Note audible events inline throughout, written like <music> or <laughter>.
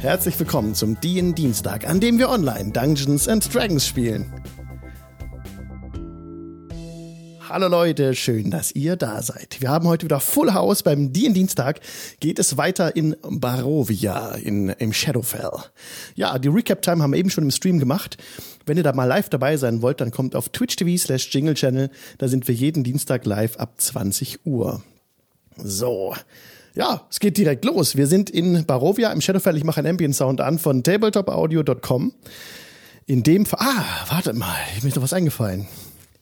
Herzlich willkommen zum DIN Dienstag, an dem wir online Dungeons and Dragons spielen. Hallo Leute, schön, dass ihr da seid. Wir haben heute wieder Full House. Beim DIN Dienstag geht es weiter in Barovia, in, im Shadowfell. Ja, die Recap-Time haben wir eben schon im Stream gemacht. Wenn ihr da mal live dabei sein wollt, dann kommt auf Twitch TV slash Jingle Channel. Da sind wir jeden Dienstag live ab 20 Uhr. So. Ja, es geht direkt los. Wir sind in Barovia im Shadowfell. Ich mache einen Ambient Sound an von tabletopaudio.com. In dem Fall, ah, warte mal, mir ist doch was eingefallen.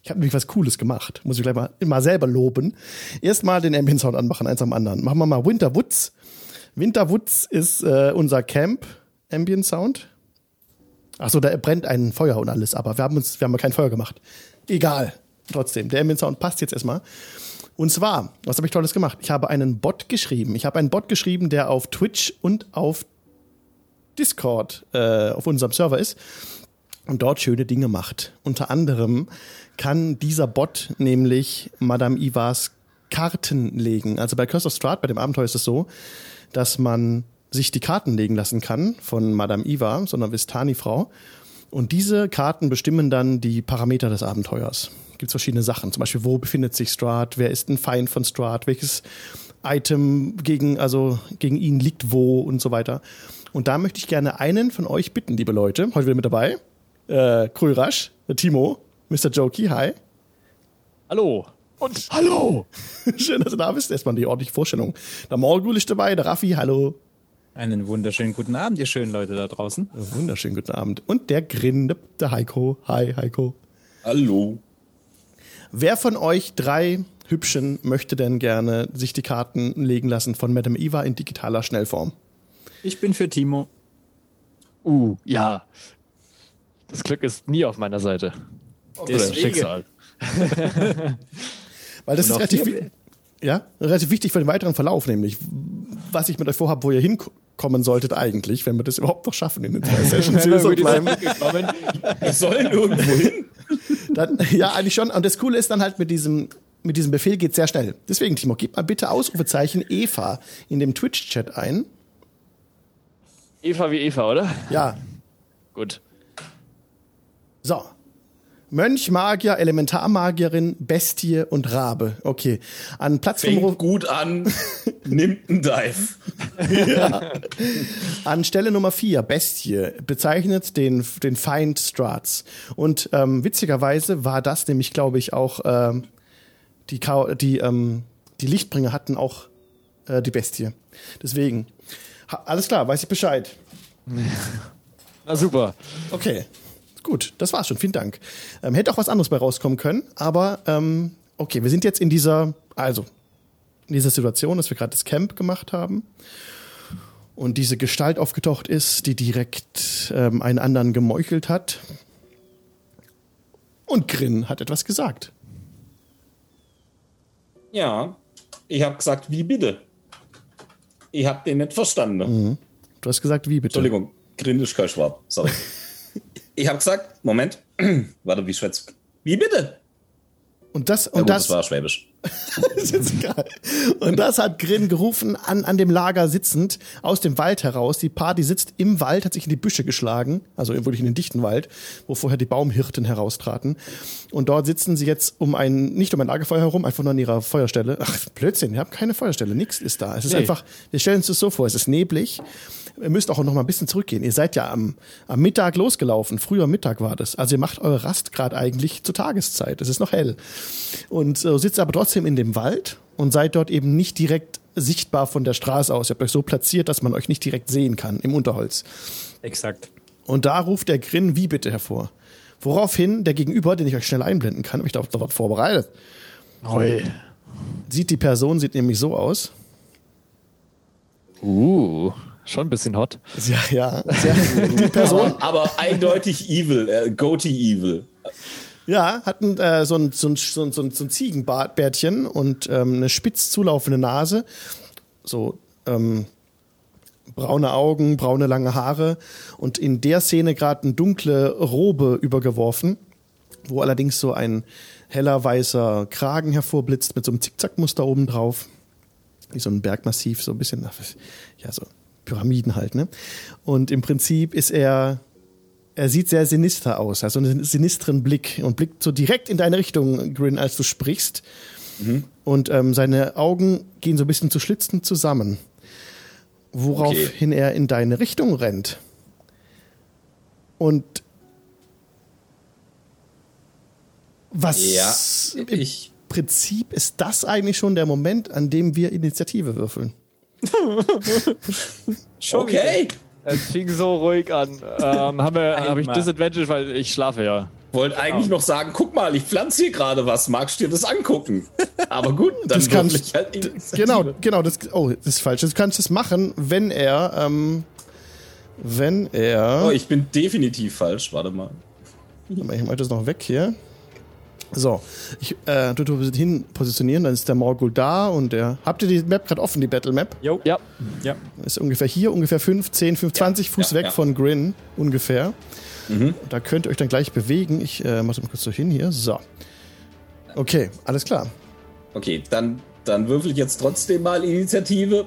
Ich habe nämlich was Cooles gemacht. Muss ich gleich mal, mal selber loben. Erstmal den Ambient Sound anmachen, eins am anderen. Machen wir mal Winter Woods. Winter Woods ist äh, unser Camp Ambient Sound. Achso, da brennt ein Feuer und alles, aber wir haben uns, wir haben kein Feuer gemacht. Egal. Trotzdem, der Ambient Sound passt jetzt erstmal. Und zwar, was habe ich Tolles gemacht? Ich habe einen Bot geschrieben. Ich habe einen Bot geschrieben, der auf Twitch und auf Discord äh, auf unserem Server ist und dort schöne Dinge macht. Unter anderem kann dieser Bot nämlich Madame Ivas Karten legen. Also bei Curse of Strahd, bei dem Abenteuer ist es so, dass man sich die Karten legen lassen kann von Madame Iva, so einer Vistani-Frau. Und diese Karten bestimmen dann die Parameter des Abenteuers. Gibt es verschiedene Sachen. Zum Beispiel, wo befindet sich Strahd? Wer ist ein Feind von Strahd? Welches Item gegen, also gegen ihn liegt wo und so weiter. Und da möchte ich gerne einen von euch bitten, liebe Leute. Heute wieder mit dabei. Äh, Krulrasch, der Timo, Mr. Jokey, hi. Hallo. Und hallo. <laughs> Schön, dass du da bist. Erstmal die ordentliche Vorstellung. Der Morgul ist dabei, der Raffi, hallo. Einen wunderschönen guten Abend, ihr schönen Leute da draußen. Wunderschönen guten Abend. Und der Grin, der Heiko. Hi, Heiko. Hallo. Wer von euch drei Hübschen möchte denn gerne sich die Karten legen lassen von Madame Eva in digitaler Schnellform? Ich bin für Timo. Uh, ja. Das Glück ist nie auf meiner Seite. Oder das Schicksal. <laughs> Weil das ist relativ, wi- ja, relativ wichtig für den weiteren Verlauf, nämlich was ich mit euch vorhabe, wo ihr hinkommen solltet eigentlich, wenn wir das überhaupt noch schaffen in den zwei <laughs> Sessions. Wir sollen irgendwo hin. Dann, <laughs> ja, eigentlich schon. Und das Coole ist dann halt mit diesem, mit diesem Befehl geht sehr schnell. Deswegen, Timo, gib mal bitte Ausrufezeichen Eva in dem Twitch-Chat ein. Eva wie Eva, oder? Ja. Gut. So. Mönch, Magier, Elementarmagierin, Bestie und Rabe. Okay. An Platz Fängt 5 gut an, <laughs> nimmt einen Dive. An Stelle Nummer 4, Bestie, bezeichnet den, den Feind Strats. Und ähm, witzigerweise war das nämlich, glaube ich, auch ähm, die, Ka die, ähm, die Lichtbringer hatten auch äh, die Bestie. Deswegen. Ha alles klar, weiß ich Bescheid. Na super. Okay. Gut, das war's schon. Vielen Dank. Ähm, hätte auch was anderes bei rauskommen können, aber ähm, okay, wir sind jetzt in dieser, also, in dieser Situation, dass wir gerade das Camp gemacht haben und diese Gestalt aufgetaucht ist, die direkt ähm, einen anderen gemeuchelt hat. Und Grin hat etwas gesagt. Ja, ich habe gesagt, wie bitte? Ich habe den nicht verstanden. Du hast gesagt, wie bitte? Entschuldigung, Grin ist kein Schwab. Sorry. <laughs> ich habe gesagt, Moment, <clears throat> warte, wie schwätzt? Wie bitte? Und das, Ja, und gut, das, das war Schwäbisch. <laughs> ist jetzt geil. Und das hat Grin gerufen, an, an dem Lager sitzend, aus dem Wald heraus. Die Party sitzt im Wald, hat sich in die Büsche geschlagen, also wirklich in den dichten Wald, wo vorher die Baumhirten heraustraten. Und dort sitzen sie jetzt um ein, nicht um ein Lagerfeuer herum, einfach nur an ihrer Feuerstelle. Ach, Blödsinn, ihr habt keine Feuerstelle, nichts ist da. Es ist Nee. einfach, wir stellen uns das so vor, es ist neblig. Ihr müsst auch noch mal ein bisschen zurückgehen. Ihr seid ja am, am Mittag losgelaufen. Früher Mittag war das. Also ihr macht eure Rast gerade eigentlich zur Tageszeit. Es ist noch hell. Und äh, sitzt aber trotzdem in dem Wald und seid dort eben nicht direkt sichtbar von der Straße aus. Ihr habt euch so platziert, dass man euch nicht direkt sehen kann im Unterholz. Exakt. Und da ruft der Grin wie bitte hervor. Woraufhin der Gegenüber, den ich euch schnell einblenden kann, habe ich darauf darauf vorbereitet, Hoi. sieht die Person, sieht nämlich so aus. Uh, schon ein bisschen hot. Ja, ja. Sehr, die Person, Aber, aber eindeutig evil, äh, goatee evil. Ja, hatten äh, so ein, so ein, so ein, so ein, Ziegenbärtchen und ähm, eine spitz zulaufende Nase, so ähm, braune Augen, braune lange Haare und in der Szene gerade eine dunkle Robe übergeworfen, wo allerdings so ein heller weißer Kragen hervorblitzt mit so einem Zickzackmuster oben drauf, wie so ein Bergmassiv, so ein bisschen, ja so Pyramiden halt, ne? Und im Prinzip ist er, er sieht sehr sinister aus, also einen sinistren Blick und blickt so direkt in deine Richtung, Grin, als du sprichst. Und ähm, seine Augen gehen so ein bisschen zu Schlitzen zusammen, woraufhin er in deine Richtung rennt. Und was Ja, im. Prinzip ist das eigentlich schon der Moment, an dem wir Initiative würfeln. <laughs> <laughs> Okay. Es fing so ruhig an. Ähm, haben wir, habe ich Einmal. Disadvantage, weil ich schlafe ja. Wollte eigentlich noch sagen, guck mal, ich pflanze hier gerade was, magst du dir das angucken? Aber gut, dann Das kannst- ich halt. Genau, genau, das, oh, das ist falsch. Du kannst es machen, wenn er, ähm, wenn er, Oh, ich bin definitiv falsch, warte mal. ich mache das noch weg hier. So, ich, äh, du, du hin positionieren, dann ist der Morgul da und der, habt ihr die Map gerade offen, die Battle Map? Jo. Ja. Ja. Ist ungefähr hier, ungefähr 5, 10, 5, 20 Fuß ja, weg ja. von Grin, ungefähr. Da könnt ihr euch dann gleich bewegen. Ich äh, mach das mal kurz so hin hier. So. Okay, alles klar. Okay, dann, dann würfel ich jetzt trotzdem mal Initiative.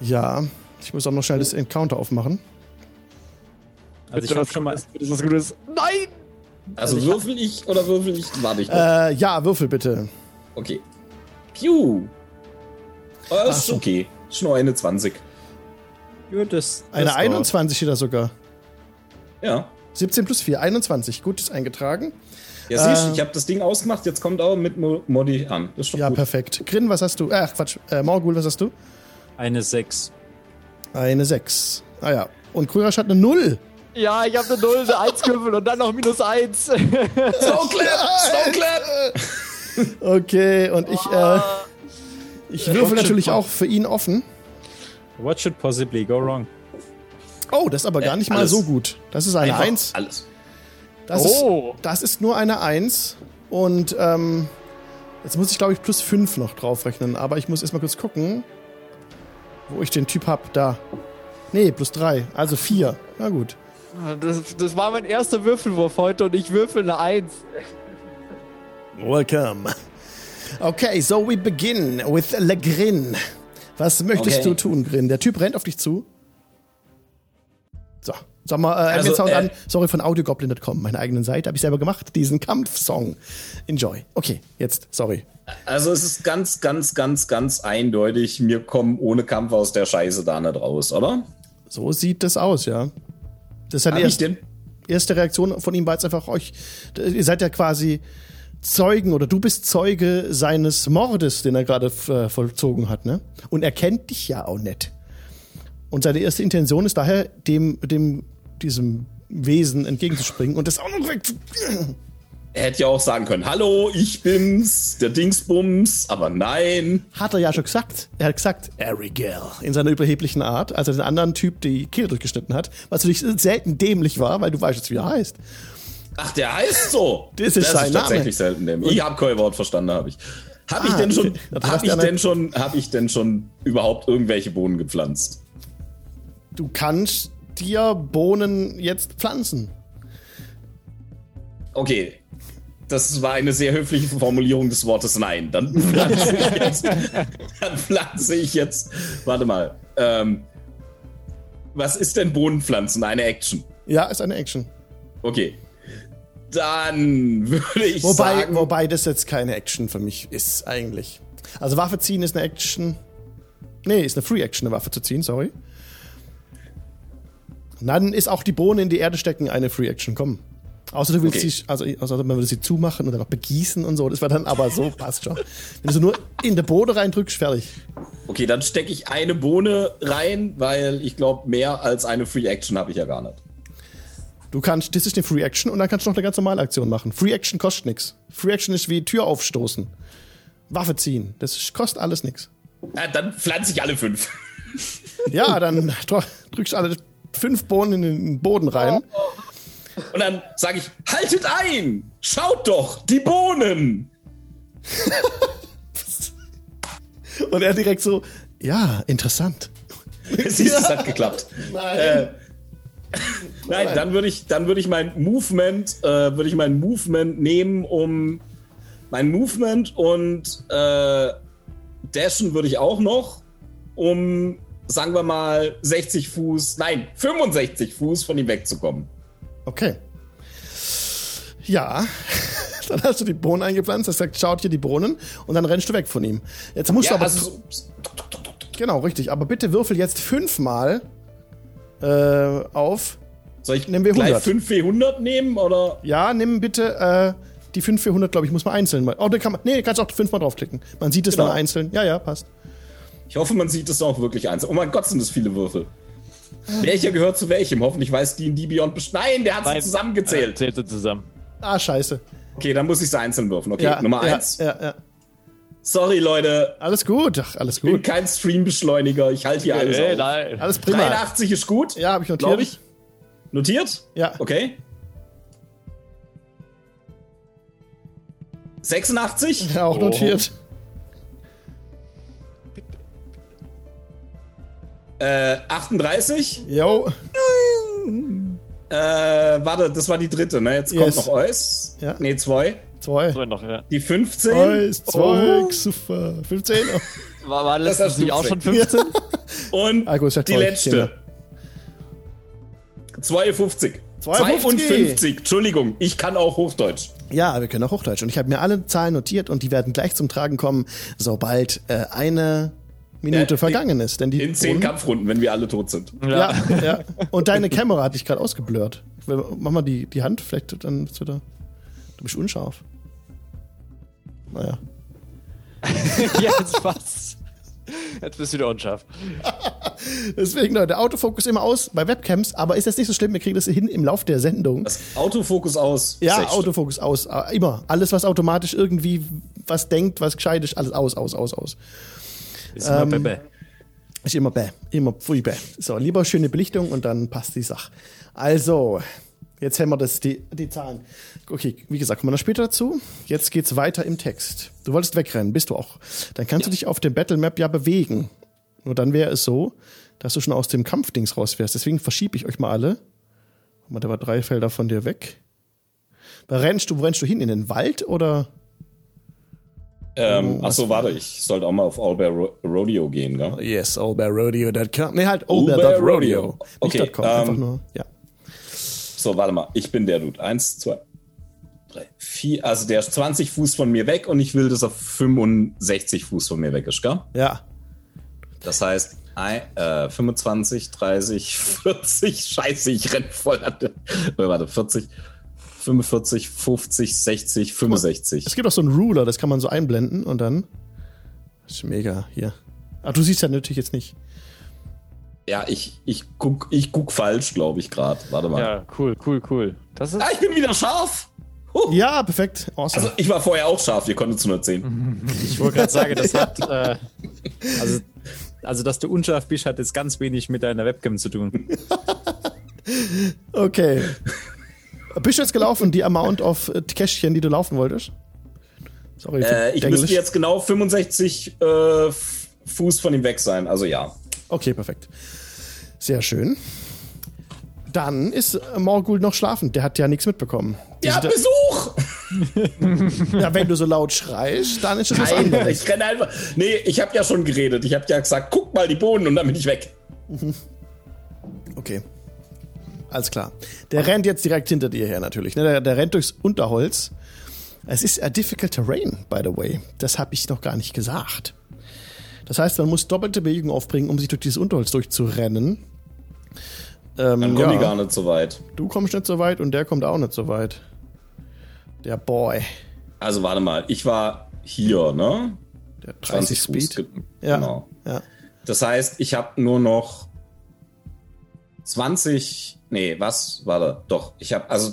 Ja, ich muss auch noch schnell das Encounter aufmachen. Also ich Bitte habe was schon mal. Gutes, bitte was Gutes. Nein! Also würfel ich oder würfel ich? Warte ich noch. Äh, ja, Würfel bitte. Okay. Piu. Oh, Ach ist okay. Ist nur eine 20. Ja, das, Eine das 21 steht da sogar. Ja. 17 plus 4, 21. Gut, ist eingetragen. Ja, siehst Äh. du, ich habe das Ding ausgemacht, jetzt kommt auch mit Mo- Modi an. Das ist doch Ja, gut. perfekt. Grin, was hast du? Ach, Quatsch. Äh, Morgul, was hast du? Eine 6. Eine 6. Ah ja. Und Krürasch hat eine 0. Ja, ich habe eine 0, eine 1 gewürfelt und dann noch minus 1. <laughs> Snowclap! Snowclap! Okay, und ich, äh, ich würfel natürlich auch für ihn offen. What should possibly go wrong? Oh, das ist aber gar Äh, nicht mal alles. so gut. Das ist eine Einfach 1. Alles. Das, Oh. ist, das ist nur eine 1. Und ähm, jetzt muss ich, glaube ich, plus 5 noch draufrechnen. Aber ich muss erstmal kurz gucken, wo ich den Typ hab. Da. Nee, plus 3. Also 4. Na gut. Das, das war mein erster Würfelwurf heute und ich würfel eine 1. Welcome. Okay, so we begin with Le Grin. Was möchtest Okay. du tun, Grin? Der Typ rennt auf dich zu. So, sag mal, äh, Also, Sound äh, an. Sorry, von audiogoblin.com, meine eigenen Seite. Habe ich selber gemacht, diesen Kampfsong. Enjoy. Okay, jetzt, sorry. Also es ist ganz, ganz, ganz, ganz eindeutig, wir kommen ohne Kampf aus der Scheiße da nicht raus, oder? So sieht das aus, ja. Das ist seine ich erste, Reaktion von ihm war jetzt einfach euch. Ihr seid ja quasi Zeugen oder du bist Zeuge seines Mordes, den er gerade äh, vollzogen hat, ne? Und er kennt dich ja auch nicht. Und seine erste Intention ist daher, dem, dem, diesem Wesen entgegenzuspringen und das auch noch weg. Er hätte ja auch sagen können, hallo, ich bin's, der Dingsbums, aber nein. Hat er ja schon gesagt. Er hat gesagt, Arigel, in seiner überheblichen Art, als er den anderen Typ die Kehle durchgeschnitten hat, was natürlich selten dämlich war, weil du weißt jetzt, wie er heißt. Ach, der heißt so. Das ist sein Name. tatsächlich selten. Dem. Ich habe kein Wort verstanden, habe ich. Habe ich Ah, denn schon. Das habe heißt, ich denn schon, habe ich denn schon überhaupt irgendwelche Bohnen gepflanzt? Du kannst dir Bohnen jetzt pflanzen. Okay. Das war eine sehr höfliche Formulierung des Wortes Nein. Dann <laughs> pflanze ich jetzt. Dann pflanze ich jetzt. Warte mal. Ähm, was ist denn Bohnenpflanzen? Eine Action. Ja, ist eine Action. Okay. Dann würde ich Wobei, sagen. wobei das jetzt keine Action für mich ist, eigentlich. Also Waffe ziehen ist eine Action. Nee, ist eine Free Action, eine Waffe zu ziehen, sorry. Dann ist auch die Bohne in die Erde stecken eine Free Action, komm. Außer du willst Okay. sie, also außer man würde sie zumachen und dann noch begießen und so. Das war dann aber so, passt schon. Wenn du sie nur in der Bohne reindrückst, fertig. Okay, dann stecke ich eine Bohne rein, weil ich glaube, mehr als eine Free Action habe ich ja gar nicht. Du kannst, das ist eine Free Action und dann kannst du noch eine ganz normale Aktion machen. Free Action kostet nichts. Free Action ist wie Tür aufstoßen. Waffe ziehen. Das ist- kostet alles nichts. Ja, dann pflanze ich alle fünf. Ja, dann dr- drückst du alle fünf Bohnen in den Boden rein. Und dann sage ich, haltet ein! Schaut doch, die Bohnen! Und er direkt so, ja, interessant. Siehst du, es hat geklappt. Nein. Äh, Nein, dann würde ich, dann würde ich mein Movement, äh, würde ich mein Movement nehmen, um mein Movement und äh, Dashen würde ich auch noch, um sagen wir mal, 60 Fuß, nein, 65 Fuß von ihm wegzukommen. Okay. Ja. <laughs> Dann hast du die Bohnen eingepflanzt, hast gesagt, schaut hier die Bohnen und dann rennst du weg von ihm. Jetzt musst du Ja, aber. also, genau, richtig. Aber bitte würfel jetzt fünfmal äh, auf. soll ich Nehmen wir gleich 100. 5 W100 nehmen oder? Ja, nimm bitte äh, die 5 400, glaube ich, muss man einzeln mal. Oh, da kann man. Nee, kannst auch fünfmal draufklicken. Man sieht es Genau. dann einzeln. Ja, ja, passt. Ich hoffe, man sieht es auch wirklich eins. Oh mein Gott, sind das viele Würfel. Welcher gehört zu welchem? Hoffentlich weiß D&D Beyond Besch- Nein, der hat sie zusammengezählt. Zählte zusammen. Ah, scheiße. Okay, dann muss ich sie einzeln würfen. Okay, Ja, Nummer ja, eins. Ja, ja. Sorry, Leute. Alles gut. Ach, alles Ich bin gut. kein Streambeschleuniger. Ich halte hier alles Ey, auf. nein. Alles prima. 83 ist gut. Ja, habe ich notiert. Glaube ich. Notiert? Ja. Okay. 86? Ja, auch Oh. notiert. Äh, 38? Jo. Äh, warte, das war die dritte, ne? Jetzt kommt Yes. noch Eus. Ja. Nee, zwei. Zwei. So noch, ja. Die 15. Zwei, zwei, Oh. super. 15. Oh. <laughs> War, war Das letztens hast du nicht auch schon gesagt. <laughs> 15? Und Ah, gut, die letzte. Kinder. 52. 52. 52. Entschuldigung, ich kann auch Hochdeutsch. Ja, wir können auch Hochdeutsch. Und ich habe mir alle Zahlen notiert und die werden gleich zum Tragen kommen, sobald äh, eine Minute Ja, vergangen ist. Denn die In zehn Kampfrunden, wenn wir alle tot sind. Ja, ja. <laughs> Und deine Kamera hat dich gerade ausgeblurrt. Mach mal die, die Hand, vielleicht dann bist du da. Du bist unscharf. Naja. ja, <laughs> jetzt passt. Jetzt bist du wieder unscharf. <laughs> Deswegen, Leute, Autofokus immer aus bei Webcams, aber ist das nicht so schlimm, wir kriegen das hin im Lauf der Sendung. Das Autofokus aus. Ja. Autofokus aus. äh, Immer. Alles, was automatisch irgendwie was denkt, was gescheit ist, alles aus, aus, aus, aus. Ist immer Ähm, Bebe. Ist immer bäh. Immer pfui bäh. So, lieber schöne Belichtung und dann passt die Sache. Also, jetzt haben wir das, die, die Zahlen. Okay, wie gesagt, kommen wir noch später dazu. Jetzt geht's weiter im Text. Du wolltest wegrennen, bist du auch. Dann kannst du dich auf dem Battle Map ja bewegen. Nur dann wäre es so, dass du schon aus dem Kampfdings raus wärst. Deswegen verschiebe ich euch mal alle. Guck mal, da war drei Felder von dir weg. Da rennst du, wo rennst du hin? In den Wald oder? Ähm, achso, warte, ich sollte auch mal auf All Bear Ro Rodeo gehen, gell? Yes, allbearrodeo.com. Nee, halt Allbear allbear.rodeo. Rodeo. Nicht Okay, .com, einfach ähm, nur, ja. So, warte mal, ich bin der Dude. Eins, zwei, drei, vier. Also der ist 20 Fuß von mir weg und ich will, dass er 65 Fuß von mir weg ist, gell? Ja, Das heißt, ein, äh, 25, 30, 40, scheiße, ich renn voll an äh, warte, 40, 45, 50, 60, 65. Es gibt auch so einen Ruler, das kann man so einblenden und dann. Das ist mega hier. Ach, du siehst ja natürlich jetzt nicht. Ja, ich, ich guck, ich guck falsch, glaube ich, gerade. Warte mal. Ja, cool, cool, cool. Das ist. Ah, ich bin wieder scharf. Huh. Ja, perfekt. Awesome. Also, ich war vorher auch scharf, ihr konntet es nur sehen. Ich wollte gerade sagen, das hat. Äh, also, also, dass du unscharf bist, hat jetzt ganz wenig mit deiner Webcam zu tun. okay. Bist du jetzt gelaufen, die Amount of äh, Kästchen, die du laufen wolltest? Sorry. Äh, ich Denglisch. müsste jetzt genau 65 äh, Fuß von ihm weg sein. Also ja. Okay, perfekt. Sehr schön. Dann ist äh, Morgul noch schlafend. Der hat ja nichts mitbekommen. Ja, sind Besuch! <laughs> ja, wenn du so laut schreist, dann ist es was anderes. ich renne einfach. Nee, ich habe ja schon geredet. Ich habe ja gesagt, guck mal die Bohnen und dann bin ich weg. Okay. Alles klar. Der rennt jetzt direkt hinter dir her natürlich. Ne? Der, der rennt durchs Unterholz. Es ist a difficult terrain, by the way. Das habe ich noch gar nicht gesagt. Das heißt, man muss doppelte Bewegung aufbringen, um sich durch dieses Unterholz durchzurennen. Ähm, Dann komme ja, ich gar nicht so weit. Du kommst nicht so weit und der kommt auch nicht so weit. Der Boy. Also warte mal, ich war hier, ne? Der 30 Fuß Speed. Ja. Genau. ja. Das heißt, ich habe nur noch 20. Nee, was? Warte, doch. Ich habe also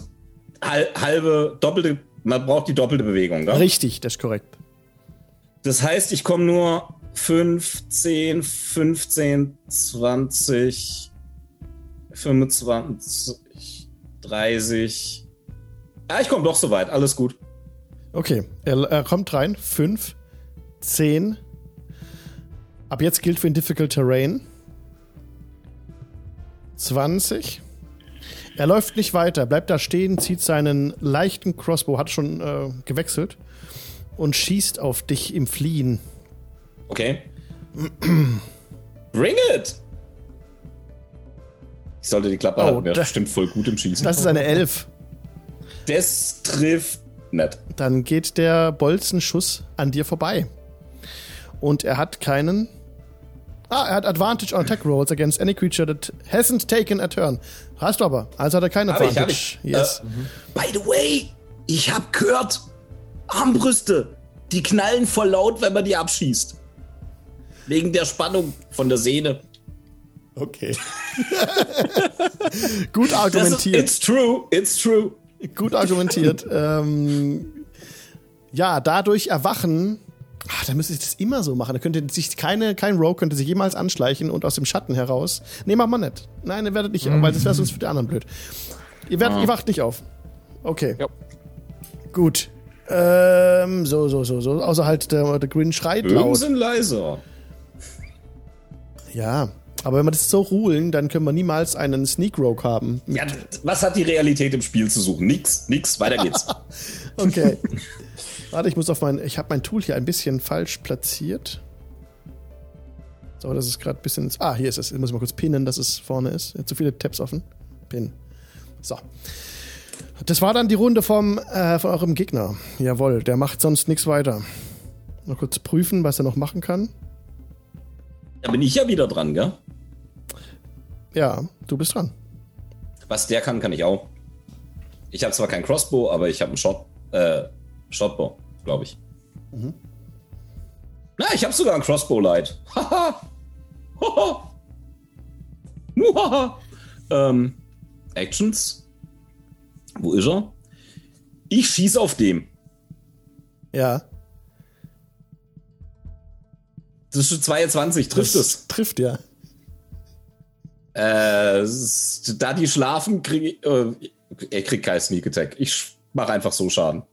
hal- halbe, doppelte. Man braucht die doppelte Bewegung, ne? Richtig, das ist korrekt. Das heißt, ich komme nur 15, 15, 20, 25, 30. Ja, ich komme doch so weit. Alles gut. Okay, er, kommt rein. 5, 10. Ab jetzt gilt für ihn Difficult Terrain. 20. Er läuft nicht weiter, bleibt da stehen, zieht seinen leichten Crossbow, hat schon äh, gewechselt und schießt auf dich im Fliehen. Okay. Bring it! Ich sollte die Klappe Oh, halten. Wäre da- bestimmt voll gut im Schießen. Das ist eine Elf. Das trifft nicht. Dann geht der Bolzenschuss an dir vorbei. Und er hat keinen. Ah, er hat Advantage on Attack Rolls against any creature that hasn't taken a turn. Hast du aber. Also hat er keinen Hab ich, Advantage. hab ich. Yes. By the way, ich hab gehört, Armbrüste, die knallen voll laut, wenn man die abschießt. Wegen der Spannung von der Sehne. Okay. <laughs> Gut Das ist, argumentiert. it's true, it's true. Gut argumentiert. ähm, ja, dadurch erwachen. Ah, da müsste ich das immer so machen. Da könnte sich keine, kein Rogue könnte sich jemals anschleichen und aus dem Schatten heraus. Nee, mach mal nicht. Nein, ihr werdet nicht, weil das wäre sonst für die anderen blöd. Ihr, werdet, ihr wacht nicht auf. Okay. Ja. Gut. Ähm, so, so, so, so. Außer halt der, der Grin schreit Bögen laut. sind leiser. Ja. Aber wenn wir das so rulen, dann können wir niemals einen Sneak Rogue haben. Ja, was hat die Realität im Spiel zu suchen? Nix, nix, weiter geht's. <laughs> Okay. Warte, ich muss auf mein. Ich habe mein Tool hier ein bisschen falsch platziert. So, das ist gerade ein bisschen. Ah, hier ist es. Ich muss mal kurz pinnen, dass es vorne ist. Zu viele Tabs offen. Pin. So. Das war dann die Runde vom, äh, von eurem Gegner. Jawohl, der macht sonst nichts weiter. Mal kurz prüfen, was er noch machen kann. Da bin ich ja wieder dran, gell? Ja, du bist dran. Was der kann, kann ich auch. Ich habe zwar kein Crossbow, aber ich habe einen Shot, äh, Shotbow, glaube ich. Na, ich habe sogar ein Crossbow Light. <laughs> Haha. Haha. Ähm, Actions. Wo ist er? Ich schieße auf dem. Ja. Das ist schon 22, trifft es. Trifft ja. Äh, da die schlafen, kriege ich. Äh, er kriegt keinen Sneak Attack. Ich mache einfach so Schaden.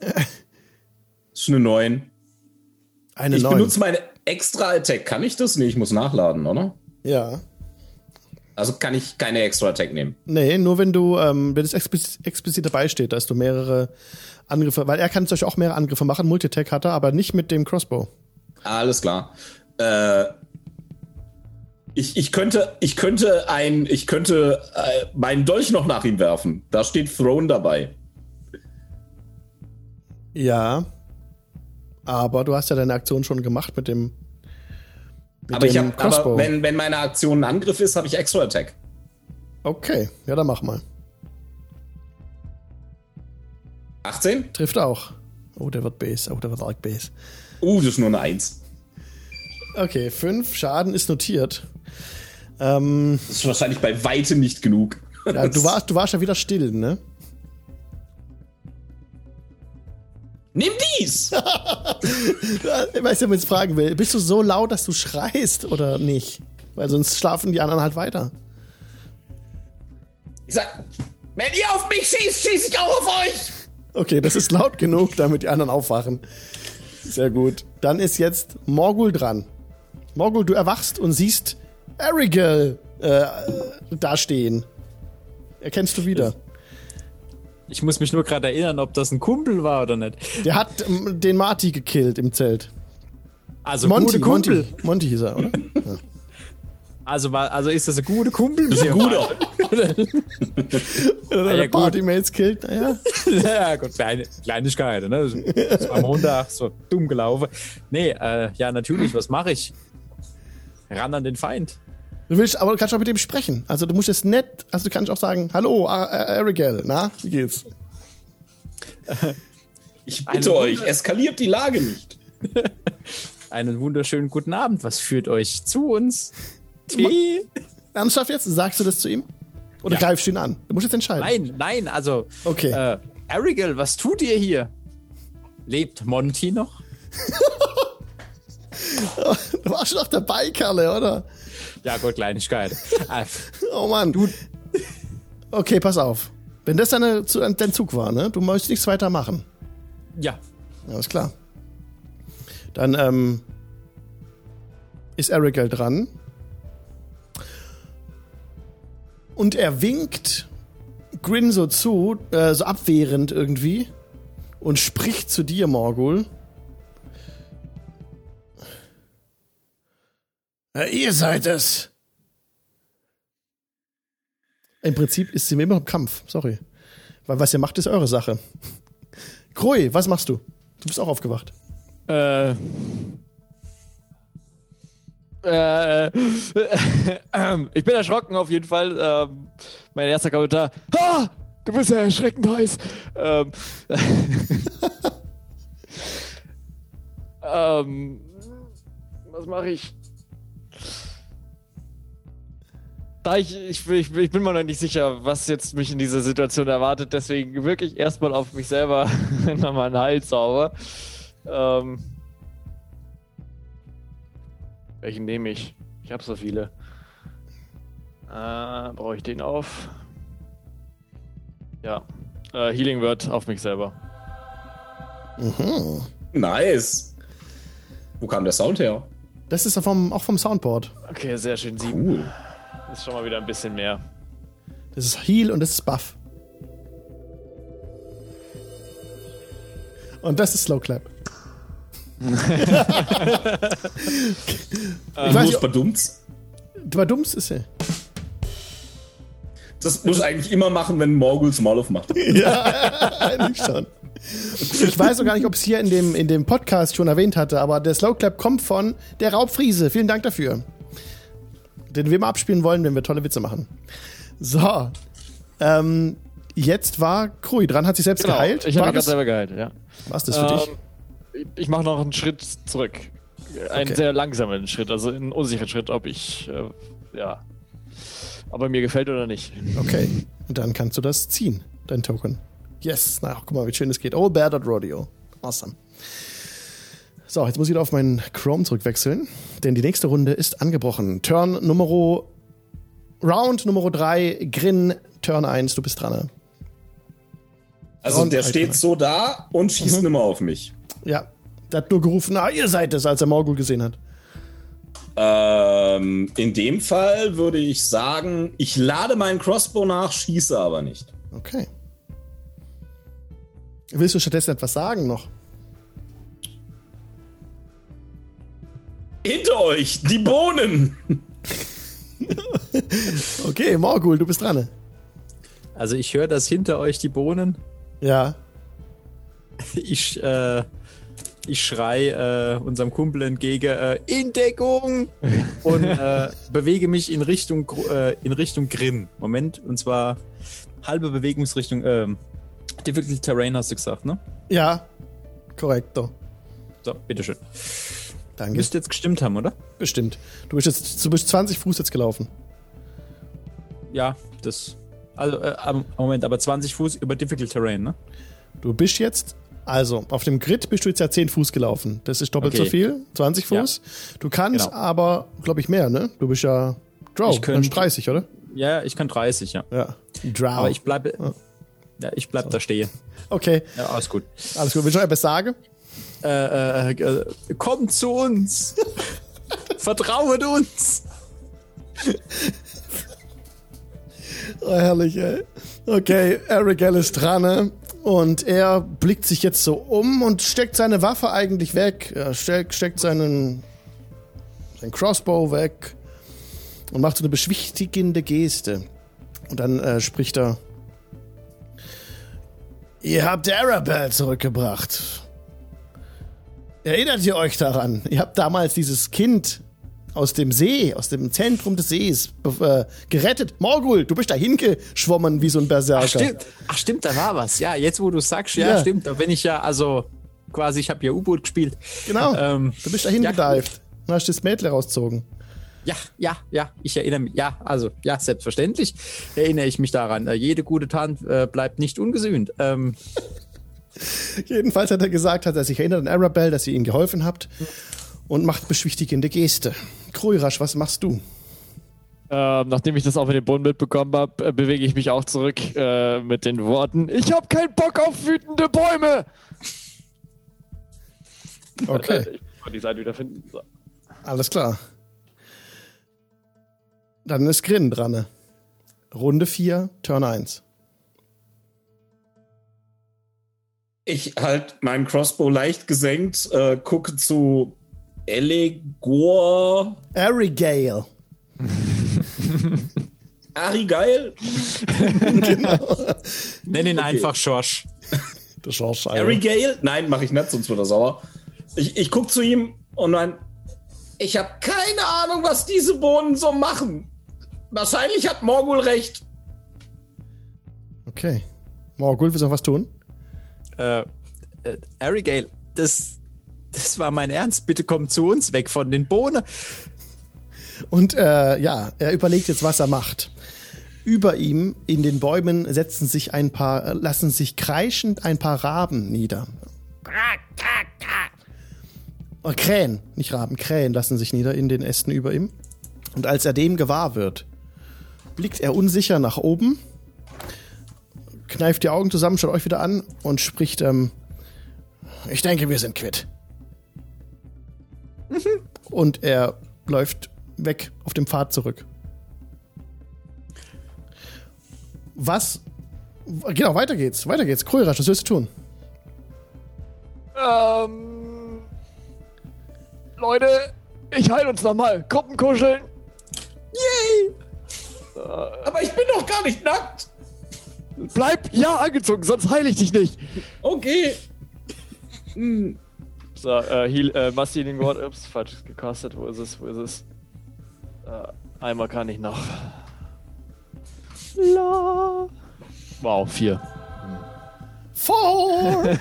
Das ist eine 9. Eine Ich neun. benutze meine extra Attack. Kann ich das? Nee, ich muss nachladen, oder? Ja. Also kann ich keine extra Attack nehmen. Nee, nur wenn du, ähm, wenn es explizit, explizit dabei steht, dass du mehrere Angriffe, weil er kann zum Beispiel auch mehrere Angriffe machen, Multitech hat er, aber nicht mit dem Crossbow. Alles klar. Äh, ich, ich könnte, ich könnte ein, ich könnte äh, meinen Dolch noch nach ihm werfen. Da steht Throne dabei. Ja. Aber du hast ja deine Aktion schon gemacht mit dem, mit aber ich dem hab, aber Crossbow. wenn, wenn meine Aktion ein Angriff ist, habe ich extra Attack. okay, ja, dann mach mal. 18? Trifft auch. Oh, der wird Base. Oh, der wird arg Base. Uh, das ist nur eine 1. Okay, fünf Schaden ist notiert. Ähm, Das ist wahrscheinlich bei weitem nicht genug. ja, du, <laughs> warst, du warst ja wieder still, ne? Nimm dies! <laughs> Ich weiß ja, wenn ich jetzt fragen will, bist du so laut, dass du schreist oder nicht? Weil sonst schlafen die anderen halt weiter. Ich sag, wenn ihr auf mich schießt, schieße ich auch auf euch! Okay, das ist laut genug, damit die anderen aufwachen. Sehr gut. Dann ist jetzt Morgul dran. Morgul, du erwachst und siehst Erigel äh, da stehen. Erkennst du wieder. Ich muss mich nur gerade erinnern, ob das ein Kumpel war oder nicht. Der hat ähm, den Marty gekillt im Zelt. Also Monty, gute Kumpel. Monty, Monty hieß er, oder? <laughs> Also, war, also ist das ein guter Kumpel? Das ist ein guter. <laughs> <laughs> Oder der ja. Party-Mates killt. Naja. ja, gut, kleine, Kleinigkeiten, ne? Das war am Montag so dumm gelaufen. Nee, äh, ja, natürlich, was mache ich? Ran an den Feind. Du willst, aber du kannst auch mit dem sprechen. Also du musst es nett, also du kannst auch sagen, hallo, A- A- Erigel, na, wie geht's? <laughs> Ich bitte euch, eskaliert die Lage nicht. <laughs> Einen wunderschönen guten Abend. Was führt euch zu uns? <laughs> Tee? Ernsthaft jetzt? Sagst du das zu ihm? Oder Ja. greifst du ihn an? Du musst jetzt entscheiden. Nein, nein, also. Okay. Äh, Arigel, was tut ihr hier? Lebt Monty noch? Du warst doch dabei, Kerle, oder? Ja, gut, Kleinigkeit. <laughs> Oh Mann. Du. Okay, pass auf. Wenn das deine, dein Zug war, ne? Du möchtest nichts weiter machen. ja, Alles klar. Dann ähm, ist Erigel dran. Und er winkt Grin so zu, äh, so abwehrend irgendwie. Und spricht zu dir, Morgul. Äh, ihr seid es. Im Prinzip ist sie mir immer im Kampf, sorry. Weil was ihr macht, ist eure Sache. Kroi, was machst du? Du bist auch aufgewacht. Äh. Äh, ähm, ich bin erschrocken auf jeden Fall. Ähm, mein erster Kommentar. Ah, du bist ja erschreckend heiß. Ähm, <laughs> ähm, was mache ich? Da ich, ich, ich, ich bin mir noch nicht sicher, was jetzt mich in dieser Situation erwartet, deswegen wirklich erstmal auf mich selber <laughs> nochmal einen Heil zauber. Ähm, welchen nehme ich? Ich habe so viele. Äh, Brauche ich den auf? Ja. Äh, Healing Word auf mich selber. Nice. Wo kam der Sound her? Das ist vom, auch vom Soundboard. Okay, sehr schön. Sieben. Cool. Ist schon mal wieder ein bisschen mehr. Das ist Heal und das ist Buff. Und das ist Slow Clap. <laughs> ich weiß Muss nicht, verdummt. bei Dumms ist er. Das muss eigentlich immer machen, wenn Morgul Small macht. <laughs> Eigentlich schon. Ich weiß auch gar nicht, ob es hier in dem, in dem Podcast schon erwähnt hatte, aber der Slow Clap kommt von der Raubfriese. Vielen Dank dafür. Den wir mal abspielen wollen, wenn wir tolle Witze machen. So. Ähm, jetzt war Krui dran, hat sich selbst geheilt. Genau, Ich habe mich gerade selber geheilt, ja. was das für dich? Ähm, ich mache noch einen Schritt zurück. Einen Okay. sehr langsamen Schritt, also einen unsicheren Schritt, ob ich, äh, ja, ob er mir gefällt oder nicht. Okay. Und dann kannst du das ziehen, dein Token. Yes. Na, guck mal, wie schön es geht. All Bear Rodeo. Awesome. So, jetzt muss ich wieder auf meinen Chrome zurückwechseln, denn die nächste Runde ist angebrochen. Turn Nummer Round Nummer 3, Grin, Turn 1, du bist dran. ne? Also Und der Alter. steht so da und schießt immer auf mich. Ja, der hat nur gerufen, ah, ihr seid es, als er Morgul gesehen hat. Ähm, in dem Fall würde ich sagen, ich lade meinen Crossbow nach, schieße aber nicht. Okay. Willst du stattdessen etwas sagen noch? Hinter euch, die Bohnen! <laughs> Okay, Morgul, du bist dran. Also ich höre das hinter euch die Bohnen. Ja. Ich, äh, ich schrei äh, unserem Kumpel entgegen, äh, in Deckung! Und äh, bewege mich in Richtung, äh, in Richtung Grin. Moment, und zwar halbe Bewegungsrichtung, ähm, Difficult Terrain hast du gesagt, ne? Ja. Korrekto. So, bitteschön. Danke. Müsste jetzt gestimmt haben, oder? Bestimmt. Du bist jetzt du bist 20 Fuß jetzt gelaufen. Ja, das. Also, äh, am- Moment, aber 20 Fuß über Difficult Terrain, ne? Du bist jetzt, also auf dem Grid bist du jetzt ja 10 Fuß gelaufen. Das ist doppelt Okay. so viel, 20 Fuß. Du kannst Genau. aber, glaube ich, mehr, ne? Du bist ja Drow, Ich könnt- 30, oder? Ja, ich kann 30, ja. Ja. Drow. Aber ich bleibe. Ja, ich bleib da stehen. okay, Ja, alles gut. alles gut. Willst du noch etwas sagen? Äh, äh, äh, kommt zu uns! <laughs> Vertrauet uns! Oh, herrlich, ey. Okay, Arigel ist dran, ne? Und er blickt sich jetzt so um und steckt seine Waffe eigentlich weg. Er steckt, steckt seinen, seinen Crossbow weg und macht so eine beschwichtigende Geste. Und dann äh, spricht er. Ihr habt Arabelle zurückgebracht. Erinnert ihr euch daran? Ihr habt damals dieses Kind aus dem See, aus dem Zentrum des Sees äh, gerettet. Morgul, du bist da hingeschwommen wie so ein Berserker. Ach stimmt, ach stimmt, da war was. Ja, jetzt wo du sagst, ja, Ja. stimmt, da bin ich ja, also quasi, ich habe ja U-Boot gespielt. Genau. Ähm, du bist da ja, hingedived. und hast das Mädel rausgezogen. Ja, ja, ja, ich erinnere mich. Ja, also, ja, selbstverständlich erinnere ich mich daran. Äh, jede gute Tat äh, bleibt nicht ungesühnt. Ähm, <laughs> Jedenfalls hat er gesagt, hat er sich erinnert an Arabelle, dass ihr ihm geholfen habt und macht beschwichtigende Geste. Kruirasch, was machst du? Ähm, nachdem ich das auch mit dem Boden mitbekommen habe, äh, bewege ich mich auch zurück äh, mit den Worten: Ich habe keinen Bock auf wütende Bäume! <laughs> Okay, Äh, ich muss die Seite wieder finden. So. alles klar. Dann ist Grin dran. Runde 4, Turn 1. Ich halt meinen Crossbow leicht gesenkt, äh, gucke zu Elegor. Arigale. Ari geil? Nenn ihn einfach Schorsch. Das war scheiße. Ari Gale? Nein, mache ich nicht, sonst wird er sauer. Ich, ich guck zu ihm und mein, ich habe keine Ahnung, was diese Bohnen so machen. Wahrscheinlich hat Morgul recht. Okay. Morgul, willst du noch was tun? Äh, äh, Arigale, das, das war mein Ernst. Bitte komm zu uns, weg von den Bohnen. Und äh, ja, er überlegt jetzt, was er macht. Über ihm in den Bäumen setzen sich ein paar, äh, lassen sich kreischend ein paar Raben nieder. Oh, Krähen, nicht Raben, Krähen lassen sich nieder in den Ästen über ihm. Und als er dem gewahr wird, blickt er unsicher nach oben, kneift die Augen zusammen, schaut euch wieder an und spricht, ähm, ich denke, wir sind quitt. und er läuft weg auf dem Pfad zurück. Was? Genau, weiter geht's, weiter geht's. Krörasch, was willst du tun? Ähm. Leute, ich heil uns nochmal. Gruppen kuscheln. Aber ich bin doch gar nicht nackt. Bleib ja angezogen, sonst heile ich dich nicht. Okay. So, äh, heal, äh, Masti in den Wort. Ups, falsch gecastet. Wo ist es? Wo ist es? Äh, einmal kann ich noch. La. Wow, vier. Four! <laughs>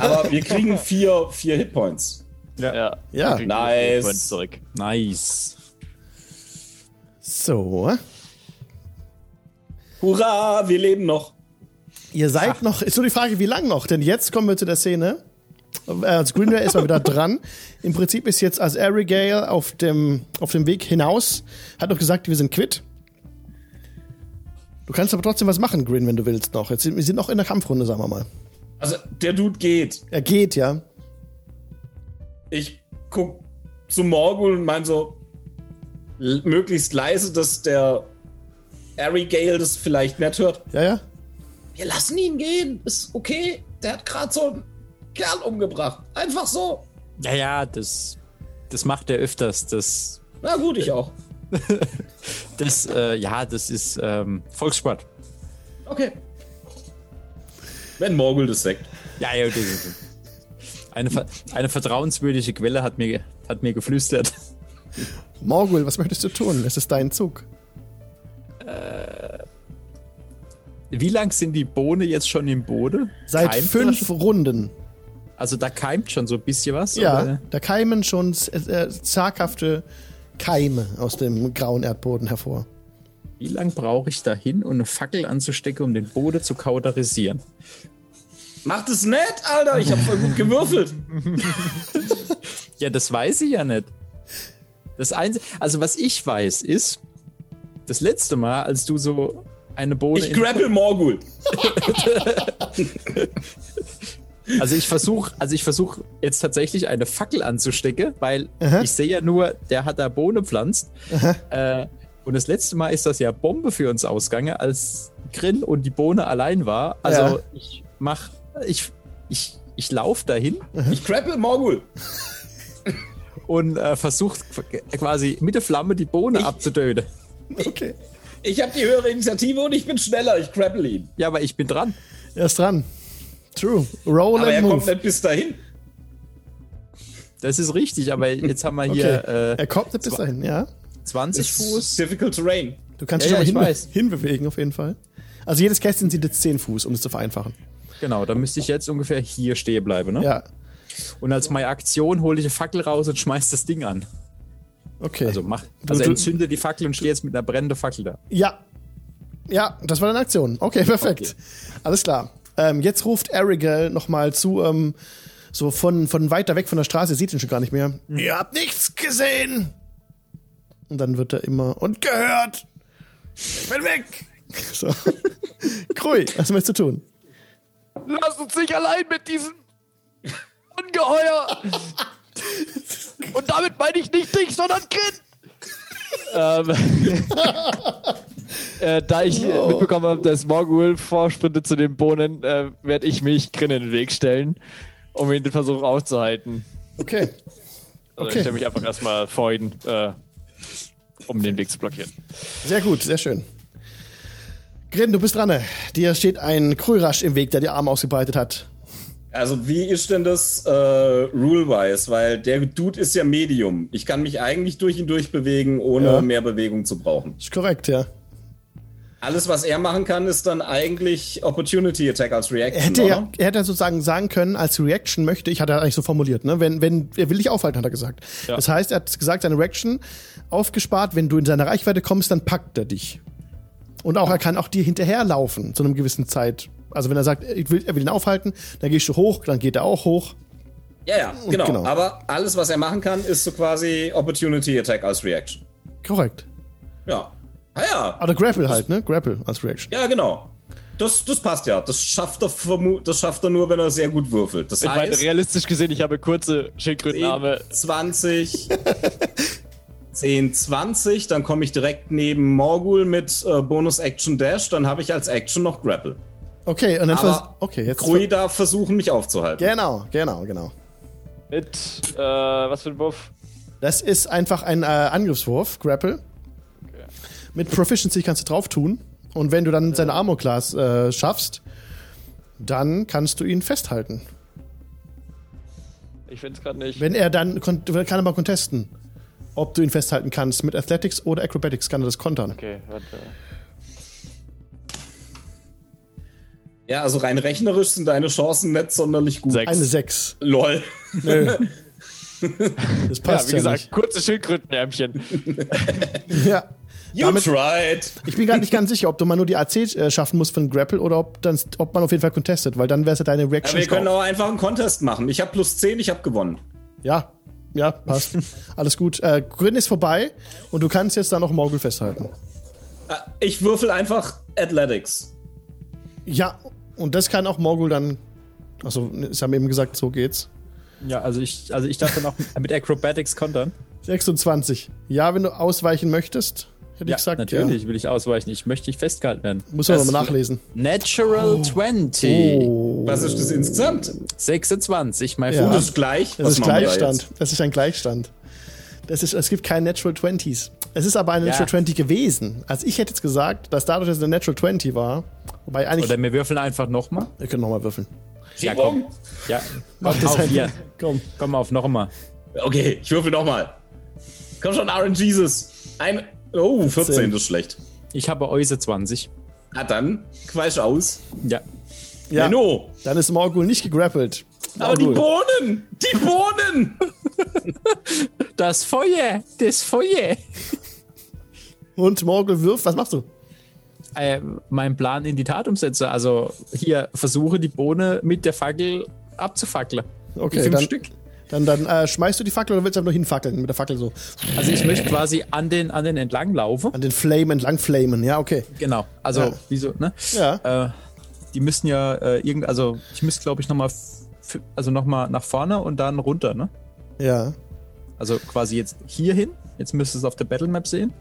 Aber wir kriegen vier, vier Hitpoints. Ja. Ja. Wir kriegen Nice. die Points zurück. Nice. So. Hurra, wir leben noch. Ihr seid noch, ist nur die Frage, wie lang noch? Denn jetzt kommen wir zu der Szene. Äh, Als Greenway ist mal wieder dran. Im Prinzip ist jetzt als Arigale auf dem, auf dem Weg hinaus, hat doch gesagt, wir sind quitt. Du kannst aber trotzdem was machen, Green, wenn du willst noch. Jetzt sind, wir sind noch in der Kampfrunde, sagen wir mal. Also, der Dude geht. Er geht, ja. Ich guck zu Morgul und mein so möglichst leise, dass der Ari Gale das vielleicht nicht hört. Ja, ja. Wir lassen ihn gehen. Ist okay. Der hat gerade so einen Kerl umgebracht. Einfach so. Ja, ja, das, das macht er öfters. Das, Na gut, ich auch. <laughs> das, äh, ja, das ist ähm, Volkssport. Okay. Wenn Morgul das sagt. Ja, ja, das ist eine, eine vertrauenswürdige Quelle hat mir, hat mir geflüstert. Morgul, was möchtest du tun? Es ist dein Zug. Wie lang sind die Bohne jetzt schon im Boden? Seit Keimt fünf das? Runden. Also da keimt schon so ein bisschen was? Ja, oder? da keimen schon äh, zaghafte Keime aus dem grauen Erdboden hervor. Wie lang brauche ich dahin, um eine Fackel anzustecken, um den Boden zu kauterisieren? Macht es nett, Alter. Ich hab voll gut gewürfelt. <laughs> Ja, das weiß ich ja nicht. Das Einzige, also was ich weiß, ist, das letzte Mal, als du so eine Bohne. Ich grapple Morgul. <laughs> also ich versuche, also ich versuche jetzt tatsächlich eine Fackel anzustecken, weil Aha. ich sehe ja nur, der hat da Bohne pflanzt. Äh, und das letzte Mal ist das ja Bombe für uns ausgegangen, als Grin und die Bohne allein war. Also Ja. ich mach, ich, ich, ich laufe dahin Ich grapple Morgul. und äh, versuche quasi mit der Flamme die Bohne Ich- abzutöten. Okay. Ich habe die höhere Initiative und ich bin schneller. Ich grapple ihn. Ja, aber ich bin dran. Er ist dran. True. Roll Aber er and kommt move. nicht bis dahin. Das ist richtig, aber jetzt haben wir Okay. hier äh, er kommt nicht bis dahin, ja. 20 It's Fuß. Difficult terrain. Du kannst Ja, dich ja, aber ich hin, weiß. hinbewegen, auf jeden Fall. Also jedes Kästchen sind jetzt 10 Fuß, um es zu vereinfachen. Genau, da müsste ich jetzt ungefähr hier stehen bleiben. Ne? Ja. Und als meine Aktion hole ich eine Fackel raus und schmeiß das Ding an. Okay. Also mach, Du- also du- entzünde die Fackel und stehe jetzt mit einer brennenden Fackel da. Ja. Ja, das war deine Aktion. Okay, perfekt. Alles klar. Ähm, jetzt ruft Arigel nochmal zu, ähm, so von, von weiter weg von der Straße, ihr seht ihn schon gar nicht mehr. Ihr habt nichts gesehen! Und dann wird er immer, und gehört! Ich bin weg! <laughs> So. <laughs> Krui, was möchtest du tun? Lass uns nicht allein mit diesem Ungeheuer. <laughs> Und damit meine ich nicht dich, sondern Grin. ähm, <laughs> äh, da ich äh, mitbekommen habe, dass Morgul vorsprintet zu den Bohnen, äh, werde ich mich Grin in den Weg stellen, um ihn den Versuch aufzuhalten. Okay. Also Okay. ich stelle mich einfach erstmal vor ihn, äh, um den Weg zu blockieren. Sehr gut, sehr schön. Grin, du bist dran. Dir steht ein Krürasch im Weg, der die Arme ausgebreitet hat. Also wie ist denn das äh, rule-wise? Weil der Dude ist ja Medium. Ich kann mich eigentlich durch ihn durchbewegen, ohne Ja. mehr Bewegung zu brauchen. Ist korrekt, ja. Alles, was er machen kann, ist dann eigentlich Opportunity Attack als Reaction. Er hätte ja, oder? er hätte sozusagen sagen können, als Reaction möchte ich, hat er eigentlich so formuliert, ne? Wenn, wenn, er will dich aufhalten, hat er gesagt. Ja. Das heißt, er hat gesagt, seine Reaction aufgespart, wenn du in seine Reichweite kommst, dann packt er dich. Und auch, er kann auch dir hinterherlaufen zu einem gewissen Zeit. Also wenn er sagt, ich will, er will ihn aufhalten, dann gehst du hoch, dann geht er auch hoch. Ja, ja, genau. genau. Aber alles, was er machen kann, ist so quasi Opportunity Attack als Reaction. Korrekt. Ja. Ah ja. Oder Grapple halt, ne? Grapple als Reaction. Ja, genau. Das, das passt ja. Das schafft, er vermu das schafft er nur, wenn er sehr gut würfelt. Das Ich meine, heißt, realistisch gesehen, ich habe kurze Schildkrötenarme. 20, 10, 20, dann komme ich direkt neben Morgul mit äh, Bonus Action Dash, dann habe ich als Action noch Grapple. Okay, und dann vers okay, jetzt Krui darf versuchen, mich aufzuhalten. Genau, genau, genau. Mit, äh, was für ein Wurf? Das ist einfach ein äh, Angriffswurf, Grapple. Mit Proficiency kannst du drauf tun. Und wenn du dann seine Armor Class äh, schaffst, dann kannst du ihn festhalten. Ich finde es gerade nicht. Wenn er dann, kann er mal contesten, ob du ihn festhalten kannst. Mit Athletics oder Acrobatics kann er das kontern. Okay, warte. Ja, also rein rechnerisch sind deine Chancen nicht sonderlich gut. Sechs. Eine 6. Lol. Nö. <laughs> Das Ja, passt wie ja, gesagt, kurze Schildkrötenärmchen. nicht. <laughs> Ja. You Damit- tried. Ich bin gar nicht ganz sicher, ob du mal nur die AC äh, schaffen musst von Grapple oder ob, dann, ob man auf jeden Fall contestet, weil dann wäre es ja deine Aber Reaction. wir können auch einfach einen Contest machen. Ich habe plus 10, ich habe gewonnen. Ja, ja, passt. <laughs> Alles gut. Äh, Grin ist vorbei und du kannst jetzt da noch Morgul festhalten. Äh, Ich würfel einfach Athletics. Ja, und das kann auch Morgul dann. Also, sie haben eben gesagt, so geht's. Ja, also ich, also ich darf dann auch mit Acrobatics kontern. 26. Ja, wenn du ausweichen möchtest, hätte Ja, ich gesagt. natürlich will ich ausweichen. Ich möchte nicht festgehalten werden. Ja. Muss man nochmal nachlesen. Natural 20. Oh. Was ist das insgesamt? 26, mein Ja. Das ist gleich. Das Was ist Gleichstand. Das ist ein Gleichstand. Das ist, es gibt keine Natural 20s. Es ist aber eine Ja. Natural 20 gewesen. Also ich hätte jetzt gesagt, dass dadurch, dass es eine Natural 20 war, wobei eigentlich. Oder wir würfeln einfach nochmal. wir können nochmal würfeln. Ja, komm. Ja, Mach das auf einfach. hier. Komm. Komm mal auf nochmal. Okay, ich würfel nochmal. Komm schon, RNGesus. Ein. Oh, 14, das ist schlecht. Ich habe Euse 20. Na dann, quatsch aus. Ja. Ja, Menno. dann ist Morgul nicht gegrappelt. Aber die. Bohnen! Die Bohnen! <laughs> <laughs> Das Feuer! Das Feuer! Und Morgul wirft, was machst du? Äh, mein Plan in die Tat umsetze. Also hier versuche die Bohne mit der Fackel abzufackeln. Okay, die fünf dann, Stück. dann, dann äh, schmeißt du die Fackel oder willst du einfach nur hinfackeln mit der Fackel so? Also ich möchte quasi an den, an den entlang laufen. An den Flame entlang flamen, ja, okay. Genau. Also, Ja. wieso, ne? Ja. Äh, die müssen ja äh, irgend, also ich müsste, glaube ich, nochmal also noch mal nach vorne und dann runter, ne? Ja. Also quasi jetzt hier hin. Jetzt müsstest du es auf der Battlemap sehen.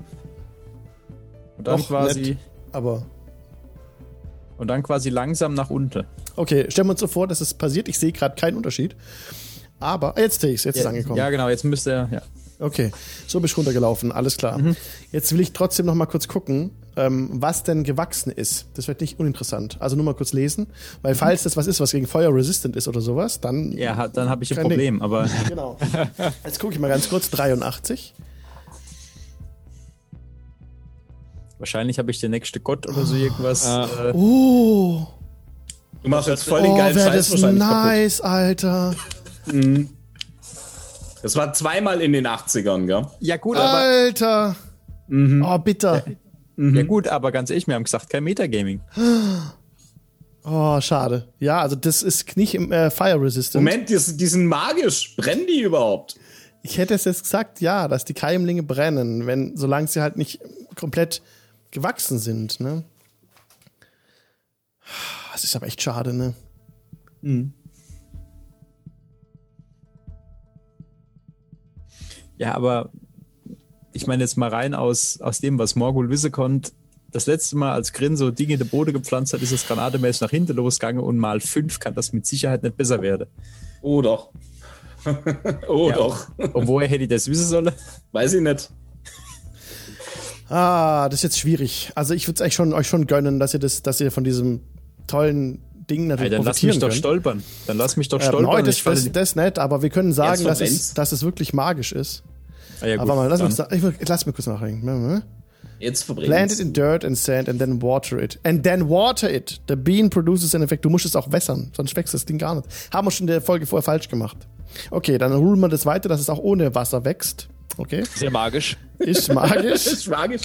Und dann Doch, quasi. nett. Aber. Und dann quasi langsam nach unten. Okay, stellen wir uns so vor, dass es passiert. Ich sehe gerade keinen Unterschied. Aber, ah, jetzt sehe ich jetzt ist es angekommen. Ja, genau, jetzt müsste er, ja. Okay, so bist du runtergelaufen, alles klar. Mhm. Jetzt will ich trotzdem noch mal kurz gucken, ähm, was denn gewachsen ist. Das wird nicht uninteressant. Also nur mal kurz lesen, weil falls das was ist, was gegen Feuer resistant ist oder sowas, dann Mhm. Ja, dann habe ich ein Kein Ding. Problem, aber <laughs> genau. Jetzt gucke ich mal ganz kurz 83. wahrscheinlich habe ich den nächste Gott oder so irgendwas. Äh, Oh, Du machst jetzt voll den oh geilen Scheiß das wahrscheinlich nice, Alter. kaputt. Das war zweimal in den 80ern, gell? ja, gut, aber, Alter. Oh, bitter. ja, gut, aber ganz ehrlich, wir haben gesagt, kein Metagaming. Oh, schade. Ja, also das ist nicht im äh, Fire Resistant. Moment, die, die sind magisch. Brennen die überhaupt? Ich hätte es jetzt gesagt, ja, dass die Keimlinge brennen, wenn, solange sie halt nicht komplett gewachsen sind, ne? Das ist aber echt schade, ne? Ja, aber ich meine jetzt mal rein aus, aus dem, was Morgul wissen konnte. Das letzte Mal, als Grin so Dinge in den Boden gepflanzt hat, ist es granatemäßig nach hinten losgegangen und mal fünf kann das mit Sicherheit nicht besser werden. Oh doch. <laughs> oh Ja. doch. Und woher hätte ich das wissen sollen? Weiß ich nicht. Ah, das ist jetzt schwierig. Also ich würde es euch schon, euch schon gönnen, dass ihr das, dass ihr von diesem tollen Ding Ey, natürlich dann lass mich profitieren doch stolpern. Dann lass mich doch Äh, stolpern. neu, und das, das, das ist nett, aber wir können sagen, dass es, dass es wirklich magisch ist. Ah, ja, gut, aber mal, lass mich, ich, lass mich kurz nachdenken. Jetzt verbrennt Plant it in dirt and sand and then water it. And then water it. The bean produces an effect. Du musst es auch wässern, sonst wächst das Ding gar nicht. Haben wir schon in der Folge vorher falsch gemacht. Okay, dann ruhen wir das weiter, dass es auch ohne Wasser wächst. Okay, Sehr magisch. ist magisch. <laughs> ist magisch.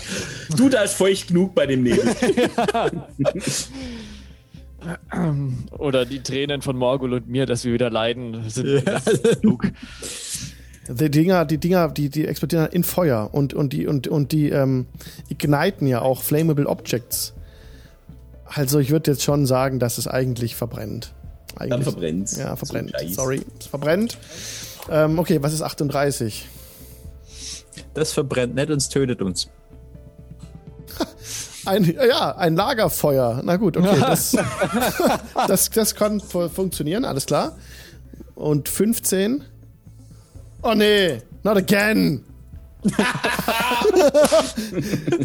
Du, da ist feucht genug bei dem Nebel. <laughs> Oder die Tränen von Morgul und mir, dass wir wieder leiden, sind genug. Die Dinger, die Dinger, die, die explodieren in Feuer und, und die, und, und die ähm, igniten ja auch flammable Objects. Also ich würde jetzt schon sagen, dass es eigentlich verbrennt. Eigentlich. Dann verbrennt Ja, verbrennt. Sorry, es verbrennt. Ähm, okay, was ist 38? Das verbrennt nicht und es tötet uns. <laughs> Ein, ja, ein Lagerfeuer. Na gut, okay. <laughs> Das, das, das kann fu- funktionieren, alles klar. Und 15. Oh nee, not again. <laughs>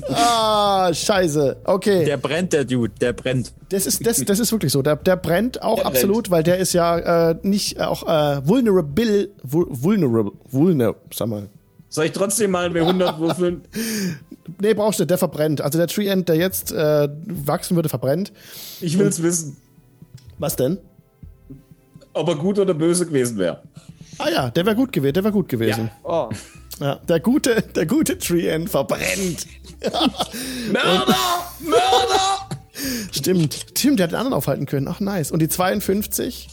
ah, scheiße. Okay. Der brennt, der Dude, der brennt. Das ist, das, das ist wirklich so. Der, der brennt auch Der absolut, weil der ist ja äh, nicht äh, auch äh, vulnerable, vul- vulnerable, vulnerable, sag mal. Soll ich trotzdem mal einen W100 würfeln? <laughs> Nee, brauchst du, der verbrennt. Also der Tree End, der jetzt äh, wachsen würde, verbrennt. Ich will's wissen, Was denn? ob er gut oder böse gewesen wäre. Ah ja, der wäre gut gewesen, der wäre gut gewesen. Oh. Ja. der gute, der gute Tree End verbrennt. <laughs> Mörder! Mörder! <laughs> Stimmt, stimmt, der hat den anderen aufhalten können. Ach nice. Und die 52?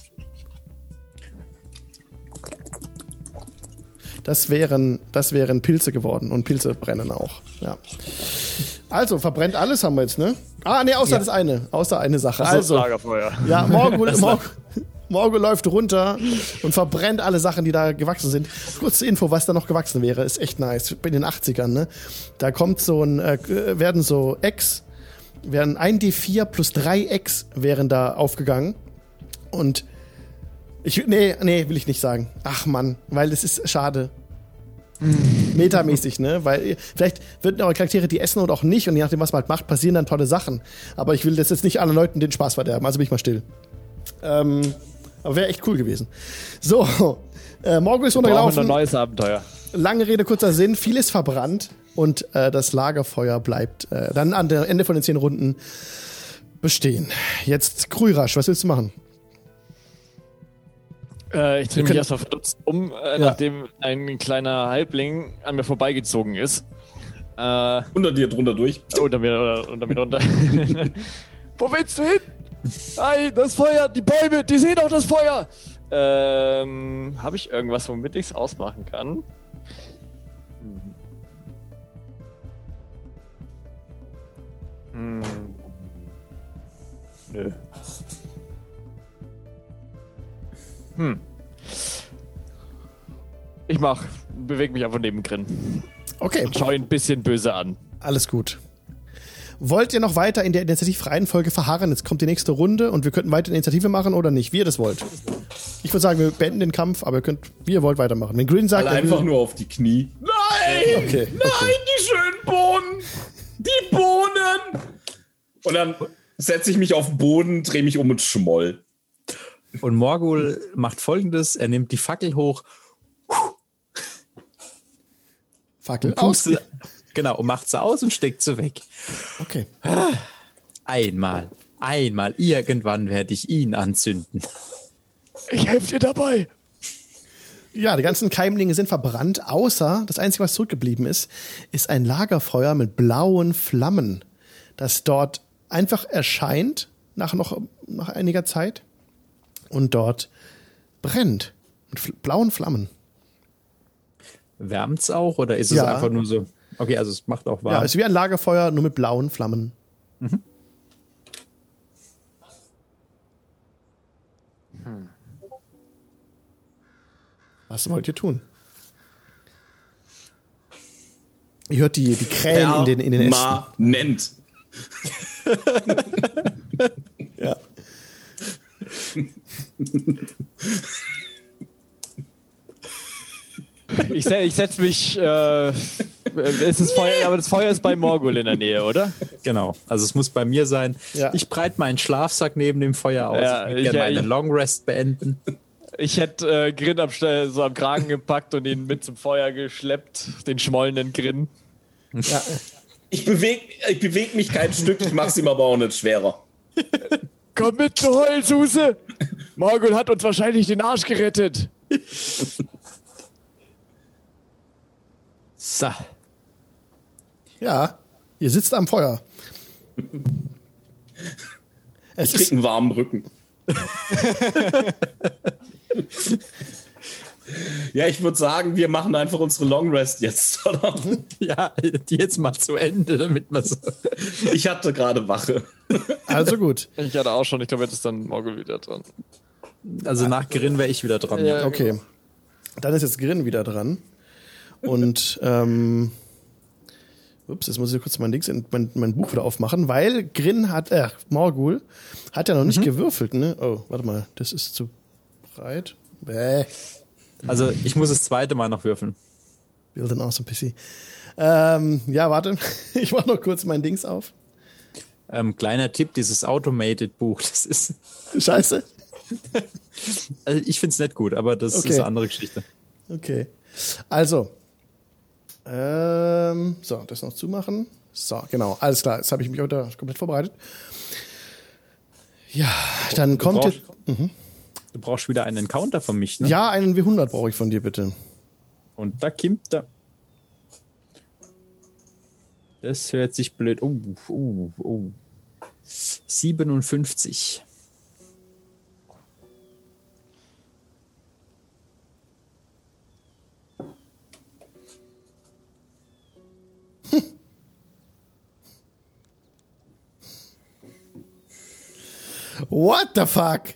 Das wären, das wären Pilze geworden und Pilze brennen auch. Ja. Also, verbrennt alles haben wir jetzt, ne? Ah, nee, außer das eine. Außer eine Sache. Also, Lagerfeuer. ja, Morgul, Morgul, Morgul läuft runter und verbrennt alle Sachen, die da gewachsen sind. Kurze Info, was da noch gewachsen wäre, ist echt nice. In den 80ern, ne? Da kommt so ein, äh, werden so Eggs, werden 1d4 plus 3 Eggs wären da aufgegangen. Und ich, nee, nee, will ich nicht sagen. Ach Mann, weil es ist schade. Metamäßig, ne? Weil vielleicht würden eure Charaktere die essen oder auch nicht und je nachdem, was man halt macht, passieren dann tolle Sachen. Aber ich will das jetzt nicht allen Leuten den Spaß verderben, also bin ich mal still. Ähm, aber wäre echt cool gewesen. So, äh, Morgul ist runtergelaufen. ein neues Abenteuer. Lange Rede, kurzer Sinn, vieles verbrannt und äh, das Lagerfeuer bleibt äh, dann an der Ende von den zehn Runden bestehen. Jetzt Krürasch, was willst du machen? Äh, ich drehe mich erstmal verdutzt um, äh, nachdem ein kleiner Halbling an mir vorbeigezogen ist. Äh, Unter dir drunter durch. unter mir, oder, unter mir runter. <laughs> Wo willst du hin? Ei, das Feuer, die Bäume, die sehen auch das Feuer. Ähm, habe ich irgendwas, womit ich es ausmachen kann? Hm. Nö. Hm. Ich mach, bewege mich einfach neben Grin. Okay, Schau ihn ein bisschen böse an. alles gut. Wollt ihr noch weiter in der Initiativreihenfolge verharren? Jetzt kommt die nächste Runde und wir könnten weiter eine Initiative machen oder nicht, wie ihr das wollt. Ich würde sagen, wir beenden den Kampf, aber ihr könnt, wie ihr wollt, weitermachen. Wenn Green sagt, Alle er einfach nur auf die Knie. Nein! Okay, Nein, die schönen Bohnen! Die Bohnen! Und dann setze ich mich auf den Boden, drehe mich um und schmoll. Und Morgul macht folgendes: Er nimmt die Fackel hoch, Fackel aus. pustet, genau, und macht sie aus und steckt sie weg. Okay. Einmal, einmal, irgendwann werde ich ihn anzünden. Ich helfe dir dabei. Ja, die ganzen Keimlinge sind verbrannt, außer das Einzige, was zurückgeblieben ist, ist ein Lagerfeuer mit blauen Flammen, das dort einfach erscheint nach noch nach einiger Zeit und dort brennt mit fl- blauen Flammen. Wärmt's auch oder ist es Ja. einfach nur so? Okay, also es macht auch Ja, warm. ist wie ein Lagerfeuer, nur mit blauen Flammen. Was wollt ihr tun? Ihr hört die, die Krähen in den, in den Ästen. Permanent. <laughs> <laughs> Ich, se ich setze mich äh, es ist Feuer, aber das Feuer ist bei Morgul in der Nähe, oder? Genau. Also es muss bei mir sein. Ja. Ich breite meinen Schlafsack neben dem Feuer aus. Ja, ich würde ich- gerne ja, meine ich- Long Rest beenden. Ich hätte äh, Grin am, so am Kragen gepackt und ihn mit zum Feuer geschleppt, den schmollenden Grin. Ja. Ich bewege ich beweg mich kein Stück, ich mach's ihm aber auch nicht schwerer. <laughs> Komm mit, du Heulsuse! Morgul hat uns wahrscheinlich den Arsch gerettet. So. ja, ihr sitzt am Feuer. Es Ich krieg ist, einen warmen Rücken. <laughs> ja, ich würde sagen, wir machen einfach unsere Long Rest jetzt, <laughs> oder? Ja, die jetzt mal zu Ende, damit man so. Ich hatte gerade Wache. also gut. Ich hatte auch schon, ich glaube, jetzt ist dann Morgul wieder dran. Also nach Grin wäre ich wieder dran. Ja. Okay. Dann ist jetzt Grin wieder dran. Und ähm, ups, jetzt muss ich kurz mein, Dings in, mein, mein Buch wieder aufmachen, weil Grin hat, äh, Morgul hat ja noch nicht gewürfelt, ne? Oh, warte mal, das ist zu breit. Bäh. Also ich muss das zweite Mal noch würfeln. Build an awesome PC. Ähm, ja, warte. <laughs> Ich mach noch kurz mein Dings auf. Ähm, kleiner Tipp, dieses Automated-Buch, <laughs> das ist. Scheiße. <laughs> Also ich finde es nicht gut, aber das Okay. ist eine andere Geschichte. Okay. Also. Ähm, so, das noch zumachen. So, genau. Alles klar. Jetzt habe ich mich heute komplett vorbereitet. Ja, dann kommt jetzt. Du brauchst wieder einen Encounter von mich, ne? Ja, einen W100 brauche ich von dir, bitte. Und da kommt er. Das hört sich blöd. Oh, oh, oh. 57. What the fuck?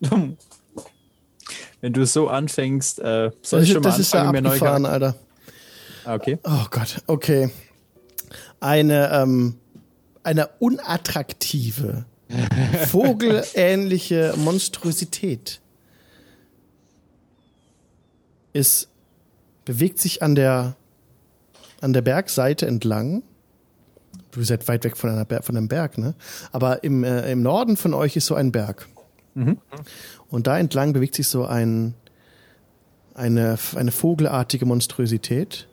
<laughs> Wenn du so anfängst, äh, soll ich schon mal das ist ja anfangen, mir neue abgefahren, Charakter- Alter. Ah, Okay. Oh Gott, okay. Eine, ähm, eine unattraktive, <laughs> vogelähnliche Monstrosität ist, bewegt sich an der, an der Bergseite entlang. Du seid weit weg von, einer Ber von einem Berg, ne? Aber im, äh, im Norden von euch ist so ein Berg. Und da entlang bewegt sich so ein, eine, eine vogelartige Monstrosität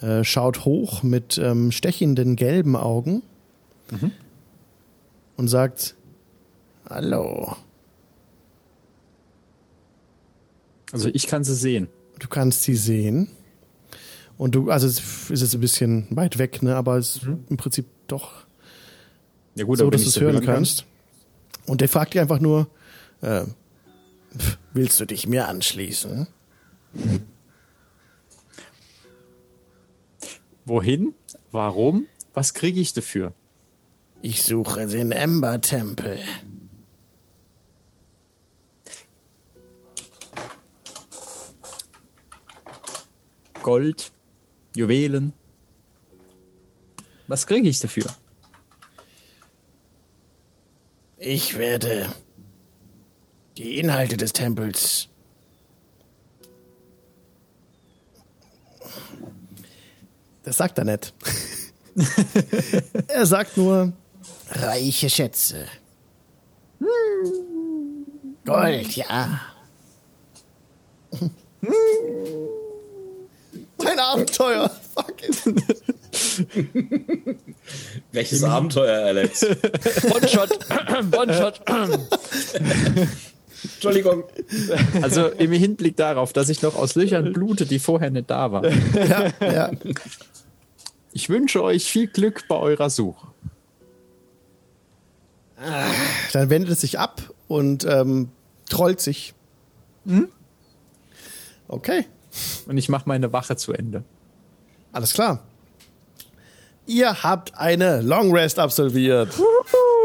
äh, schaut hoch mit ähm, stechenden gelben Augen und sagt, Hallo, Also ich kann sie sehen. du kannst sie sehen. Und du, also es ist jetzt ein bisschen weit weg, ne, aber es ist im Prinzip doch Ja gut, so, dass du es hören kann. kannst. Und der fragt dich einfach nur, äh, willst du dich mir anschließen? Wohin? Warum? Was kriege ich dafür? Ich suche den Ember-Tempel. Gold, Juwelen. Was kriege ich dafür? Ich werde die Inhalte des Tempels. Das sagt er nicht. <laughs> er sagt nur reiche Schätze. Gold, ja. Mein Abenteuer. Fuck it. Welches Abenteuer, Alex? One-Shot, One-Shot. <laughs> Entschuldigung. Also im Hinblick darauf, dass ich noch aus Löchern blute, die vorher nicht da waren. Ja, ja. Ich wünsche euch viel Glück bei eurer Suche. Dann wendet es sich ab und ähm, trollt sich. Okay, Und ich mache meine Wache zu Ende. alles klar. Ihr habt eine Long Rest absolviert.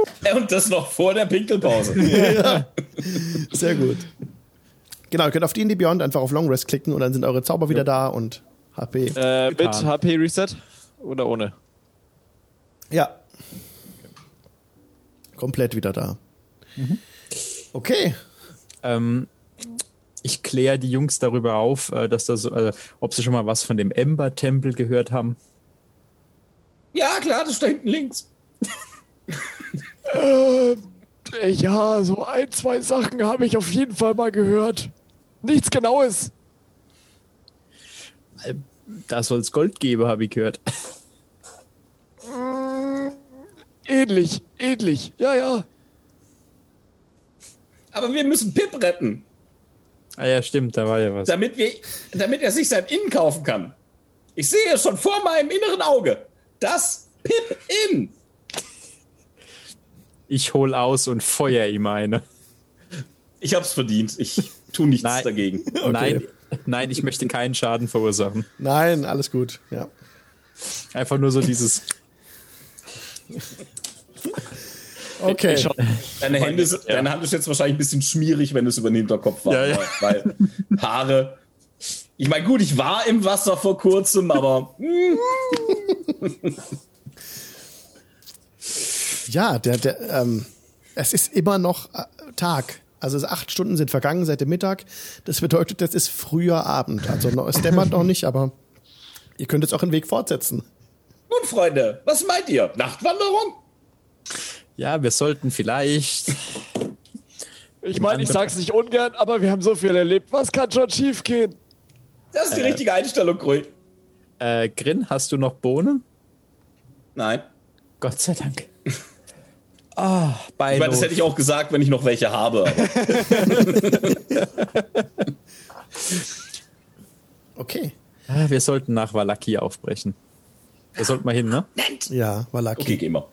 <laughs> Und das noch vor der Pinkelpause. <laughs> Sehr gut. Genau, ihr könnt auf D&D Beyond einfach auf Long Rest klicken und dann sind eure Zauber wieder da und HP. Äh, mit. HP Reset oder ohne? Ja. Komplett wieder da. Okay. Ähm, ich kläre die Jungs darüber auf, äh, dass das, äh, ob sie schon mal was von dem Ember-Tempel gehört haben. Ja, klar, das steht hinten links. <laughs> Äh, ja, so ein, zwei Sachen habe ich auf jeden Fall mal gehört. Nichts Genaues. Da soll es Gold geben, habe ich gehört. Ähnlich, ähnlich. Ja, ja. Aber wir müssen Pip retten, Ah ja, stimmt, da war ja was. damit, wir, damit er sich sein Inn kaufen kann. Ich sehe es schon vor meinem inneren Auge. Das Pip Inn. Ich hol aus und feuer ihm eine. Ich hab's verdient. Ich tu nichts Nein. dagegen. <laughs> Nein, nein, ich möchte keinen Schaden verursachen. Nein, alles gut. Ja. Einfach nur so dieses. Okay. Ich schon. Deine, Hände, sind- deine Hand ist jetzt wahrscheinlich ein bisschen schmierig, wenn es über den Hinterkopf war. Ja, ja. <laughs> Weil Haare. Ich meine, gut, ich war im Wasser vor kurzem, aber hm, <laughs> Ja, der, der, ähm, es ist immer noch äh, Tag. Also es acht Stunden sind vergangen seit dem Mittag. Das bedeutet, es ist früher Abend. Also noch, es dämmert noch nicht, aber ihr könnt jetzt auch den Weg fortsetzen. nun, Freunde, was meint ihr? Nachtwanderung? Ja, wir sollten vielleicht. Ich meine, ich sag's nicht ungern, aber wir haben so viel erlebt. Was kann schon schief gehen? Das ist die richtige Einstellung, Grui. Äh, Grin, hast du noch Bohnen? Nein. Gott sei Dank. <laughs> Ah, Ich meine, das hätte ich auch gesagt, wenn ich noch welche habe. <laughs> Okay. Ah, Wir sollten nach Valaki aufbrechen. Da sollten wir hin, ne? Ja, war lucky. okay, gehen wir.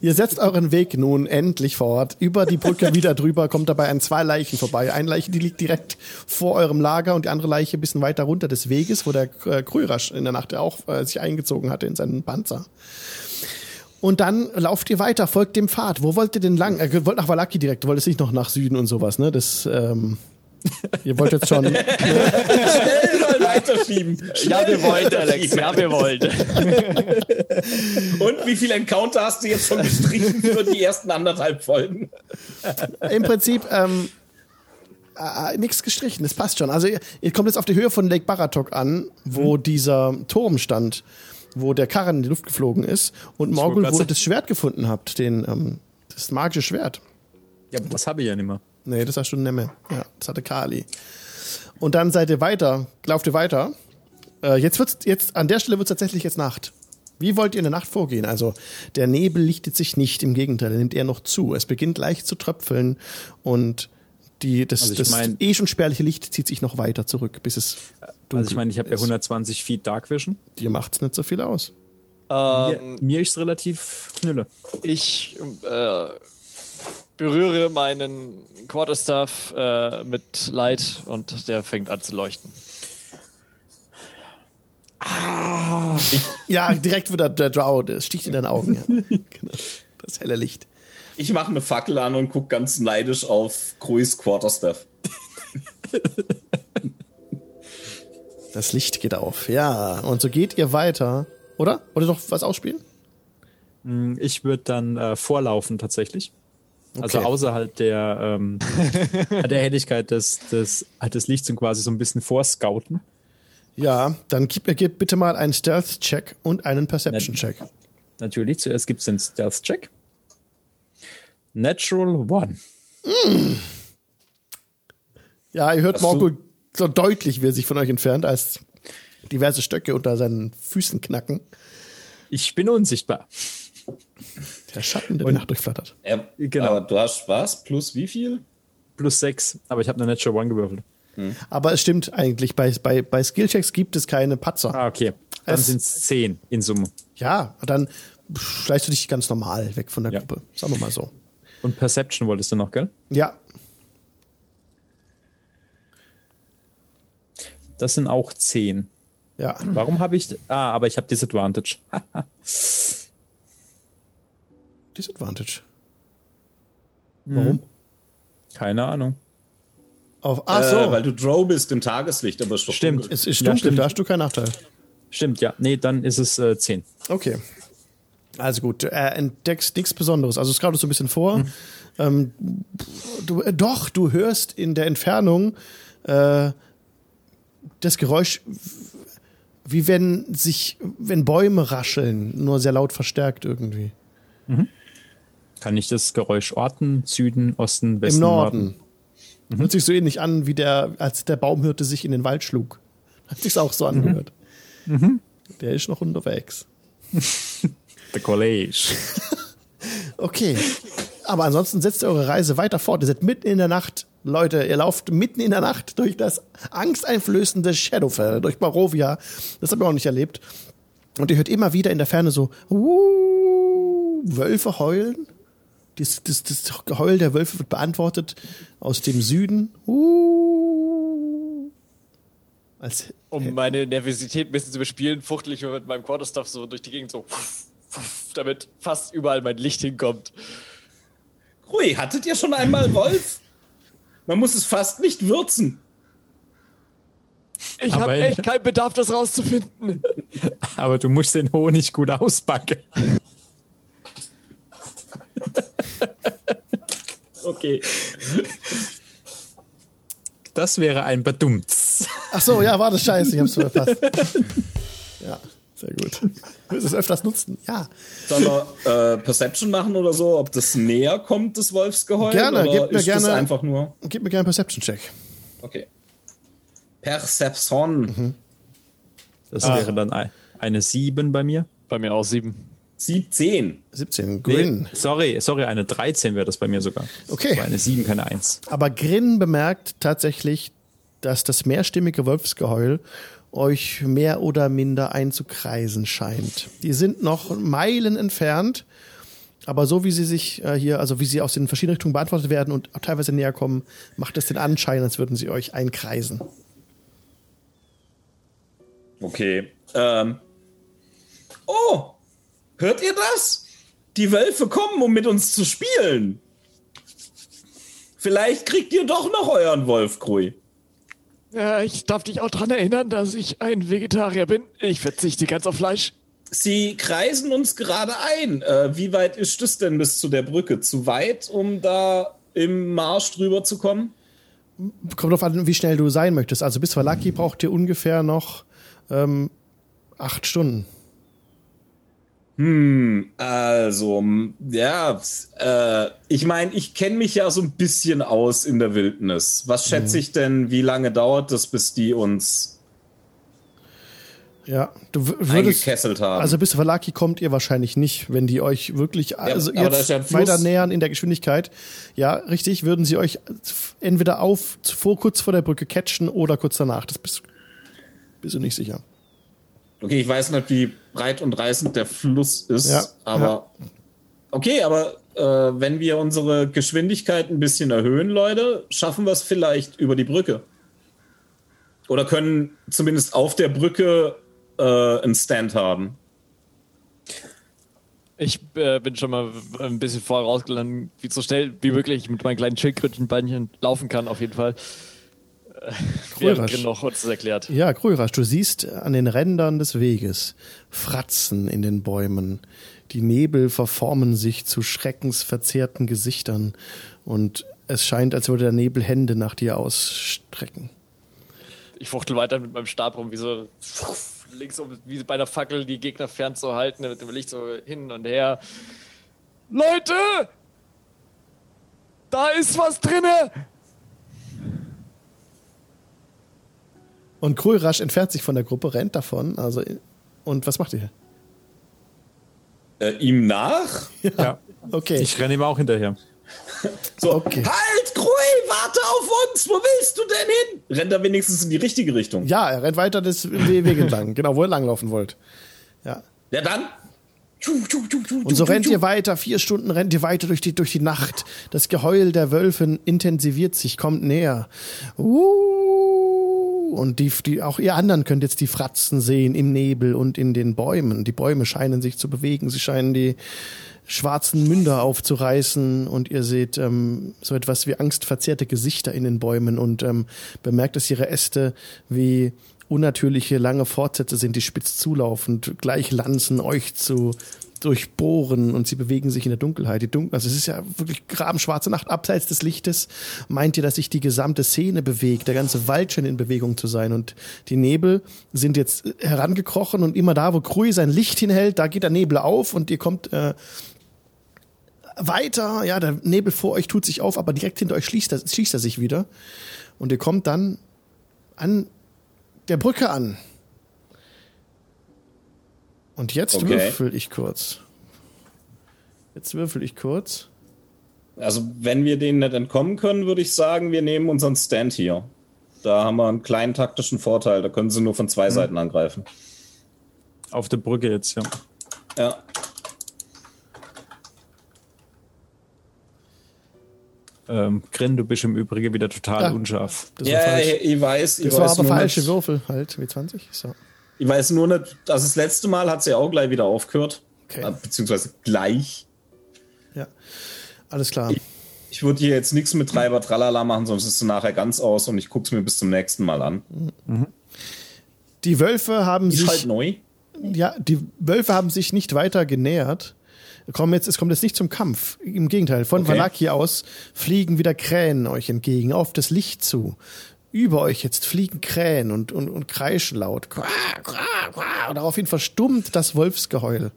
Ihr setzt euren Weg nun endlich fort. Über die Brücke <laughs> wieder drüber kommt dabei an zwei Leichen vorbei. Eine Leiche, die liegt direkt vor eurem Lager und die andere Leiche ein bisschen weiter runter des Weges, wo der äh, Krürasch in der Nacht auch äh, sich eingezogen hatte in seinen Panzer. Und dann lauft ihr weiter, folgt dem Pfad. Wo wollt ihr denn lang? Ihr wollt nach Valaki direkt, ihr wollt jetzt nicht noch nach Süden und sowas, ne? Das, ähm, <laughs> ihr wollt jetzt schon. Schnell mal weiterschieben. Ja, wir wollen, Schnell Alex. Ja, wir wollen. <laughs> Und wie viele Encounter hast du jetzt schon gestrichen für die ersten anderthalb Folgen? Im Prinzip ähm, äh, nichts gestrichen, das passt schon. Also ihr, ihr kommt jetzt auf die Höhe von Lake Baratok an, wo dieser Turm stand, wo der Karren in die Luft geflogen ist und Morgul, wo ihr das Schwert gefunden habt, den, ähm, das magische Schwert. Ja, aber das habe ich ja nicht mehr. Nee, das hast du Nemme. Ja, das hatte Kali. Und dann seid ihr weiter, lauft ihr weiter. Äh, jetzt wird's, jetzt, an der Stelle wird es tatsächlich jetzt Nacht. Wie wollt ihr in der Nacht vorgehen? Also, der Nebel lichtet sich nicht, im Gegenteil, er nimmt eher noch zu. Es beginnt leicht zu tröpfeln und die, das, Also das eh schon spärliche Licht zieht sich noch weiter zurück, bis es Also ich meine, ich habe ja ist. 120 Feet Dark Vision. Dir macht's nicht so viel aus. Ähm, mir, mir ist relativ knülle. ich äh, berühre meinen Quarterstaff äh, mit Light und der fängt an zu leuchten. Ja, direkt wieder der Drow, das sticht in deine Augen. Ja. <laughs> genau. Das helle Licht. Ich mache eine Fackel an und guck ganz neidisch auf Cruis Quarterstaff. <laughs> Das Licht geht auf. Ja, und so geht ihr weiter. Oder? Wollt ihr noch was ausspielen? Ich würde dann äh, vorlaufen tatsächlich. Also Okay. außerhalb der, ähm, <laughs> der Helligkeit des, des, halt des Lichts und quasi so ein bisschen vorscouten. Ja, dann gib mir gib bitte mal einen Stealth-Check und einen Perception-Check. Natürlich, zuerst gibt es den Stealth-Check. Natural One. Ja, ihr hört Morgul so deutlich, wie er sich von euch entfernt, als diverse Stöcke unter seinen Füßen knacken. Ich bin unsichtbar. Der Schatten, der die Nacht durchflattert. Er, Genau. Aber du hast was? Plus wie viel? Plus 6, aber ich habe eine Natural One gewürfelt. Aber es stimmt eigentlich, bei, bei, bei Skillchecks gibt es keine Patzer. Ah, okay. Dann sind es 10 in Summe. Ja, dann schleichst du dich ganz normal weg von der Ja. Gruppe. Sagen wir mal so. Und Perception wolltest du noch, gell? Ja, Das sind auch 10. ja. Warum habe ich. Ah, aber ich habe Disadvantage. <laughs> Disadvantage. Warum? Keine Ahnung. Auf, ach so, Äh, weil du Drow bist im Tageslicht, aber es ist doch Stimmt. es ist Ja, dunkel, stimmt. da hast du keinen Nachteil. Stimmt, ja. Nee, dann ist es äh, 10. Okay. Also gut, er entdeckst nichts Besonderes. Also es gerade so ein bisschen vor. Ähm, du, äh, doch, du hörst in der Entfernung äh, das Geräusch, wie wenn sich, wenn Bäume rascheln, nur sehr laut verstärkt irgendwie. Kann ich das Geräusch orten? Süden, Osten, Westen, Im Norden. Hört sich so ähnlich an, wie der, als der Baumhirte sich in den Wald schlug. <laughs> Hat sich's auch so angehört. Der ist noch unterwegs. <laughs> The College. <laughs> Okay. Aber ansonsten setzt ihr eure Reise weiter fort. Ihr seid mitten in der Nacht. Leute, ihr lauft mitten in der Nacht durch das angsteinflößende Shadowfell, durch Barovia. Das habt ihr auch nicht erlebt. Und ihr hört immer wieder in der Ferne so uh, Wölfe heulen. Das, das, das Geheul der Wölfe wird beantwortet aus dem Süden. Uh, als Um meine Nervosität ein bisschen zu bespielen, fuchtel ich mit meinem Quarterstaff so durch die Gegend so, damit fast überall mein Licht hinkommt. Rui, hattet ihr schon einmal Wolf? Man muss es fast nicht würzen. Ich habe echt keinen Bedarf, das rauszufinden. <laughs> Aber du musst den Honig gut ausbacken. <laughs> Okay. Das wäre ein Badumts. Ach so, ja, war das scheiße, ich hab's verpasst. <laughs> Ja, sehr gut. Du wirst es öfters nutzen. Ja. Sollen wir äh, Perception machen oder so, ob das näher kommt, das Wolfsgeheul? Gerne, oder gebt mir gerne- einfach nur. Gib mir gerne einen Perception-Check. Okay. Perception. Mhm. Das wäre dann ein, eine 7 bei mir. Bei mir auch sieben. 17. 17. Grin. Nee, sorry, sorry, eine 13 wäre das bei mir sogar. Okay. Aber eine 7, keine 1. Aber Grin bemerkt tatsächlich, dass das mehrstimmige Wolfsgeheul euch mehr oder minder einzukreisen scheint. Die sind noch Meilen entfernt, aber so wie sie sich äh, hier, also wie sie aus den verschiedenen Richtungen beantwortet werden und auch teilweise näher kommen, macht es den Anschein, als würden sie euch einkreisen. Okay. Ähm. Oh! Hört ihr das? Die Wölfe kommen, um mit uns zu spielen. Vielleicht kriegt ihr doch noch euren Wolf, Krui. Ja, ich darf dich auch daran erinnern, dass ich ein Vegetarier bin. Ich verzichte ganz auf Fleisch. Sie kreisen uns gerade ein. Äh, wie weit ist es denn bis zu der Brücke? Zu weit, um da im Marsch drüber zu kommen? Kommt drauf an, wie schnell du sein möchtest. Also bis Valaki braucht ihr ungefähr noch ähm, acht Stunden. Also, m, ja, äh, ich meine, ich kenne mich ja so ein bisschen aus in der Wildnis. Was schätze ich denn, wie lange dauert das, bis die uns Ja, du würdest, eingekesselt haben? Also bis Valaki kommt ihr wahrscheinlich nicht, wenn die euch wirklich also da ist jetzt ja weiter nähern in der Geschwindigkeit. Ja, richtig, würden sie euch entweder auf vor kurz vor der Brücke catchen oder kurz danach. Das bist, bist du nicht sicher. Okay, ich weiß nicht, wie breit und reißend der Fluss ist, Ja, aber okay, aber äh, wenn wir unsere Geschwindigkeit ein bisschen erhöhen, Leute, schaffen wir es vielleicht über die Brücke. Oder können zumindest auf der Brücke äh, einen Stand haben. Ich äh, bin schon mal ein bisschen vorher rausgelandet, wie so schnell wie möglich mit meinen kleinen Schildkrötenbeinchen laufen kann, auf jeden Fall. Krörasch. Noch uns erklärt. Ja, Krörasch, du siehst an den Rändern des Weges Fratzen in den Bäumen. Die Nebel verformen sich zu schreckensverzerrten Gesichtern und es scheint, als würde der Nebel Hände nach dir ausstrecken. Ich fuchtel weiter mit meinem Stab rum, wie so links um, wie bei einer Fackel die Gegner fernzuhalten, mit dem Licht so hin und her. Leute! Da ist was drinne! Und Krörasch entfernt sich von der Gruppe, rennt davon. Also, und was macht ihr? Äh, ihm nach? Ja. Okay. Ich renne ihm auch hinterher. So, Okay. halt, Krui, warte auf uns! Wo willst du denn hin? Rennt er wenigstens in die richtige Richtung? ja, er rennt weiter des We- Weg <laughs> entlang, genau, wo ihr langlaufen wollt. Ja. Ja, dann. Und so rennt ihr weiter, vier Stunden rennt ihr weiter durch die, durch die Nacht. Das Geheul der Wölfe intensiviert sich, kommt näher. Uh, und die, die, auch ihr anderen könnt jetzt die Fratzen sehen im Nebel und in den Bäumen. Die Bäume scheinen sich zu bewegen, sie scheinen die schwarzen Münder aufzureißen. Und ihr seht ähm, so etwas wie angstverzerrte Gesichter in den Bäumen. Und ähm, bemerkt, dass ihre Äste wie unnatürliche lange Fortsätze sind, die spitz zulaufen und gleich Lanzen euch zu durchbohren und sie bewegen sich in der Dunkelheit. Die Dunkel also es ist ja wirklich grabenschwarze Nacht. Abseits des Lichtes meint ihr, dass sich die gesamte Szene bewegt, der ganze Wald scheint in Bewegung zu sein und die Nebel sind jetzt herangekrochen und immer da, wo Krui sein Licht hinhält, da geht der Nebel auf und ihr kommt äh, weiter. Ja, der Nebel vor euch tut sich auf, aber direkt hinter euch schließt er, schließt er sich wieder und ihr kommt dann an der Brücke an. Und jetzt Okay. würfel ich kurz. Jetzt würfel ich kurz. Also, wenn wir denen nicht entkommen können, würde ich sagen, wir nehmen unseren Stand hier. Da haben wir einen kleinen taktischen Vorteil. Da können sie nur von zwei Seiten angreifen. Auf der Brücke jetzt, ja. Ja. Ähm, Grin, du bist im Übrigen wieder total Ja. unscharf. Das ja, war ich, ich weiß. Ich Das war weiß aber nur falsche Würfel halt, W20. So. Ich weiß nur nicht, also das letzte Mal hat sie ja auch gleich wieder aufgehört. Okay. Äh, Beziehungsweise gleich. Ja. Alles klar. Ich würde hier jetzt nichts mit Treiber Tralala machen, sonst ist es nachher ganz aus und ich gucke es mir bis zum nächsten Mal an. Die Wölfe haben Ist sich. halt neu. Ja, die Wölfe haben sich nicht weiter genähert. Kommen jetzt, es kommt jetzt nicht zum Kampf. Im Gegenteil, von Okay. Valaki aus fliegen wieder Krähen euch entgegen, auf das Licht zu. Über euch jetzt fliegen Krähen und, und, und kreischen laut. Qua, qua, qua. Und daraufhin verstummt das Wolfsgeheul.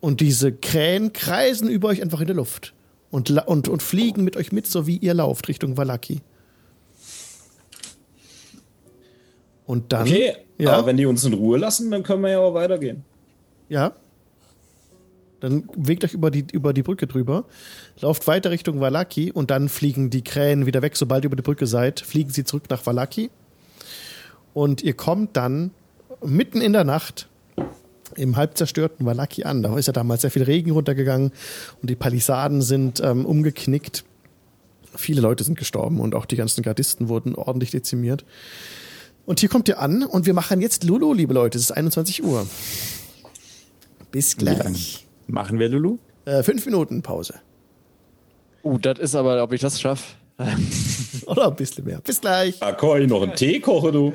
Und diese Krähen kreisen über euch einfach in der Luft. Und, und, und fliegen mit euch mit, so wie ihr lauft, Richtung Valaki. Und dann. Okay, Ja. aber wenn die uns in Ruhe lassen, dann können wir ja auch weitergehen. Ja. Dann bewegt euch über die, über die Brücke drüber, lauft weiter Richtung Valaki und dann fliegen die Krähen wieder weg. Sobald ihr über die Brücke seid, fliegen sie zurück nach Valaki. Und ihr kommt dann mitten in der Nacht im halb zerstörten Valaki an. Da ist ja damals sehr viel Regen runtergegangen und die Palisaden sind ähm, umgeknickt. Viele Leute sind gestorben und auch die ganzen Gardisten wurden ordentlich dezimiert. Und hier kommt ihr an und wir machen jetzt Lulu, liebe Leute. Es ist 21 Uhr. Bis gleich. Machen wir Lulu? Äh, fünf Minuten Pause. Uh, das ist aber, ob ich das schaffe. <laughs> Oder ein bisschen mehr. Bis gleich. Da kann ich noch einen Tee kochen, du.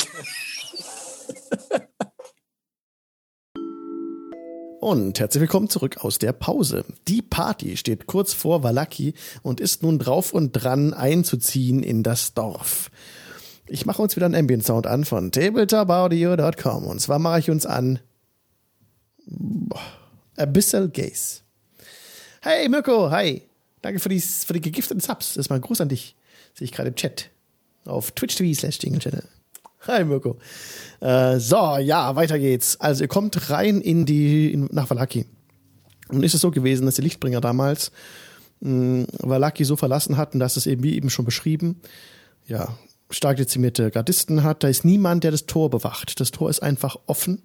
Und herzlich willkommen zurück aus der Pause. Die Party steht kurz vor Valaki und ist nun drauf und dran einzuziehen in das Dorf. Ich mache uns wieder einen Ambient Sound an von tabletopaudio.com und zwar mache ich uns an boah, Abyssal Gaze. Hey Mirko, hi. Danke für die, für die gegifteten Subs. Das ist mal ein Gruß an dich. Sehe ich gerade im Chat. Auf Twitch TV slash Channel. Hi Mirko. Äh, so, ja, weiter geht's. Also ihr kommt rein in die, in, nach Valaki. Und ist es so gewesen, dass die Lichtbringer damals mh, Valaki so verlassen hatten, dass es eben wie eben schon beschrieben, ja, stark dezimierte Gardisten hat. Da ist niemand, der das Tor bewacht. Das Tor ist einfach offen.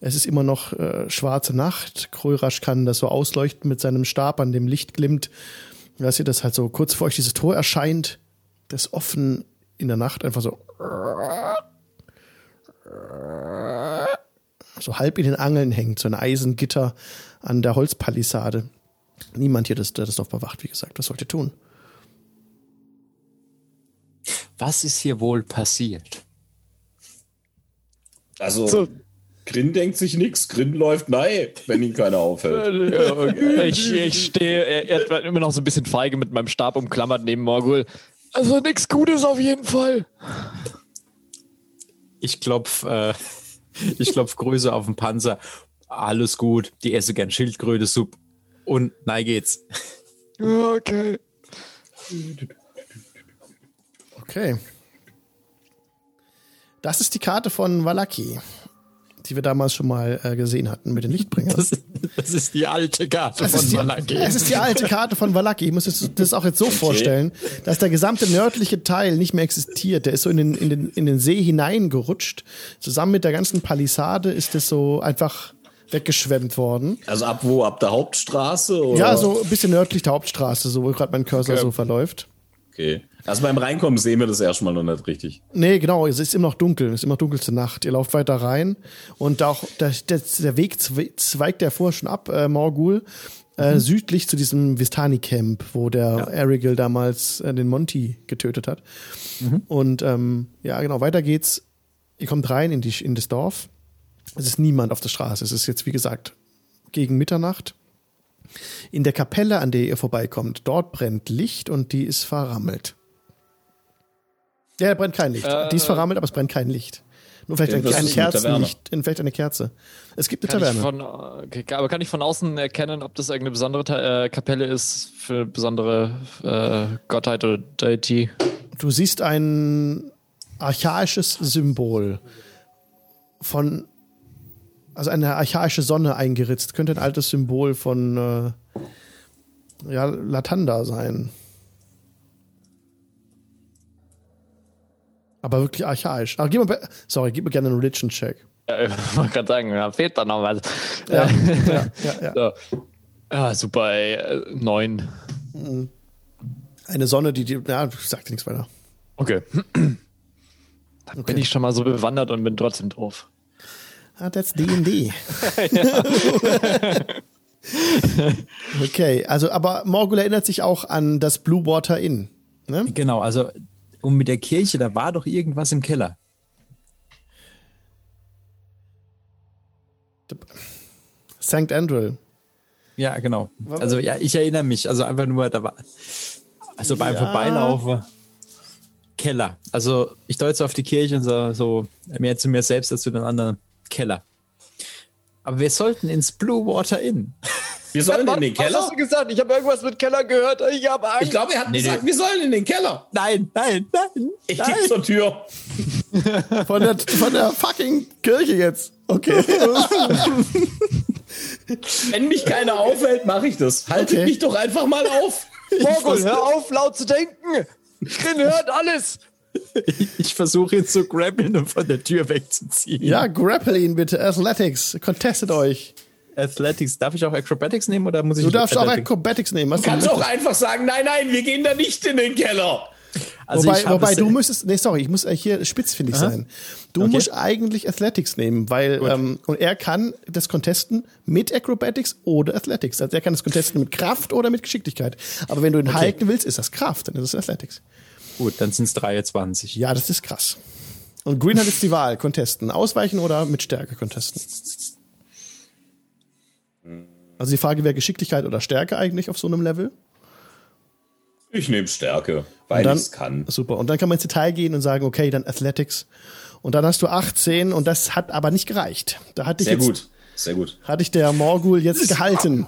Es ist immer noch äh, schwarze Nacht. Krörasch kann das so ausleuchten mit seinem Stab, an dem Licht glimmt. Dass ihr das halt so kurz vor euch dieses Tor erscheint, das offen in der Nacht einfach so so halb in den Angeln hängt, so ein Eisengitter an der Holzpalisade. Niemand hier, das, der das Dorf bewacht, wie gesagt. Was sollt ihr tun? Was ist hier wohl passiert? Also, So. Grin denkt sich nichts. Grin läuft nein, wenn ihn keiner aufhält. <laughs> Ja, okay. ich, ich stehe äh, etwa immer noch so ein bisschen feige mit meinem Stab umklammert neben Morgul. Also nichts Gutes auf jeden Fall. Ich klopf, äh, <laughs> ich klopf Größe auf den Panzer. Alles gut. Die esse gern Schildkröte, Suppe. Und nein geht's. Okay. Okay. Das ist die Karte von Valaki, die wir damals schon mal äh, gesehen hatten mit den Lichtbringern. Das, das ist die alte Karte Es von Malaki. es ist die alte Karte von Valaki. Ich muss das, das auch jetzt so vorstellen, dass der gesamte nördliche Teil nicht mehr existiert. Der ist so in den, in den, in den See hineingerutscht. Zusammen mit der ganzen Palisade ist es so einfach weggeschwemmt worden. Also ab wo? Ab der Hauptstraße? Oder? Ja, so ein bisschen nördlich der Hauptstraße, so wo gerade mein Cursor Okay. so verläuft. Okay. Also beim Reinkommen sehen wir das erstmal noch nicht richtig. Nee, genau, es ist immer noch dunkel, es ist immer noch dunkelste Nacht. Ihr lauft weiter rein und auch der, der, der Weg zwe- zweigt ja vorher schon ab, äh, Morgul, äh, südlich zu diesem Vistani-Camp, wo der Erigel damals äh, den Monty getötet hat. Und ähm, ja, genau, weiter geht's. Ihr kommt rein in, die, in das Dorf. Es ist niemand auf der Straße. Es ist jetzt, wie gesagt, gegen Mitternacht. In der Kapelle, an der ihr vorbeikommt, dort brennt Licht und die ist verrammelt. Ja, da brennt kein Licht. Äh, die ist verrammelt, aber es brennt kein Licht. Nur vielleicht ein, ein. Kerzenlicht, vielleicht eine Kerze. Es gibt eine Kann Taverne. von, okay, aber kann ich von außen erkennen, ob das irgendeine besondere äh, Kapelle ist für eine besondere äh, Gottheit oder Deity? Du siehst ein archaisches Symbol von, also eine archaische Sonne eingeritzt. Könnte ein altes Symbol von äh, ja, Latanda sein. Aber wirklich archaisch. Aber gib mir, sorry, gib mir gerne einen Religion-Check. Ja, <laughs> ich wollte gerade sagen, da fehlt da noch was. Ja, ja, ja, ja. <laughs> so. Ah, super, ey. äh, Neun. Eine Sonne, die, die ja, ich sag dir nichts weiter. Okay. <clears throat> Dann bin ich schon mal so bewandert und bin trotzdem drauf. Ah, that's D&D. okay, also, aber Morgul erinnert sich auch an das Blue Water Inn. Ne? Genau, also um mit der Kirche, da war doch irgendwas im Keller. St. Andrew. Ja, genau. Also ja, ich erinnere mich. Also einfach nur, da war, also beim Ja. Vorbeilaufen, Keller. Also ich deute auf die Kirche und so, so mehr zu mir selbst als zu den anderen Keller. Aber wir sollten ins Blue Water Inn. Wir sollen in den <laughs> Was Keller? hast du gesagt? Ich habe irgendwas mit Keller gehört. Ich habe Angst. Ich glaube, er hat Nee, gesagt, nee. wir sollen in den Keller. Nein, nein, nein. Ich nein. gehe zur Tür. Von der, von der fucking Kirche jetzt. Okay. <laughs> Wenn mich keiner aufhält, mache ich das. Haltet Okay. mich doch einfach mal auf. Morgul, hör auf, laut zu denken. Grin hört alles. <laughs> Ich versuche ihn zu grabbeln und von der Tür wegzuziehen. ja, grapple ihn bitte. Athletics. Contestet euch. Athletics. Darf ich auch Acrobatics nehmen oder muss ich Du darfst auch Athletics? Acrobatics nehmen. Was Du kannst auch einfach sagen, nein, nein, wir gehen da nicht in den Keller. Also wobei ich wobei du müsstest, nee, sorry, ich muss hier spitzfindig sein. Du Okay. musst eigentlich Athletics nehmen, weil ähm, und er kann das contesten mit Acrobatics oder Athletics. Also er kann das contesten mit Kraft oder mit Geschicklichkeit. Aber wenn du ihn halten willst, ist das Kraft, dann ist es Athletics. Gut, dann sind es 23. Ja, das ist krass. Und Green hat jetzt die Wahl, contesten, ausweichen oder mit Stärke contesten. Also die Frage wäre Geschicklichkeit oder Stärke eigentlich auf so einem Level. Ich nehme Stärke, weil dann, ich es kann. Super. Und dann kann man ins Detail gehen und sagen, okay, dann Athletics. Und dann hast du 18 und das hat aber nicht gereicht. Da hatte ich Sehr jetzt, gut, sehr gut. hatte ich der Morgul jetzt <laughs> gehalten.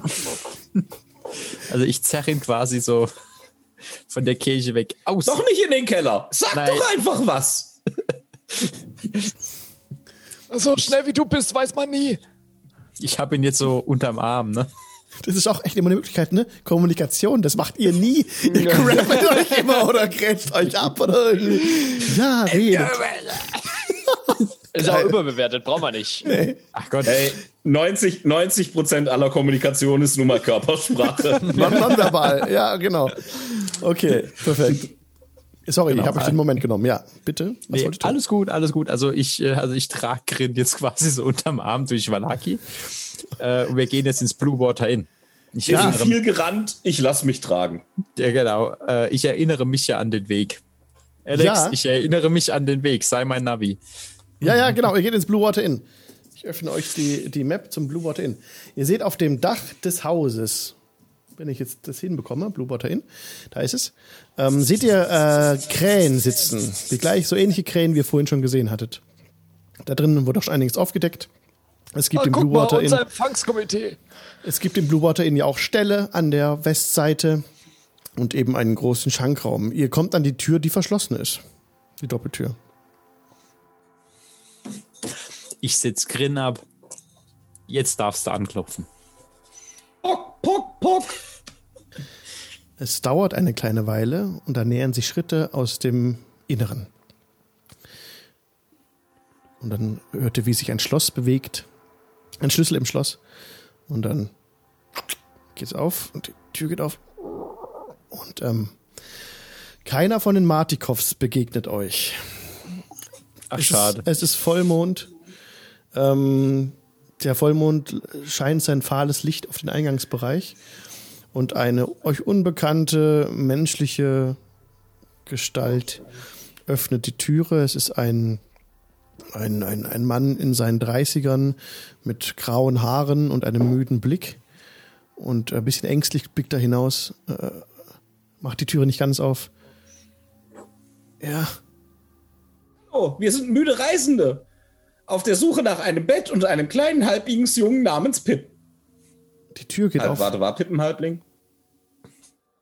Also ich zerre ihn quasi so von der Kirche weg aus. Doch nicht in den Keller. Sag Nein. doch einfach was. <laughs> So schnell wie du bist, weiß man nie. Ich habe ihn jetzt so unterm Arm, ne? Das ist auch echt immer eine Möglichkeit, ne? Kommunikation, das macht ihr nie. <laughs> Ihr grappelt euch immer oder grätscht euch ab oder irgendwie. Ja, redet. <laughs> Ist auch überbewertet, braucht man nicht. Ach Gott. Ey, 90, 90 Prozent aller Kommunikation ist nun mal Körpersprache. Non nonverbal. Ja, genau. Okay, perfekt. Sorry, Genau. ich habe euch den Moment genommen. Ja, bitte. Was Nee, alles gut, alles gut. Also ich, äh, also ich trage Grin jetzt <laughs> quasi so unterm Arm durch Valaki. Äh, und wir gehen jetzt ins Blue Water Inn. Ich Wir sind viel gerannt, ich lass mich tragen. ja, genau. Äh, ich erinnere mich ja an den Weg. Alex, Ja. ich erinnere mich an den Weg. Sei mein Navi. Ja, ja, genau. Ihr geht ins Blue Water Inn. Ich öffne euch die, die Map zum Blue Water Inn. Ihr seht auf dem Dach des Hauses, wenn ich jetzt das hinbekomme, Blue Water Inn, da ist es, ähm, seht ihr äh, Krähen sitzen. Die gleich so ähnliche Krähen, wie ihr vorhin schon gesehen hattet. Da drinnen wurde auch schon einiges aufgedeckt. Es gibt Ah, im Blue mal, Water Inn. Empfangskomitee. Es gibt im Blue Water Inn ja auch Ställe an der Westseite und eben einen großen Schankraum. Ihr kommt an die Tür, die verschlossen ist. Die Doppeltür. Ich setz Grin ab. Jetzt darfst du anklopfen. Pock, pock, pock. Es dauert eine kleine Weile und dann nähern sich Schritte aus dem Inneren. Und dann hört ihr, wie sich ein Schloss bewegt. Ein Schlüssel im Schloss. Und dann geht's auf und die Tür geht auf. Und ähm, keiner von den Martikows begegnet euch. Ach, Es schade. Ist, es ist Vollmond. Ähm, der Vollmond scheint sein fahles Licht auf den Eingangsbereich. Und eine euch unbekannte menschliche Gestalt öffnet die Türe. Es ist ein ein, ein, ein Mann in seinen Dreißigern mit grauen Haaren und einem müden Blick und ein bisschen ängstlich blickt er hinaus, äh, macht die Türe nicht ganz auf. Ja, Oh, wir sind müde Reisende. Auf der Suche nach einem Bett und einem kleinen Halblingsjungen namens Pip. Die Tür geht Halt, auf. warte, war Pip ein Halbling?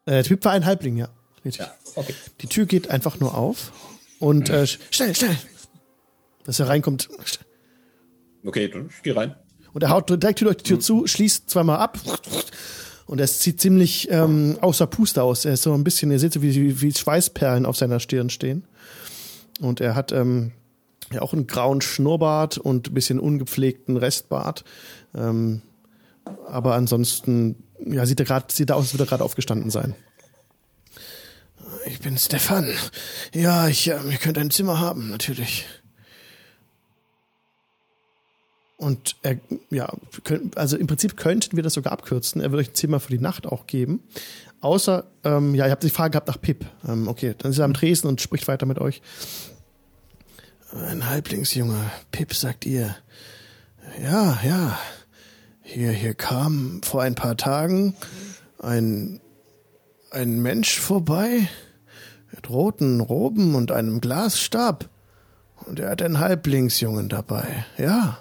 Äh, Typ war ein Halbling, ja. Richtig. Ja, okay. Die Tür geht einfach nur auf und äh, schnell, schnell, dass er reinkommt. Okay, dann geh rein. Und er haut direkt durch die Tür zu, schließt zweimal ab und er sieht ziemlich ähm, außer Puste aus. Er ist so ein bisschen, ihr seht so, wie, wie Schweißperlen auf seiner Stirn stehen. Und er hat ähm, ja auch einen grauen Schnurrbart und ein bisschen ungepflegten Restbart. Ähm, aber ansonsten, ja, sieht er gerade, sieht er aus, als würde er gerade aufgestanden sein. Ich bin Stefan. Ja, ich, äh, ihr könnt ein Zimmer haben, natürlich. Und er, ja, also im Prinzip könnten wir das sogar abkürzen. Er wird euch ein Zimmer für die Nacht auch geben. Außer, ähm, ja, ihr habt die Frage gehabt nach Pip. Ähm, okay, dann ist er am Tresen und spricht weiter mit euch. Ein Halblingsjunge, Pip, sagt ihr. Ja, ja. Hier, hier kam vor ein paar Tagen ein, ein Mensch vorbei mit roten Roben und einem Glasstab. Und er hat einen Halblingsjungen dabei. Ja.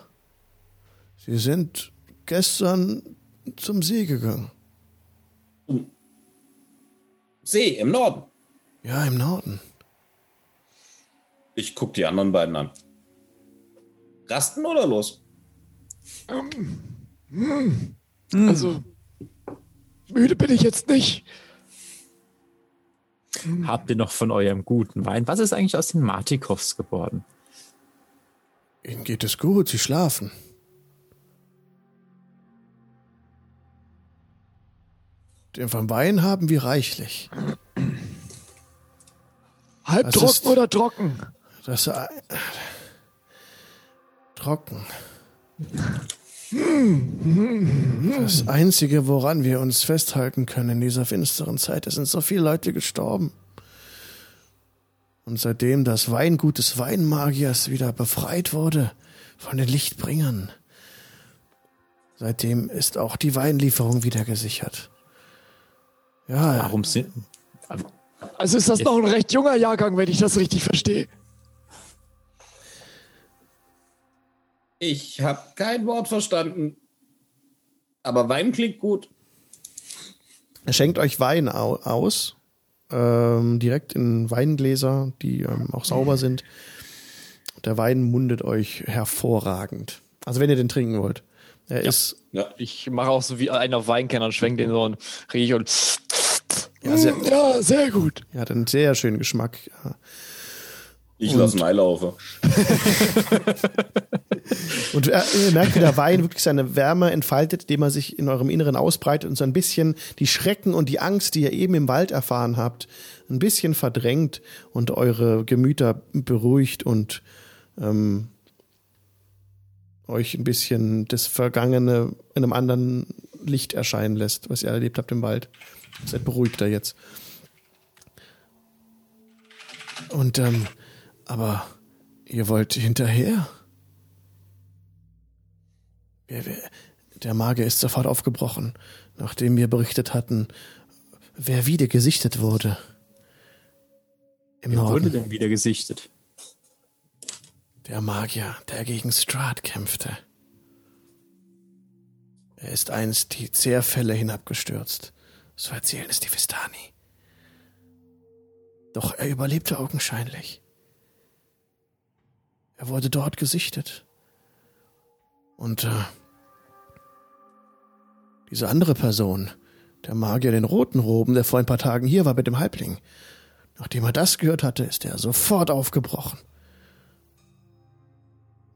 Sie sind gestern zum See gegangen. See im Norden. Ja, im Norden. Ich guck die anderen beiden an. Rasten oder los? Also, müde bin ich jetzt nicht. Habt ihr noch von eurem guten Wein? Was ist eigentlich aus den Martikows geworden? Ihnen geht es gut, Sie schlafen. Den vom Wein haben wir reichlich. Halb trocken ist- oder trocken? Das äh, trocken. Das Einzige, woran wir uns festhalten können in dieser finsteren Zeit, es sind so viele Leute gestorben. Und seitdem das Weingut des Weinmagiers wieder befreit wurde von den Lichtbringern, seitdem ist auch die Weinlieferung wieder gesichert. Ja, Warum sind. Also ist das noch ein recht junger Jahrgang, wenn ich das richtig verstehe. Ich habe kein Wort verstanden. Aber Wein klingt gut. Er schenkt euch Wein au aus, ähm, direkt in Weingläser, die ähm, auch sauber <laughs> sind. Der Wein mundet euch hervorragend. Also wenn ihr den trinken wollt. Er ist Ja. Ich mache auch so wie einer Weinkenner und schwenk den so und riech und. ja, sehr, Ja, sehr gut. er hat einen sehr schönen Geschmack. Ja. Ich lasse ihn einlaufen. Und ihr, <laughs> ihr merkt, wie der Wein wirklich seine Wärme entfaltet, indem er sich in eurem Inneren ausbreitet und so ein bisschen die Schrecken und die Angst, die ihr eben im Wald erfahren habt, ein bisschen verdrängt und eure Gemüter beruhigt und ähm, euch ein bisschen das Vergangene in einem anderen Licht erscheinen lässt, was ihr erlebt habt im Wald. Seid beruhigter jetzt. Und ähm, aber ihr wollt hinterher? Der Magier ist sofort aufgebrochen, nachdem wir berichtet hatten, wer wieder gesichtet wurde. Im Wer wurde Norden. denn wieder gesichtet? Der Magier, der gegen Strahd kämpfte. Er ist einst die Zerfälle hinabgestürzt. So erzählen es die Vistani. Doch er überlebte augenscheinlich. Er wurde dort gesichtet. Und äh, diese andere Person, der Magier den roten Roben, der vor ein paar Tagen hier war mit dem Halbling, nachdem er das gehört hatte, ist er sofort aufgebrochen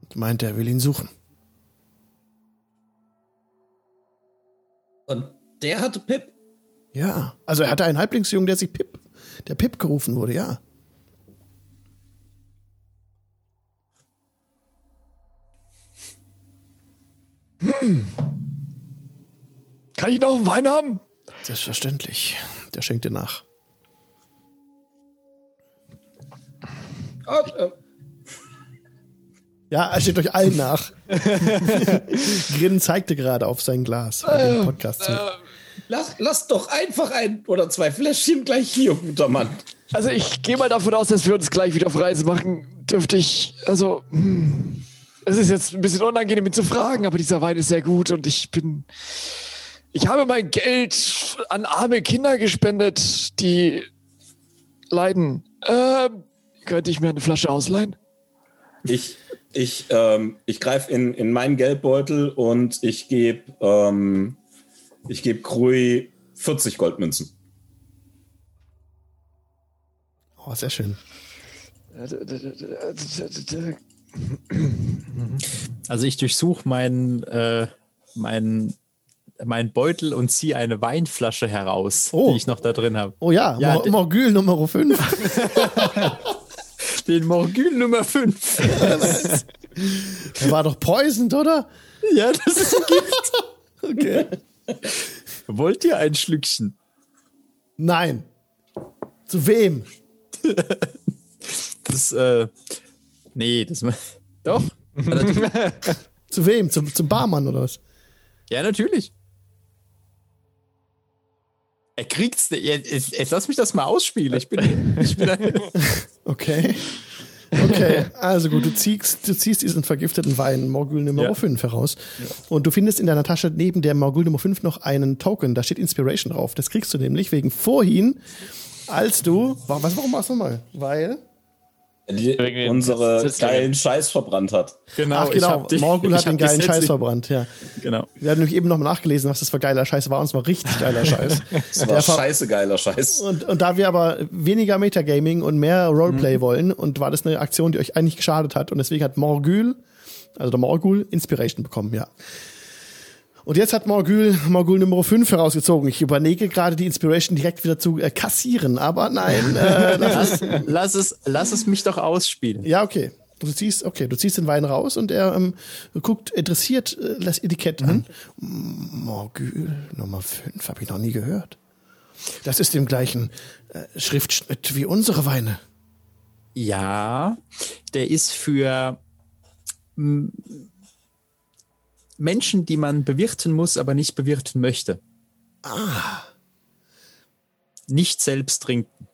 und meinte, er will ihn suchen. Und der hatte Pip. Ja, also er hatte einen Halblingsjungen, der sich Pip, der Pip gerufen wurde, ja. Kann ich noch einen Wein haben? Selbstverständlich. Der schenkt dir nach. Ah, äh, Ja, er steht euch allen nach. <laughs> Grin zeigte gerade auf sein Glas. bei dem Podcast zu. Lass, lass doch einfach ein oder zwei Fläschchen gleich hier, guter Mann. Also ich gehe mal davon aus, dass wir uns gleich wieder auf Reise machen. Dürfte ich, also, hm, es ist jetzt ein bisschen unangenehm, ihn zu fragen, aber dieser Wein ist sehr gut und ich bin, ich habe mein Geld an arme Kinder gespendet, die leiden. Ähm, könnte ich mir eine Flasche ausleihen? Ich, ich, ähm, ich greife in, in meinen Geldbeutel und ich gebe ähm, ich gebe Krui 40 Goldmünzen. Oh, sehr schön. Also ich durchsuche meinen äh, mein, mein Beutel und ziehe eine Weinflasche heraus, Oh. die ich noch da drin habe. Oh ja, Ja, Mor Morgül Nummer 5. <laughs> Den Morgül Nummer 5. Der war doch poisoned, oder? ja, das ist ein Gift. <laughs> Okay. Wollt ihr ein Schlückchen? Nein. Zu wem? <laughs> Das, äh, nee, das, <laughs> doch. <laughs> Zu wem? Zum, zum Barmann oder was? Ja, natürlich. Er kriegt's. Jetzt, jetzt, lass mich das mal ausspielen. Ich bin, ich bin <laughs> Okay. Okay, also gut, du ziehst, du ziehst diesen vergifteten Wein Morgul Nummer Ja. 5 heraus. Und du findest in deiner Tasche neben der Morgul Nummer 5 noch einen Token, da steht Inspiration drauf. Das kriegst du nämlich wegen vorhin, als du. wa- Was, warum machst du mal? Weil. Die unsere geilen Scheiß verbrannt hat. genau. Ach genau, die- Morgul hat den geilen Scheiß verbrannt, ja. Genau. Wir haben nämlich eben noch mal nachgelesen, was das für geiler Scheiß war, und es war richtig geiler Scheiß. <laughs> Das war scheiße geiler Scheiß. Und, und da wir aber weniger Metagaming und mehr Roleplay wollen, und war das eine Aktion, die euch eigentlich geschadet hat, und deswegen hat Morgul, also der Morgul, Inspiration bekommen, ja. Und jetzt hat Morgul, Morgul Nummer 5 herausgezogen. Ich überlege gerade, die Inspiration direkt wieder zu äh, kassieren, aber nein, äh, <laughs> das ist, Lass es, lass es mich doch ausspielen. ja, okay. Du ziehst, okay, du ziehst den Wein raus und er ähm, guckt interessiert äh, das Etikett an. Morgul Nummer 5, habe ich noch nie gehört. Das ist im gleichen äh, Schriftschnitt wie unsere Weine. Ja, der ist für Menschen, die man bewirten muss, aber nicht bewirten möchte. Ah. Nicht selbst trinken.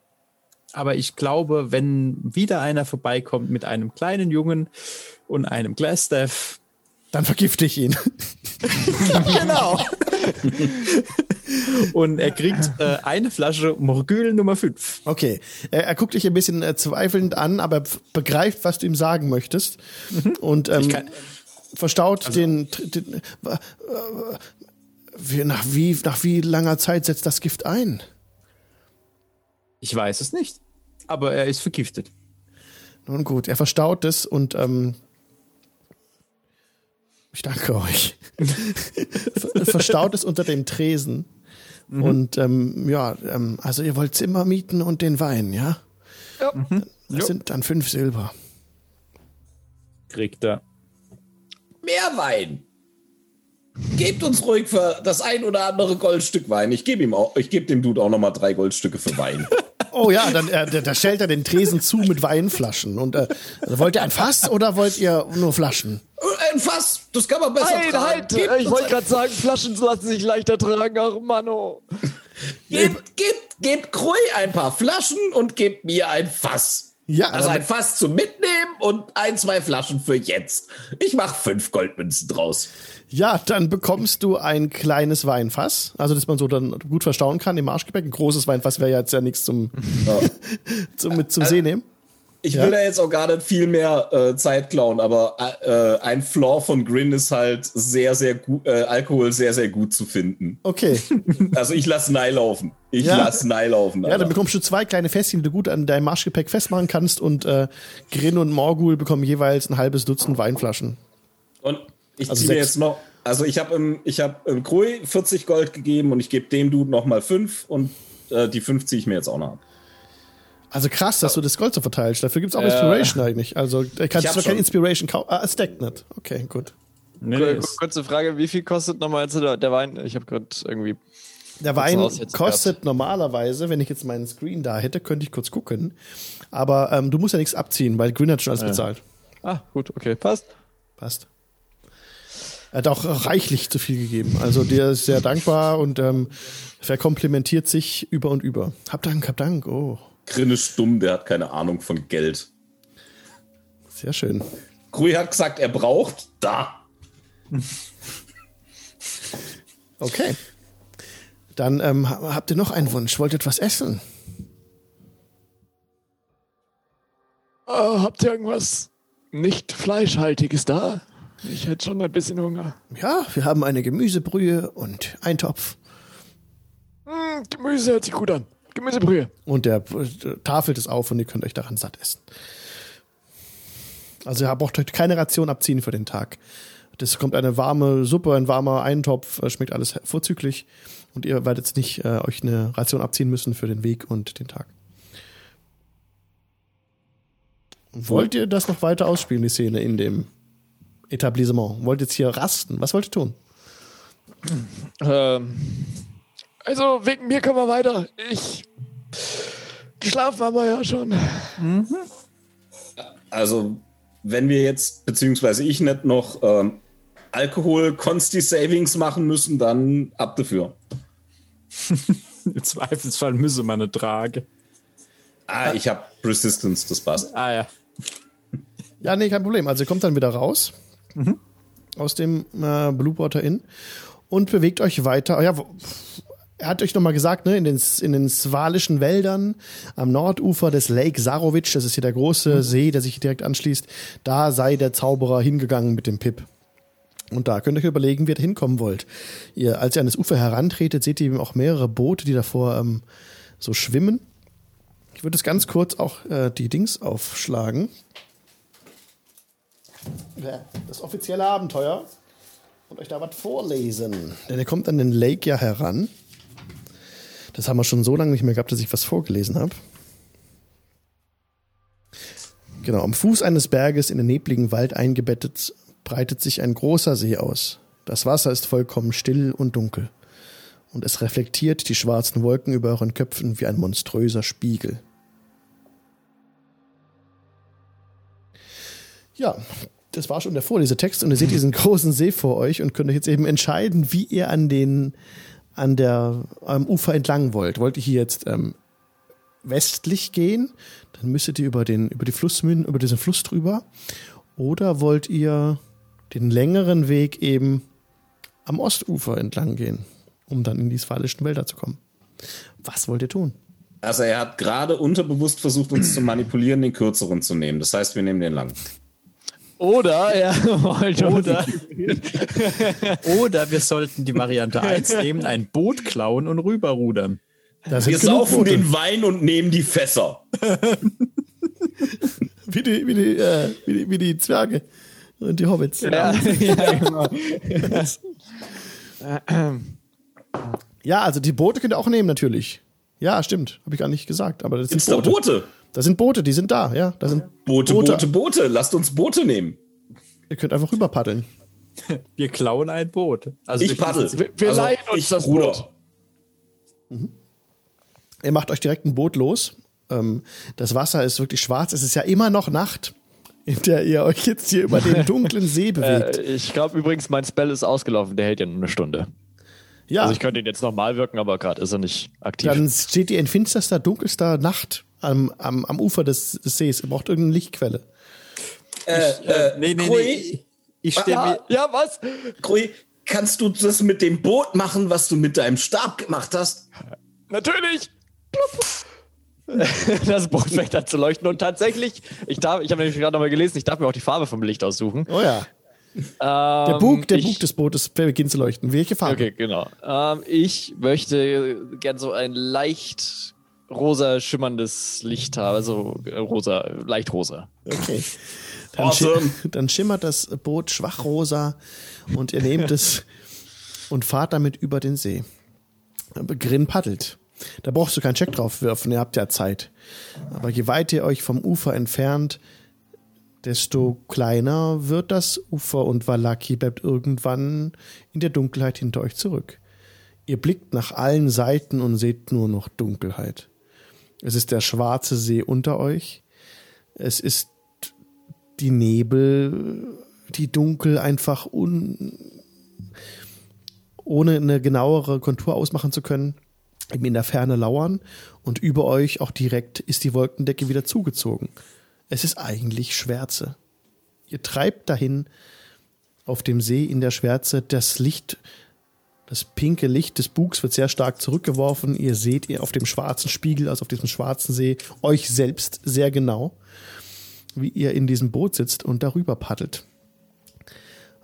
Aber ich glaube, wenn wieder einer vorbeikommt mit einem kleinen Jungen und einem Glassstaff, Dann vergifte ich ihn. <laughs> genau. und er kriegt äh, eine Flasche Morgül Nummer 5. Okay. Er, er guckt dich ein bisschen äh, zweifelnd an, aber er begreift, was du ihm sagen möchtest. Und ähm, kann- verstaut den, den äh, wie, nach, wie, nach wie langer Zeit setzt das Gift ein? Ich weiß es nicht. Aber er ist vergiftet. Nun gut, er verstaut es und ähm, ich danke euch. Ver- <laughs> verstaut es unter dem Tresen. Und ähm, ja, ähm, also ihr wollt Zimmer mieten und den Wein, ja? Ja. Das sind dann fünf Silber. Kriegt er. Mehr Wein. Gebt uns ruhig für das ein oder andere Goldstück Wein. Ich gebe ihm auch, ich gebe dem Dude auch noch mal drei Goldstücke für Wein. <laughs> Oh ja, dann äh, da- da stellt er den Tresen zu mit Weinflaschen. Und äh, also wollt ihr ein Fass oder wollt ihr nur Flaschen? Äh, Ein Fass, das kann man besser Halt, tragen. halt! Gebt Ich wollte gerade sagen, Flaschen lassen sich leichter tragen. Ach, Manno. Gebt, gebt, gebt Krui ein paar Flaschen und gebt mir ein Fass. Ja, Also ein Fass zum Mitnehmen und ein, zwei Flaschen für jetzt. Ich mache fünf Goldmünzen draus. Ja, dann bekommst du ein kleines Weinfass, also dass man so dann gut verstauen kann im Marschgepäck. Ein großes Weinfass wäre ja jetzt ja nichts zum, <laughs> zum mit zum See nehmen. Ich Ja. will da jetzt auch gar nicht viel mehr äh, Zeit klauen, aber äh, ein Flaw von Grin ist halt sehr, sehr gut, äh, Alkohol sehr, sehr gut zu finden. Okay. <laughs> Also ich lass Nei laufen. Ich Ja. lass Nei laufen. Ja, Alter. dann bekommst du zwei kleine Fässchen, die du gut an deinem Marschgepäck festmachen kannst und äh, Grin und Morgul bekommen jeweils ein halbes Dutzend Weinflaschen. Und ich Also ziehe jetzt noch, also ich habe im, ich habe im Krui 40 Gold gegeben und ich gebe dem Dude noch mal fünf und äh, die fünf ziehe ich mir jetzt auch noch ab. Also krass, dass du das Gold so verteilst. Dafür gibt's auch Inspiration eigentlich. Also da kannst du kein. Inspiration kaufen. Ah, es deckt nicht. Okay, gut. Nee, Kur- Kurze Frage, wie viel kostet nochmal jetzt der, der Wein? Ich habe gerade irgendwie. Der Wein kostet normalerweise, wenn ich jetzt meinen Screen da hätte, könnte ich kurz gucken. Aber ähm, du musst ja nichts abziehen, weil Green hat schon alles bezahlt. Ah, gut, okay, passt. Passt. Er hat auch reichlich zu viel gegeben. Also der ist sehr dankbar und ähm, verkomplimentiert sich über und über. Hab Dank, hab Dank. Oh, Grin ist stumm, der hat keine Ahnung von Geld. sehr schön. Krui hat gesagt, er braucht da. Okay. Dann ähm, ha- habt ihr noch einen Wunsch? Wollt ihr etwas essen? Ah, habt ihr irgendwas nicht Fleischhaltiges da? Ich hätte schon ein bisschen Hunger. Ja, wir haben eine Gemüsebrühe und Eintopf. Hm, Gemüse hört sich gut an. Gemüsebrühe. Und der äh, tafelt es auf und ihr könnt euch daran satt essen. Also ihr braucht euch keine Ration abziehen für den Tag. Das kommt eine warme Suppe, ein warmer Eintopf, äh, schmeckt alles vorzüglich. Und ihr werdet jetzt nicht äh, euch eine Ration abziehen müssen für den Weg und den Tag. Wollt ihr das noch weiter ausspielen, die Szene in dem Etablissement? Wollt ihr jetzt hier rasten? Was wollt ihr tun? Ähm, also, wegen mir können wir weiter. Ich. Geschlafen haben wir ja schon. Also, wenn wir jetzt, beziehungsweise ich nicht noch ähm, Alkohol-Consti-Savings machen müssen, dann ab dafür. <laughs> Im Zweifelsfall müsse man eine Trage. Ah, ich habe Resistance, das passt. Ah ja. Ja, nee, kein Problem. Also ihr kommt dann wieder raus aus dem äh, Blue Water Inn und bewegt euch weiter. Ja, wo- er hat euch nochmal gesagt, ne, in den, in den swalischen Wäldern am Nordufer des Lake Sarovic, das ist hier der große See, der sich direkt anschließt, da sei der Zauberer hingegangen mit dem Pip. Und da könnt ihr euch überlegen, wie ihr hinkommen wollt. Ihr, als ihr an das Ufer herantretet, seht ihr eben auch mehrere Boote, die davor ähm, so schwimmen. Ich würde es ganz kurz auch äh, die Dings aufschlagen. Das offizielle Abenteuer. Und euch da was vorlesen. Denn ihr kommt an den Lake ja heran. Das haben wir schon so lange nicht mehr gehabt, dass ich was vorgelesen habe. Genau, am Fuß eines Berges in den nebligen Wald eingebettet breitet sich ein großer See aus. Das Wasser ist vollkommen still und dunkel. Und es reflektiert die schwarzen Wolken über euren Köpfen wie ein monströser Spiegel. Ja, das war schon der Vorlesetext und ihr seht diesen <laughs> großen See vor euch und könnt euch jetzt eben entscheiden, wie ihr an den an der am Ufer entlang wollt. Wollt ihr hier jetzt ähm, westlich gehen, dann müsstet ihr über den über die Flussmünden über diesen Fluss drüber, oder wollt ihr den längeren Weg eben am Ostufer entlang gehen, um dann in die swalischen Wälder zu kommen? Was wollt ihr tun? Also er hat gerade unterbewusst versucht, uns zu manipulieren, den kürzeren zu nehmen. Das heißt, wir nehmen den lang. Oder <laughs> er wollte Oder, <laughs> oder wir sollten die Variante 1 nehmen, ein Boot klauen und rüberrudern. Da sind Wir saufen Boote. den Wein und nehmen die Fässer. <laughs> Wie die, wie die, äh, wie die, wie die Zwerge und die Hobbits. Ja, ja, genau. Ja, also die Boote könnt ihr auch nehmen natürlich. Ja, stimmt. Habe ich gar nicht gesagt. Aber das sind Boote. Boote? Das sind Boote, die sind da, ja. Das sind Boote, Boote, Boote. Lasst uns Boote nehmen. Ihr könnt einfach rüber paddeln. <laughs> Wir klauen ein Boot. Also Ich wir- paddel. Wir- wir leihen uns ich das ruder. Boot. Ihr macht euch direkt ein Boot los. Ähm, das Wasser ist wirklich schwarz. Es ist ja immer noch Nacht, in der ihr euch jetzt hier über den <laughs> dunklen See bewegt. Äh, ich glaube übrigens, mein Spell ist ausgelaufen. Der hält ja nur eine Stunde. ja, Also ich könnte ihn jetzt nochmal wirken, aber gerade ist er nicht aktiv. dann steht ihr in finsterster, dunkelster Nacht am, am, am Ufer des, des Sees. Ihr braucht irgendeine Lichtquelle. Äh, Nee, nee, Krui, nee. Ich stehe ah, mir. ja, was? Krui, kannst du das mit dem Boot machen, was du mit deinem Stab gemacht hast? Natürlich! <laughs> Das Boot fängt an zu leuchten und tatsächlich, ich darf, ich habe nämlich gerade nochmal gelesen, ich darf mir auch die Farbe vom Licht aussuchen. Oh ja. Der Der Bug, der ich, Bug des Bootes beginnt zu leuchten. Welche Farbe? Okay, genau. Ähm, ich möchte gern so ein leicht rosa schimmerndes Licht haben, also äh, rosa, leicht rosa. Okay. Dann, Awesome. schi dann schimmert das Boot schwachrosa und ihr nehmt es <laughs> und fahrt damit über den See. Aber Grin paddelt. Da brauchst du keinen Check drauf werfen, ihr habt ja Zeit. Aber je weiter ihr euch vom Ufer entfernt, desto kleiner wird das Ufer und Valaki bleibt irgendwann in der Dunkelheit hinter euch zurück. Ihr blickt nach allen Seiten und seht nur noch Dunkelheit. Es ist der schwarze See unter euch. Es ist die Nebel, die dunkel einfach un, ohne eine genauere Kontur ausmachen zu können, eben in der Ferne lauern und über euch auch direkt ist die Wolkendecke wieder zugezogen. Es ist eigentlich Schwärze. Ihr treibt dahin auf dem See in der Schwärze. Das Licht, das pinke Licht des Bugs wird sehr stark zurückgeworfen. Ihr seht ihr auf dem schwarzen Spiegel, also auf diesem schwarzen See, euch selbst sehr genau, wie ihr in diesem Boot sitzt und darüber paddelt.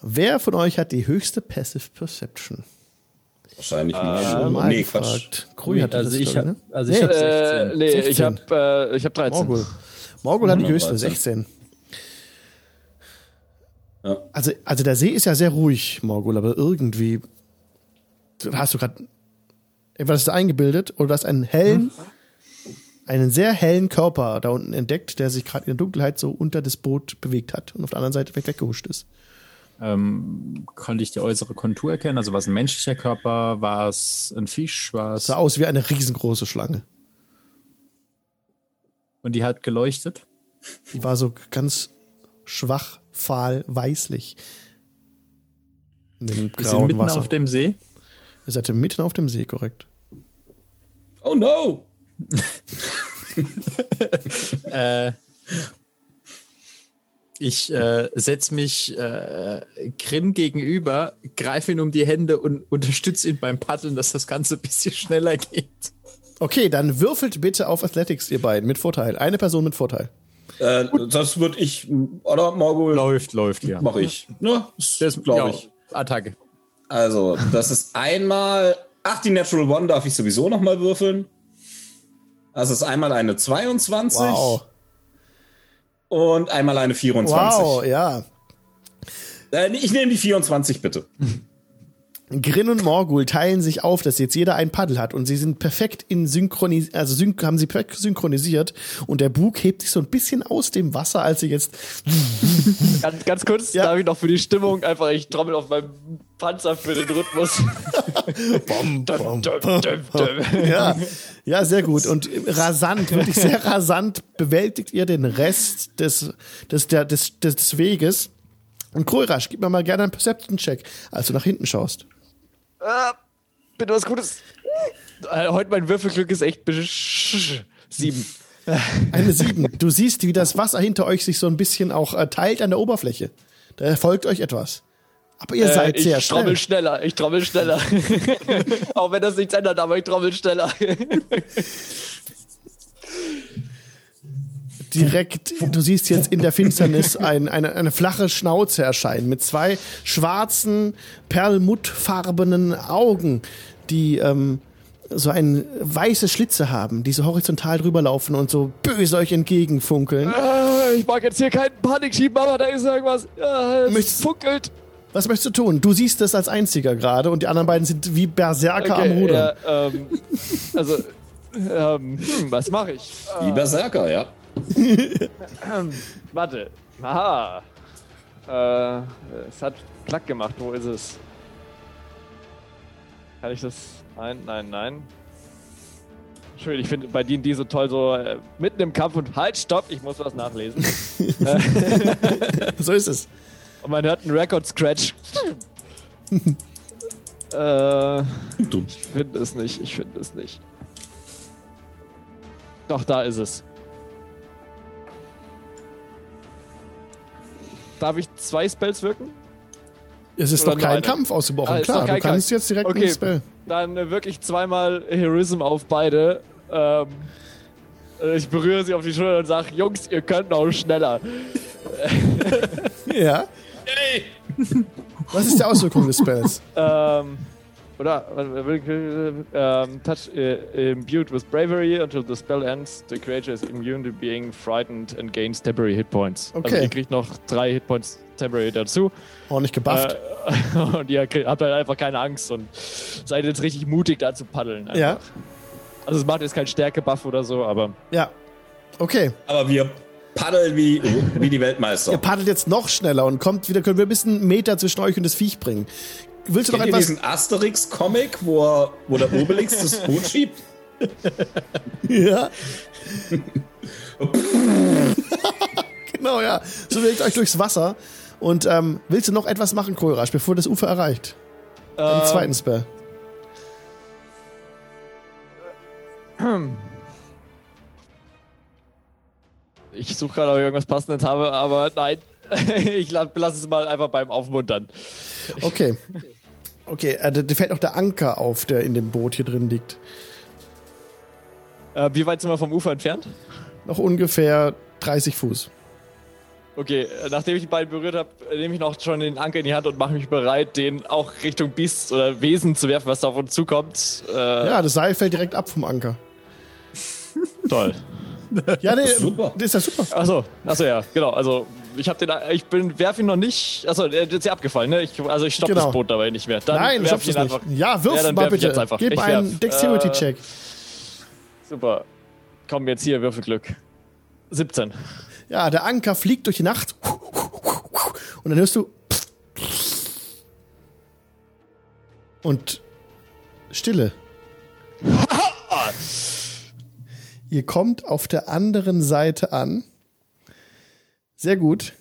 Wer von euch hat die höchste Passive Perception? Wahrscheinlich mal nee, Quatsch. gefragt. Grui hat Also das, ich glaube habe ne? also ich Nee. hab Äh, 16. nee, 16. ich hab, äh, ich hab 13. Morgul. Morgul hat die höchste, 13. 16. Ja. Also, also der See ist ja sehr ruhig, Morgul, aber irgendwie hast du gerade etwas eingebildet oder du hast einen hellen, einen sehr hellen Körper da unten entdeckt, der sich gerade in der Dunkelheit so unter das Boot bewegt hat und auf der anderen Seite weg weggehuscht ist. Ähm, konnte ich die äußere Kontur erkennen? Also war es ein menschlicher Körper? War es ein Fisch? War es Sah aus wie eine riesengroße Schlange. und die hat geleuchtet? Die war so ganz schwach, fahl, weißlich. In dem Wir sind grauen mitten Wasser. auf dem See. Ihr seid mitten auf dem See, korrekt. Oh no! <laughs> Äh, ich äh, setze mich äh, Grin gegenüber, greife ihn um die Hände und unterstütze ihn beim Paddeln, dass das Ganze ein bisschen schneller geht. Okay, dann würfelt bitte auf Athletics, ihr beiden, mit Vorteil. Eine Person mit Vorteil. Äh, das würde ich, oder Morgul, Läuft, läuft, ja. mache ich. Ne, das glaube ich. Attacke. Also, das ist einmal, ach, die Natural One darf ich sowieso noch mal würfeln. Das ist einmal eine 22 Wow. und einmal eine 24. Wow, ja. Äh, ich nehme die 24 bitte. <laughs> Grin und Morgul teilen sich auf, dass jetzt jeder ein Paddel hat und sie sind perfekt in synchronis also syn haben sie perfekt synchronisiert und der Bug hebt sich so ein bisschen aus dem Wasser, als sie jetzt <laughs> Ganz, ganz kurz, Ja. darf ich noch für die Stimmung einfach, ich trommel auf meinem Panzer für den Rhythmus. <laughs> bom, bom, bom, ja, ja, sehr gut. Und rasant, wirklich sehr rasant bewältigt ihr den Rest des, des, der, des, des Weges. Und Kohlrasch, gib mir mal gerne einen Perception-Check, als du nach hinten schaust. Ah, bitte was Gutes. Äh, Heute mein Würfelglück ist echt sieben. Eine 7. Du siehst, wie das Wasser hinter euch sich so ein bisschen auch äh, teilt an der Oberfläche. Da erfolgt euch etwas. Aber ihr Äh, seid ich sehr trommel schnell. schneller, ich trommel schneller. <laughs> Auch wenn das nichts ändert, aber ich trommel schneller. <laughs> Direkt, du siehst jetzt in der Finsternis ein, eine, eine flache Schnauze erscheinen mit zwei schwarzen, perlmuttfarbenen Augen, die ähm, so ein weiße Schlitze haben, die so horizontal drüber laufen und so böse euch entgegenfunkeln. Ah, ich mag jetzt hier keinen Panik schieben, aber da ist irgendwas. Ah, es Möchtest- funkelt. Was möchtest du tun? Du siehst das als einziger gerade und die anderen beiden sind wie Berserker am Ruder. ja, ähm, also, ähm, hm, was mache ich? Die Berserker, ja. Ähm, warte. Aha. Äh, es hat klack gemacht. Wo ist es? Kann ich das? Nein, nein, nein. Entschuldigung, ich finde bei D&D so toll, so äh, mitten im Kampf und halt, stopp, ich muss was nachlesen. <laughs> So ist es. Und man hört einen Record-Scratch. <laughs> äh, ich finde es nicht, ich finde es nicht. Doch, da ist es. Darf ich zwei Spells wirken? Es ist Oder doch kein? Kampf ausgebrochen. Ah, Klar, du kannst Kampf. jetzt direkt Okay. ein Spell. Dann äh, wirklich zweimal Heroism auf beide. Ähm, äh, ich berühre sie auf die Schulter und sage, Jungs, ihr könnt noch schneller. <laughs> Ja. Was ist die Auswirkung des Spells? Ähm, oder äh, ähm, touch äh, imbued with bravery until the spell ends. The creature is immune to being frightened and gains temporary hit points. Also Okay. ihr kriegt noch drei Hitpoints temporary dazu. Ordentlich gebufft. Äh, <laughs> und ihr kriegt- habt halt einfach keine Angst und seid jetzt richtig mutig da zu paddeln. einfach. ja. Also es macht jetzt keinen Stärke-Buff oder so, aber Ja. Okay. Aber wir paddeln wie, wie die Ihr Weltmeister. paddelt jetzt noch schneller und kommt wieder, können wir ein bisschen Meter zwischen euch und das Viech bringen. Willst du noch Kennt etwas? diesen Asterix-Comic, wo, er- wo der Obelix das <laughs> Boot schiebt? Ja. <laughs> genau, ja. So bewegt euch durchs Wasser. Und ähm, willst du noch etwas machen, Kohlrasch, bevor das Ufer erreicht? Einen Ähm, zweiten Spell. <clears throat> Ich suche gerade, ob ich irgendwas Passendes habe, aber nein. <laughs> ich la- lasse es mal einfach beim Aufmuntern. Okay. Okay, äh, da da fällt noch der Anker auf, der in dem Boot hier drin liegt. Äh, wie weit sind wir vom Ufer entfernt? Noch ungefähr 30 Fuß. Okay, äh, nachdem ich die beiden berührt habe, nehme ich noch schon den Anker in die Hand und mache mich bereit, den auch Richtung Biest oder Wesen zu werfen, was da auf uns zukommt. Äh, Ja, das Seil fällt direkt ab vom Anker. toll. Ja, nee, Super. das ist ja super. Achso, achso, ja, genau. Also, ich habe den, ich bin, werf ihn noch nicht. Achso, der ist ja abgefallen, ne? Ich, also, ich stoppe Genau. das Boot dabei nicht mehr. Dann Nein, werf ihn nicht. einfach. Ja, wirf Ja, mal werf bitte. jetzt einfach. Gib Ich einen. Dexterity-Check. Super. Komm, jetzt hier, Würfelglück. 17. Ja, der Anker fliegt durch die Nacht. Und dann hörst du. Und Stille. <laughs> Ihr kommt auf der anderen Seite an. Sehr gut.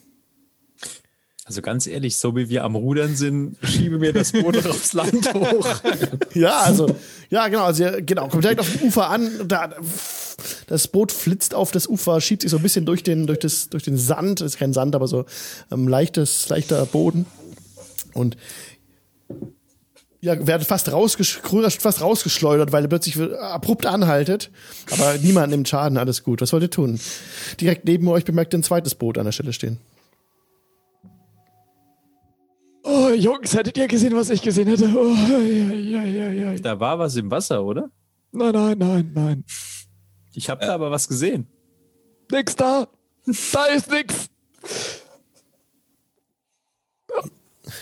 Also ganz ehrlich, so wie wir am Rudern sind, schiebe mir das Boot aufs Land hoch. <laughs> Ja, also, ja, genau, also, genau, kommt direkt auf dem Ufer an. Da, das Boot flitzt auf das Ufer, schiebt sich so ein bisschen durch den, durch das, durch den Sand. Das ist kein Sand, aber so ähm, leichtes, leichter Boden. Und ja, werdet fast, rausgesch fast rausgeschleudert, weil er plötzlich abrupt anhaltet. Aber niemand nimmt Schaden, alles gut. Was wollt ihr tun? Direkt neben euch bemerkt ihr ein zweites Boot an der Stelle stehen. Oh, Jungs, hättet ihr gesehen, was ich gesehen hätte? Oh, ja, ja, ja, ja. Da war was im Wasser, oder? Nein, nein, nein, nein. Ich habe da aber was gesehen. Nix da. Da ist nix.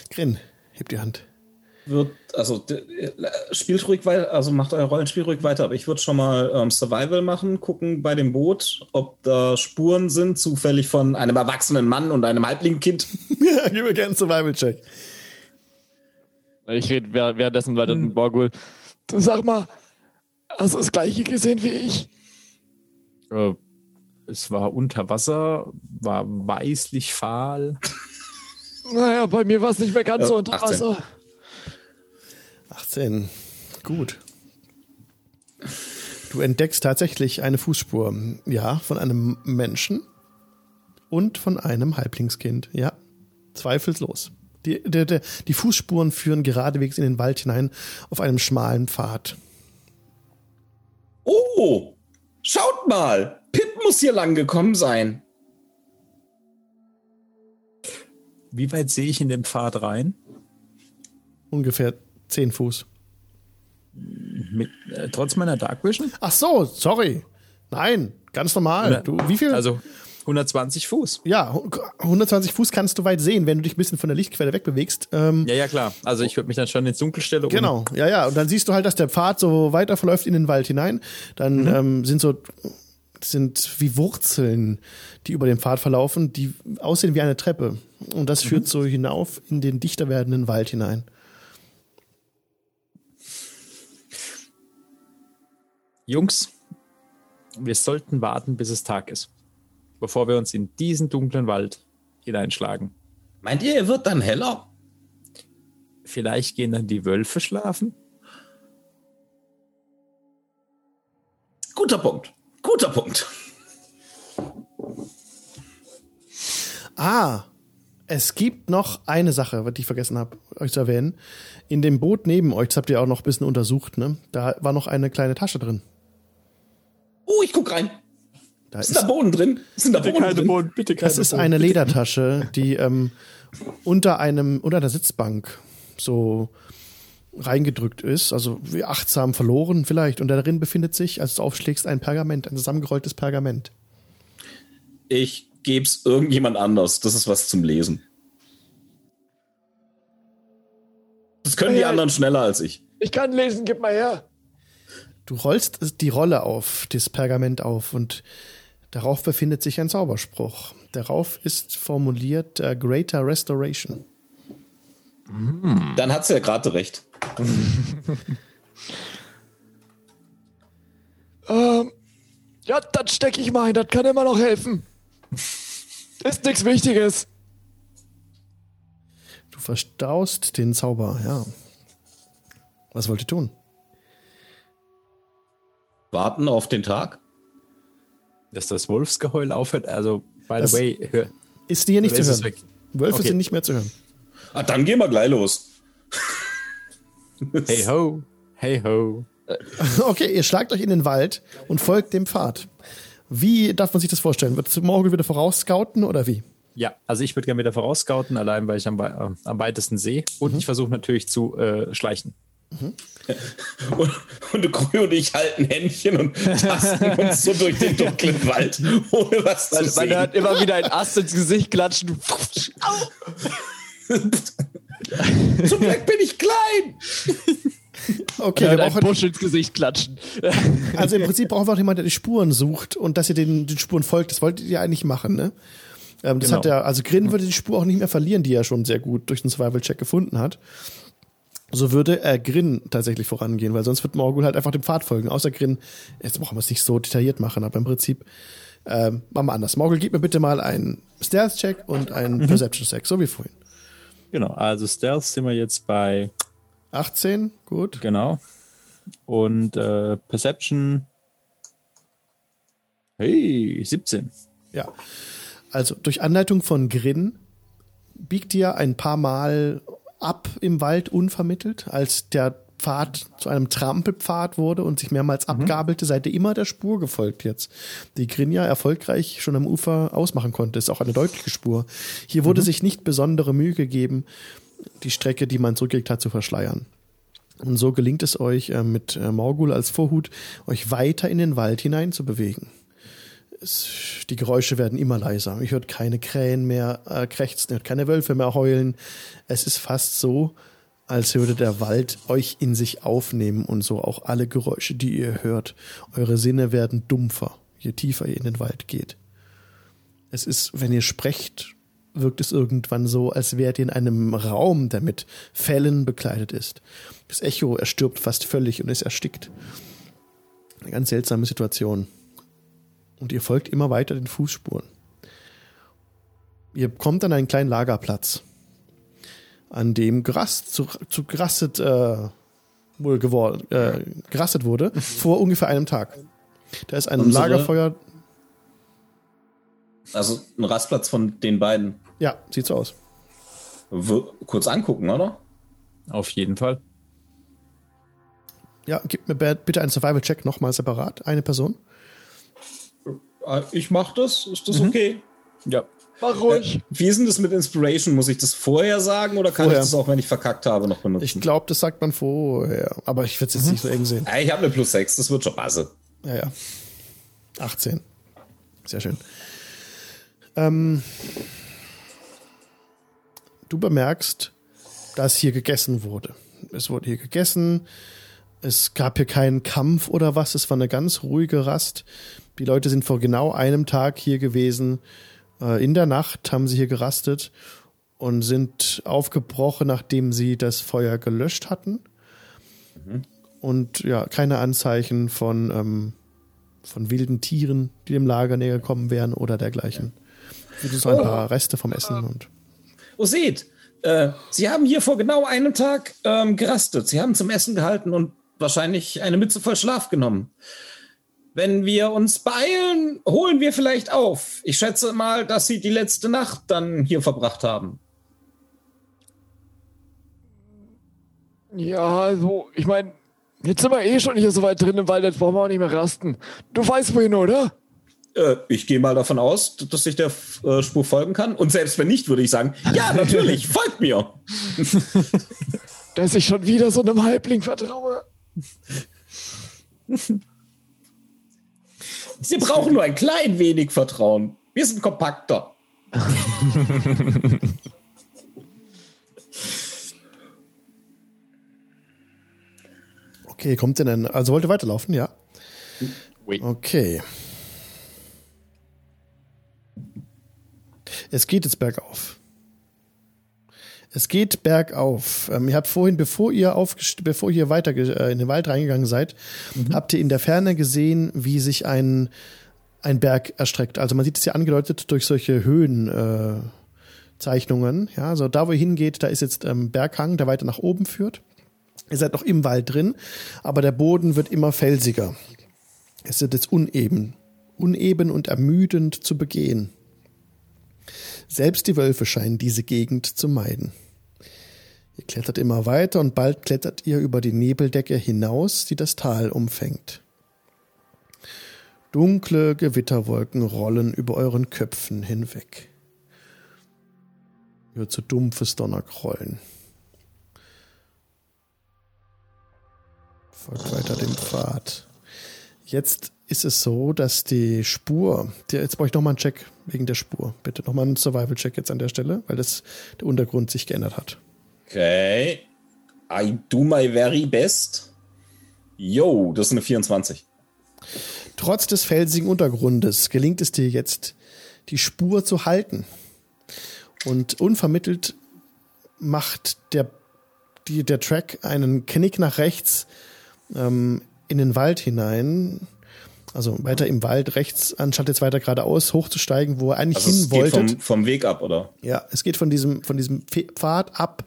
Grin, hebt die Hand. Wird, also spielt ruhig weiter, also macht euer Rollenspiel ruhig weiter, aber ich würde schon mal ähm, Survival machen, gucken bei dem Boot, ob da Spuren sind, zufällig von einem erwachsenen Mann und einem Halblingkind. <laughs> Ja, gib mir gerne einen Survival-Check. Ich rede währ- währenddessen weiter mit Borgul. Du sag mal, hast du das gleiche gesehen wie ich? Äh, es war unter Wasser, war weißlich fahl. Naja, bei mir war es nicht mehr ganz Ja, so unter 18. Wasser. 18. Gut. Du entdeckst tatsächlich eine Fußspur. Ja, von einem Menschen und von einem Halblingskind. Ja, zweifellos. Die, die, die, die Fußspuren führen geradewegs in den Wald hinein auf einem schmalen Pfad. Oh, schaut mal, Pip muss hier lang gekommen sein. Wie weit sehe ich in den Pfad rein? Ungefähr 10 Fuß. Mit, äh, trotz meiner Dark Vision? Ach so, sorry. Nein, ganz normal. Oder- Du, wie viel? Also 120 Fuß. ja, 120 Fuß kannst du weit sehen, wenn du dich ein bisschen von der Lichtquelle wegbewegst. Ähm, Ja, ja, klar. Also ich würde mich dann schon ins Dunkel stellen. Genau, ja, ja. Und dann siehst du halt, dass der Pfad so weiter verläuft in den Wald hinein. Dann ähm, sind so sind wie Wurzeln, die über den Pfad verlaufen, die aussehen wie eine Treppe. Und das führt so hinauf in den dichter werdenden Wald hinein. Jungs, wir sollten warten, bis es Tag ist. Bevor wir uns in diesen dunklen Wald hineinschlagen. Meint ihr, er wird dann heller? Vielleicht gehen dann die Wölfe schlafen? Guter Punkt. Guter Punkt. Ah, es gibt noch eine Sache, die ich vergessen habe, euch zu erwähnen. In dem Boot neben euch, das habt ihr auch noch ein bisschen untersucht, ne? Da war noch eine kleine Tasche drin. Oh, ich guck rein. Da Ist da Boden drin? Sind da Boden drin? Boden, bitte keine Das ist eine Ledertasche, die ähm, unter einem, unter der Sitzbank so reingedrückt ist, also wie achtsam verloren vielleicht. Und darin befindet sich, als du aufschlägst, ein Pergament, ein zusammengerolltes Pergament. Ich geb's irgendjemand anders. Das ist was zum Lesen. Das können die Ja, ja. anderen schneller als ich. Ich kann lesen, gib mal her. Du rollst die Rolle auf, das Pergament auf und darauf befindet sich ein Zauberspruch. Darauf ist formuliert äh, Greater Restoration. Dann hat's ja gerade recht. <laughs> Ähm, ja, das stecke ich mal ein, das kann immer noch helfen. Ist nichts Wichtiges. Du verstaust den Zauber, ja. Was wollt ihr tun? Warten auf den Tag? Dass das Wolfsgeheul aufhört. Also, by Das- the way, hör, Ist hier nicht zu es hören. weg? Wölfe Okay. sind nicht mehr zu hören. Ah, dann gehen wir gleich los. Hey ho, hey ho. <laughs> Okay, ihr schlagt euch in den Wald und folgt dem Pfad. Wie darf man sich das vorstellen? Wird Morgul wieder vorausscouten oder wie? Ja, also ich würde gerne wieder vorausscouten, allein weil ich am, äh, am weitesten sehe. Und ich versuche natürlich zu äh, schleichen. Und, und Krü und ich halten Händchen und tasten <laughs> uns so durch den dunklen Wald, ohne was zu Man, man sehen. hört immer wieder ein Ast ins Gesicht klatschen. <laughs> Zum Glück bin ich klein. Okay, Man wir brauchen, Busch ins Gesicht klatschen. <laughs> also im Prinzip brauchen wir auch jemanden, der die Spuren sucht und dass ihr den, den Spuren folgt. Das wolltet ihr eigentlich machen, ne? Ähm, das Genau. hat er, also Grin würde die Spur auch nicht mehr verlieren, die er schon sehr gut durch den Survival-Check gefunden hat. So würde er Grin tatsächlich vorangehen, weil sonst wird Morgul halt einfach dem Pfad folgen. Außer Grin, jetzt brauchen wir es nicht so detailliert machen, aber im Prinzip ähm, machen wir anders. Morgul, gib mir bitte mal einen Stealth-Check und einen Perception-Check, so wie vorhin. Genau, also Stealth sind wir jetzt bei, 18, gut. genau. Und äh, Perception, hey, 17. Ja. Also durch Anleitung von Grin biegt ihr ein paar Mal ab im Wald unvermittelt, als der Pfad zu einem Trampelpfad wurde und sich mehrmals abgabelte, seid ihr immer der Spur gefolgt jetzt. Die Grin ja erfolgreich schon am Ufer ausmachen konnte. Ist auch eine deutliche Spur. Hier wurde sich nicht besondere Mühe gegeben, die Strecke, die man zurückgelegt hat, zu verschleiern. Und so gelingt es euch äh, mit äh, Morgul als Vorhut, euch weiter in den Wald hinein zu bewegen. Die Geräusche werden immer leiser. Ich hört keine Krähen mehr äh, krächzen, hört keine Wölfe mehr heulen. Es ist fast so, als würde der Wald euch in sich aufnehmen und so auch alle Geräusche, die ihr hört. Eure Sinne werden dumpfer, je tiefer ihr in den Wald geht. Es ist, wenn ihr sprecht, wirkt es irgendwann so, als wärt ihr in einem Raum, der mit Fellen bekleidet ist. Das Echo erstirbt fast völlig und ist erstickt. Eine ganz seltsame Situation. Und ihr folgt immer weiter den Fußspuren. Ihr kommt an einen kleinen Lagerplatz, an dem Gras zu, zu gerastet, äh, wohl geworden, äh, gerastet wurde, <laughs> vor ungefähr einem Tag. Da ist ein Unsere- Lagerfeuer. Also ein Rastplatz von den beiden. Ja, sieht so aus. W kurz angucken, oder? Auf jeden Fall. Ja, gib mir bitte einen Survival-Check nochmal separat. Eine Person. Äh, Ich mach das. Ist das okay? Ja. Mach ruhig. Wie ist denn das mit Inspiration? Muss ich das vorher sagen oder kann Vorher. ich das auch, wenn ich verkackt habe, noch benutzen? Ich glaube, das sagt man vorher. Aber ich würde es jetzt nicht so eng sehen. Ah, ich habe eine plus 6, das wird schon passen. Ja, ja. 18. Sehr schön. Ähm, du bemerkst, dass hier gegessen wurde. Es wurde hier gegessen. Es gab hier keinen Kampf oder was. Es war eine ganz ruhige Rast. Die Leute sind vor genau einem Tag hier gewesen. Äh, in der Nacht haben sie hier gerastet und sind aufgebrochen, nachdem sie das Feuer gelöscht hatten. Und ja, keine Anzeichen von, ähm, von wilden Tieren, die dem Lager näher gekommen wären oder dergleichen. Nur so ein paar Reste vom Essen und. Oh, seht, äh, Sie haben hier vor genau einem Tag ähm, gerastet. Sie haben zum Essen gehalten und wahrscheinlich eine Mütze voll Schlaf genommen. Wenn wir uns beeilen, holen wir vielleicht auf. Ich schätze mal, dass Sie die letzte Nacht dann hier verbracht haben. Ja, also, ich meine, jetzt sind wir eh schon hier so weit drin im Wald, jetzt brauchen wir auch nicht mehr rasten. Du weißt wohin, oder? Äh, ich gehe mal davon aus, dass ich der äh, Spur folgen kann. Und selbst wenn nicht, würde ich sagen, ja, natürlich, <laughs> folgt mir. Dass ich schon wieder so einem Halbling vertraue. <laughs> Sie brauchen nur ein klein wenig Vertrauen. Wir sind kompakter. <laughs> Okay, kommt denn denn? Also wollt ihr weiterlaufen, ja? Okay. Es geht jetzt bergauf. Es geht bergauf. Ähm, ihr habt vorhin, bevor ihr aufgest bevor ihr weiter äh, in den Wald reingegangen seid, habt ihr in der Ferne gesehen, wie sich ein ein Berg erstreckt. Also man sieht es ja angedeutet durch solche Höhenzeichnungen. Äh, ja, also da, wo ihr hingeht, da ist jetzt ähm, Berghang, der weiter nach oben führt. Ihr seid noch im Wald drin, aber der Boden wird immer felsiger. Es wird jetzt uneben, uneben und ermüdend zu begehen. Selbst die Wölfe scheinen diese Gegend zu meiden. Ihr klettert immer weiter und bald klettert ihr über die Nebeldecke hinaus, die das Tal umfängt. Dunkle Gewitterwolken rollen über euren Köpfen hinweg. Hört so dumpfes Donnergrollen. Folgt weiter dem Pfad. Jetzt ist es so, dass die Spur, jetzt brauche ich nochmal einen Check wegen der Spur. Bitte nochmal einen Survival-Check jetzt an der Stelle, weil das, der Untergrund sich geändert hat. Okay. I do my very best. Yo, das ist eine 24. Trotz des felsigen Untergrundes gelingt es dir jetzt, die Spur zu halten. Und unvermittelt macht der, die, der Track einen Knick nach rechts ähm, in den Wald hinein. Also weiter im Wald rechts, anstatt jetzt weiter geradeaus hochzusteigen, wo er eigentlich Also hin wollte. vom, vom Weg ab, oder? Ja, es geht von diesem, von diesem Pfad ab,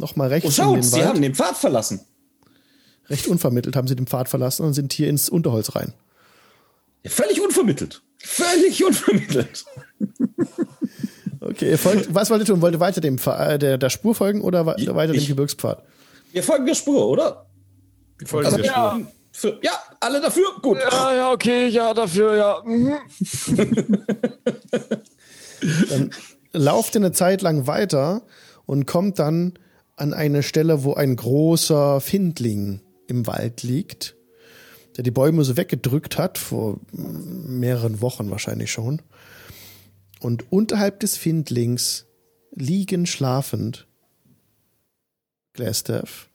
nochmal Oh, rechts in schaut, den sie Wald. haben den Pfad verlassen. Recht unvermittelt haben sie den Pfad verlassen und sind hier ins Unterholz rein. Ja, völlig unvermittelt. Völlig unvermittelt. Okay, ihr folgt, was wollt ihr tun? Wollt ihr weiter dem Pfad, äh, der, der Spur folgen oder wa- Ich- weiter dem ich- Gebirgspfad? Wir folgen der Spur, oder? Wir folgen Also, der Spur. ja, für, ja, alle dafür? Gut. Ja, ja, okay, ja, dafür, ja. Mhm. <laughs> Dann lauft ihr eine Zeit lang weiter und kommt dann an eine Stelle, wo ein großer Findling im Wald liegt, der die Bäume so weggedrückt hat, vor mehreren Wochen wahrscheinlich schon. Und unterhalb des Findlings liegen schlafend Glastaff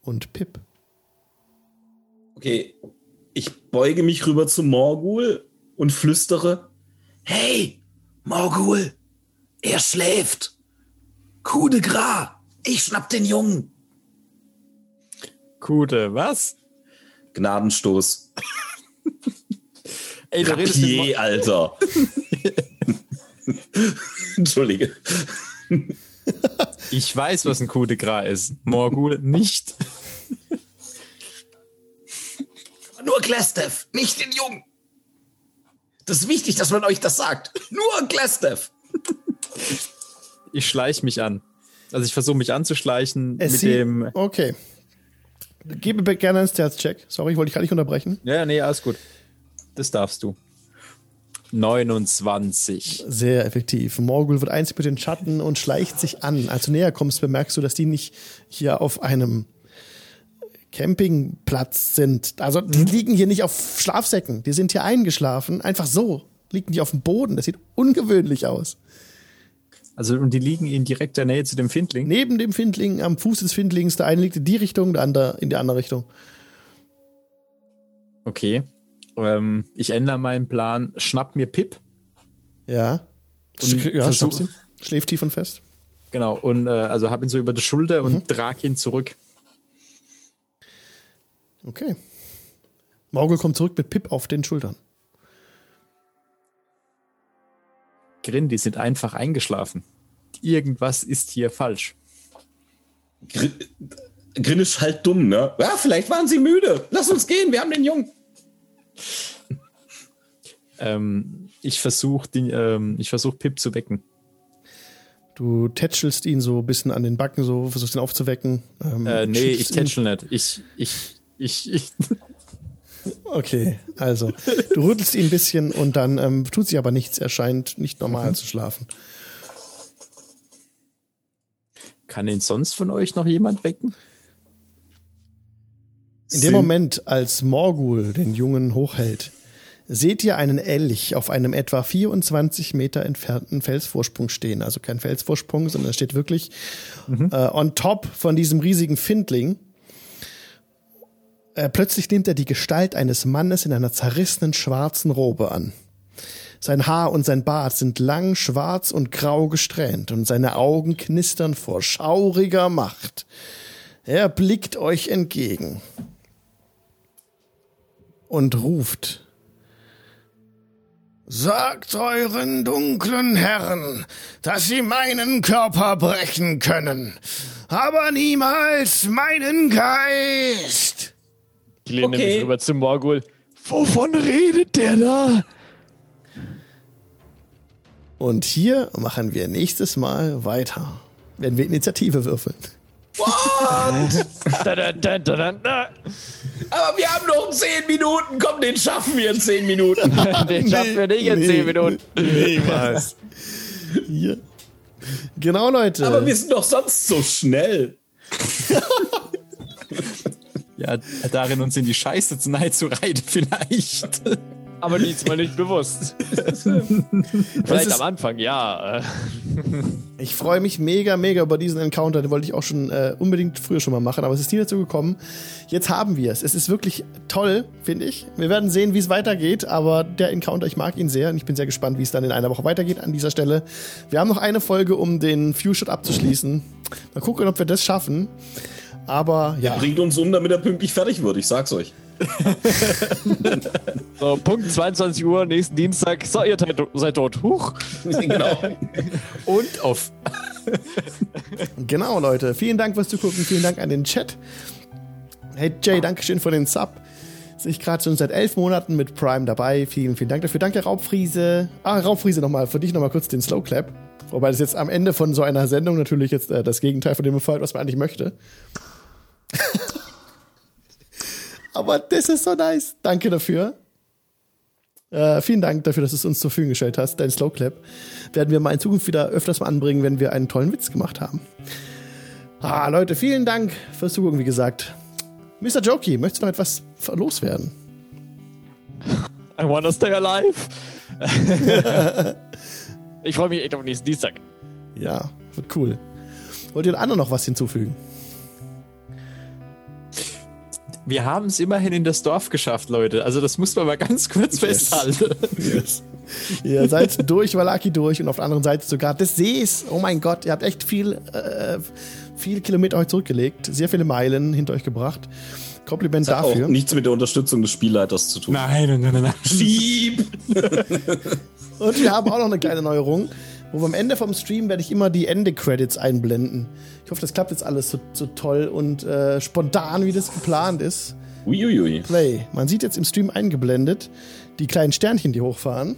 und Pip. Okay, ich beuge mich rüber zu Morgul und flüstere. Hey, Morgul, er schläft. Coup de gras, ich schnapp den Jungen. Gute, was? Gnadenstoß. <laughs> Ey, du redest Rapier, Alter. <laughs> Entschuldige. Ich weiß, was ein Coup de Gras ist. Morgul nicht. Nur Glastev, nicht den Jungen. Das ist wichtig, dass man euch das sagt. Nur Glastev. Ich schleich mich an. Also ich versuche mich anzuschleichen Es mit dem. Okay. Gebe mir gerne einen Stealth-Check. Sorry, ich wollte dich gar nicht unterbrechen. Ja, nee, alles gut. Das darfst du. 29. Sehr effektiv. Morgul wird eins mit den Schatten und schleicht sich an. Als du näher kommst, bemerkst du, dass die nicht hier auf einem Campingplatz sind. Also die liegen hier nicht auf Schlafsäcken. Die sind hier eingeschlafen. Einfach so. Liegen die auf dem Boden. Das sieht ungewöhnlich aus. Also und die liegen in direkter Nähe zu dem Findling. Neben dem Findling, am Fuß des Findlings, der eine liegt in die Richtung, der andere in die andere Richtung. Okay. Ähm, ich ändere meinen Plan. Schnapp mir Pip. Ja. Und ja, schnappst ihn. Schläft tief und fest. Genau. Und äh, also hab ihn so über die Schulter und Mhm. trag ihn zurück. Okay. Morgul kommt zurück mit Pip auf den Schultern. Grin, die sind einfach eingeschlafen. Irgendwas ist hier falsch. Gr Grin ist halt dumm, ne? Ja, vielleicht waren sie müde. Lass uns gehen, wir haben den Jungen. Ähm, ich versuche ähm, ich versuch Pip zu wecken. Du tätschelst ihn so ein bisschen an den Backen, so versuchst ihn aufzuwecken. Ähm, Äh, nee, ich tätschel nicht. Ich, ich, ich, ich. Okay, also du rüttelst ihn ein bisschen und dann ähm, tut sich aber nichts. Er scheint nicht normal Mhm. zu schlafen. Kann ihn sonst von euch noch jemand wecken? In dem Moment, als Morgul den Jungen hochhält, seht ihr einen Elch auf einem etwa 24 Meter entfernten Felsvorsprung stehen. Also kein Felsvorsprung, sondern er steht wirklich äh, on top von diesem riesigen Findling. Äh, plötzlich nimmt er die Gestalt eines Mannes in einer zerrissenen schwarzen Robe an. Sein Haar und sein Bart sind lang, schwarz und grau gesträhnt und seine Augen knistern vor schauriger Macht. Er blickt euch entgegen und ruft. Sagt euren dunklen Herren, dass sie meinen Körper brechen können, aber niemals meinen Geist. Ich lehne Okay. mich rüber zu Morgul. Wovon redet der da? Und hier machen wir nächstes Mal weiter, wenn wir Initiative würfeln. Da, da, da, da, da, da. Aber wir haben noch 10 Minuten. Komm, den schaffen wir in 10 Minuten. <laughs> Den schaffen wir nicht in Nee, 10 Minuten. Niemals. Hier. Genau, Leute. Aber wir sind doch sonst so schnell. <laughs> Ja, darin uns in die Scheiße zu Neid zu reiten, <laughs> vielleicht. Aber diesmal nicht bewusst. <laughs> Vielleicht am Anfang, ja. <laughs> Ich freue mich mega, mega über diesen Encounter. Den wollte ich auch schon äh, unbedingt früher schon mal machen, aber es ist nie dazu gekommen. Jetzt haben wir es. Es ist wirklich toll, finde ich. Wir werden sehen, wie es weitergeht, aber der Encounter, ich mag ihn sehr und ich bin sehr gespannt, wie es dann in einer Woche weitergeht an dieser Stelle. Wir haben noch eine Folge, um den Few-Shot abzuschließen. Mal gucken, ob wir das schaffen. Aber ja, Bringt uns um, damit er pünktlich fertig wird. Ich sag's euch. <laughs> So, Punkt 22 Uhr, nächsten Dienstag. So, ihr seid, tot. Huch. <laughs> genau. Und auf. genau, Leute. Vielen Dank fürs Zugucken. Vielen Dank an den Chat. Hey Jay, Dankeschön für den Sub. Sehe ich gerade schon seit elf Monaten mit Prime dabei. Vielen, vielen Dank dafür. Danke, Raubfriese. Ah, Raubfriese nochmal. Für dich nochmal kurz den Slow Clap. Wobei das jetzt am Ende von so einer Sendung natürlich jetzt äh, das Gegenteil von dem Fall, was man eigentlich möchte. <laughs> Aber das ist so nice. Danke dafür. Äh, vielen Dank dafür, dass du es uns zur Verfügung gestellt hast. Dein Slow Clap werden wir mal in Zukunft wieder öfters mal anbringen, wenn wir einen tollen Witz gemacht haben. Ah, Leute, vielen Dank fürs Zugucken, wie gesagt. Mr. Jokey, möchtest du noch etwas loswerden? <laughs> I wanna stay alive. <laughs> ich freue mich echt auf den nächsten Dienstag. Ja, wird cool. Wollt ihr den anderen noch was hinzufügen? Wir haben es immerhin in das Dorf geschafft, Leute. Also das muss man mal ganz kurz festhalten. Yes. <laughs> ihr seid durch Valaki durch und auf der anderen Seite sogar des Sees. Oh mein Gott, ihr habt echt viel, äh, viel Kilometer euch zurückgelegt, sehr viele Meilen hinter euch gebracht. Kompliment Hat dafür. auch nichts mit der Unterstützung des Spielleiters zu tun. Nein, nein, nein, nein. Schieb! <laughs> Und wir haben auch noch eine kleine Neuerung, wo wir am Ende vom Stream werde ich immer die Ende-Credits einblenden. Ich hoffe, das klappt jetzt alles so, so toll und äh, spontan, wie das geplant ist. Uiuiui. Play. Man sieht jetzt im Stream eingeblendet die kleinen Sternchen, die hochfahren.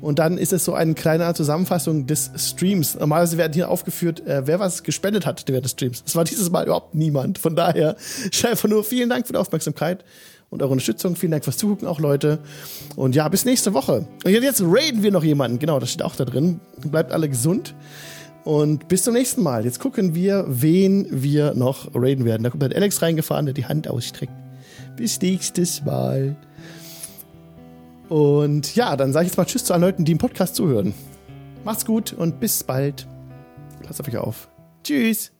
Und dann ist es so eine kleine Zusammenfassung des Streams. Normalerweise werden hier aufgeführt, äh, wer was gespendet hat während des Streams. Das war dieses Mal überhaupt niemand. Von daher, <laughs> ich einfach nur vielen Dank für die Aufmerksamkeit und eure Unterstützung. Vielen Dank fürs Zugucken auch, Leute. Und ja, bis nächste Woche. Und jetzt raiden wir noch jemanden. Genau, das steht auch da drin. Bleibt alle gesund. Und bis zum nächsten Mal. Jetzt gucken wir, wen wir noch raiden werden. Da kommt dann Alex reingefahren, der die Hand ausstreckt. Bis nächstes Mal. Und ja, dann sage ich jetzt mal Tschüss zu allen Leuten, die im Podcast zuhören. Macht's gut und bis bald. Passt auf euch auf. Tschüss.